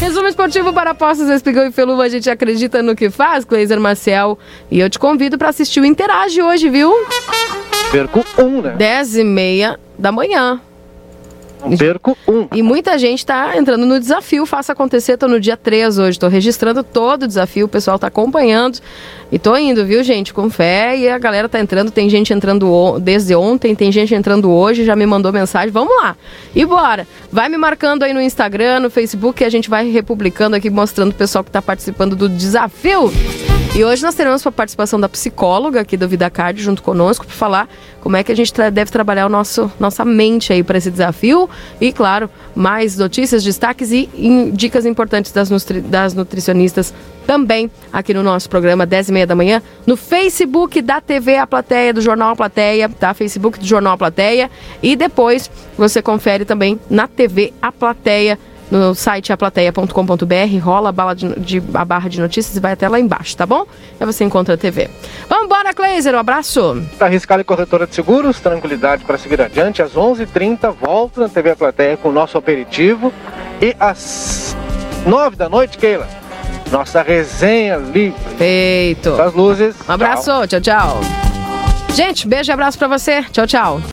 Resumo esportivo para apostas Espigão e Feluva. A gente acredita no que faz, Cleiser Marcel. E eu te convido para assistir o Interage hoje, viu? Perco um, né? 10 e meia da manhã. Perco um. E muita gente tá entrando no desafio. Faça acontecer. Tô no dia 3 hoje. Tô registrando todo o desafio. O pessoal tá acompanhando. E tô indo, viu, gente? Com fé. E a galera tá entrando. Tem gente entrando desde ontem. Tem gente entrando hoje. Já me mandou mensagem. Vamos lá. E bora. Vai me marcando aí no Instagram, no Facebook. Que a gente vai republicando aqui, mostrando o pessoal que tá participando do desafio. E hoje nós teremos a participação da psicóloga aqui do VidaCard junto conosco para falar como é que a gente tra- deve trabalhar o nosso, nossa mente aí para esse desafio. E, claro, mais notícias, destaques e em- dicas importantes das, nutri- das nutricionistas também aqui no nosso programa, 10 e meia da manhã, no Facebook da TV A Plateia, do Jornal A Plateia, tá? Facebook do Jornal A Plateia. E depois você confere também na TV A Plateia no site aplateia.com.br, rola a, bala de, de- a barra de notícias e vai até lá embaixo, tá bom? Aí você encontra a TV. Vamos embora, Kleiser, um abraço. Da Riscale Tá Corretora de Seguros, tranquilidade para seguir adiante. Às 11h30, volto na TV A Plateia com o nosso aperitivo. E às 9 da noite, Keila, nossa resenha livre. Feito. Das luzes. Um abraço, tchau, tchau. Gente, beijo e abraço pra você. Tchau, tchau.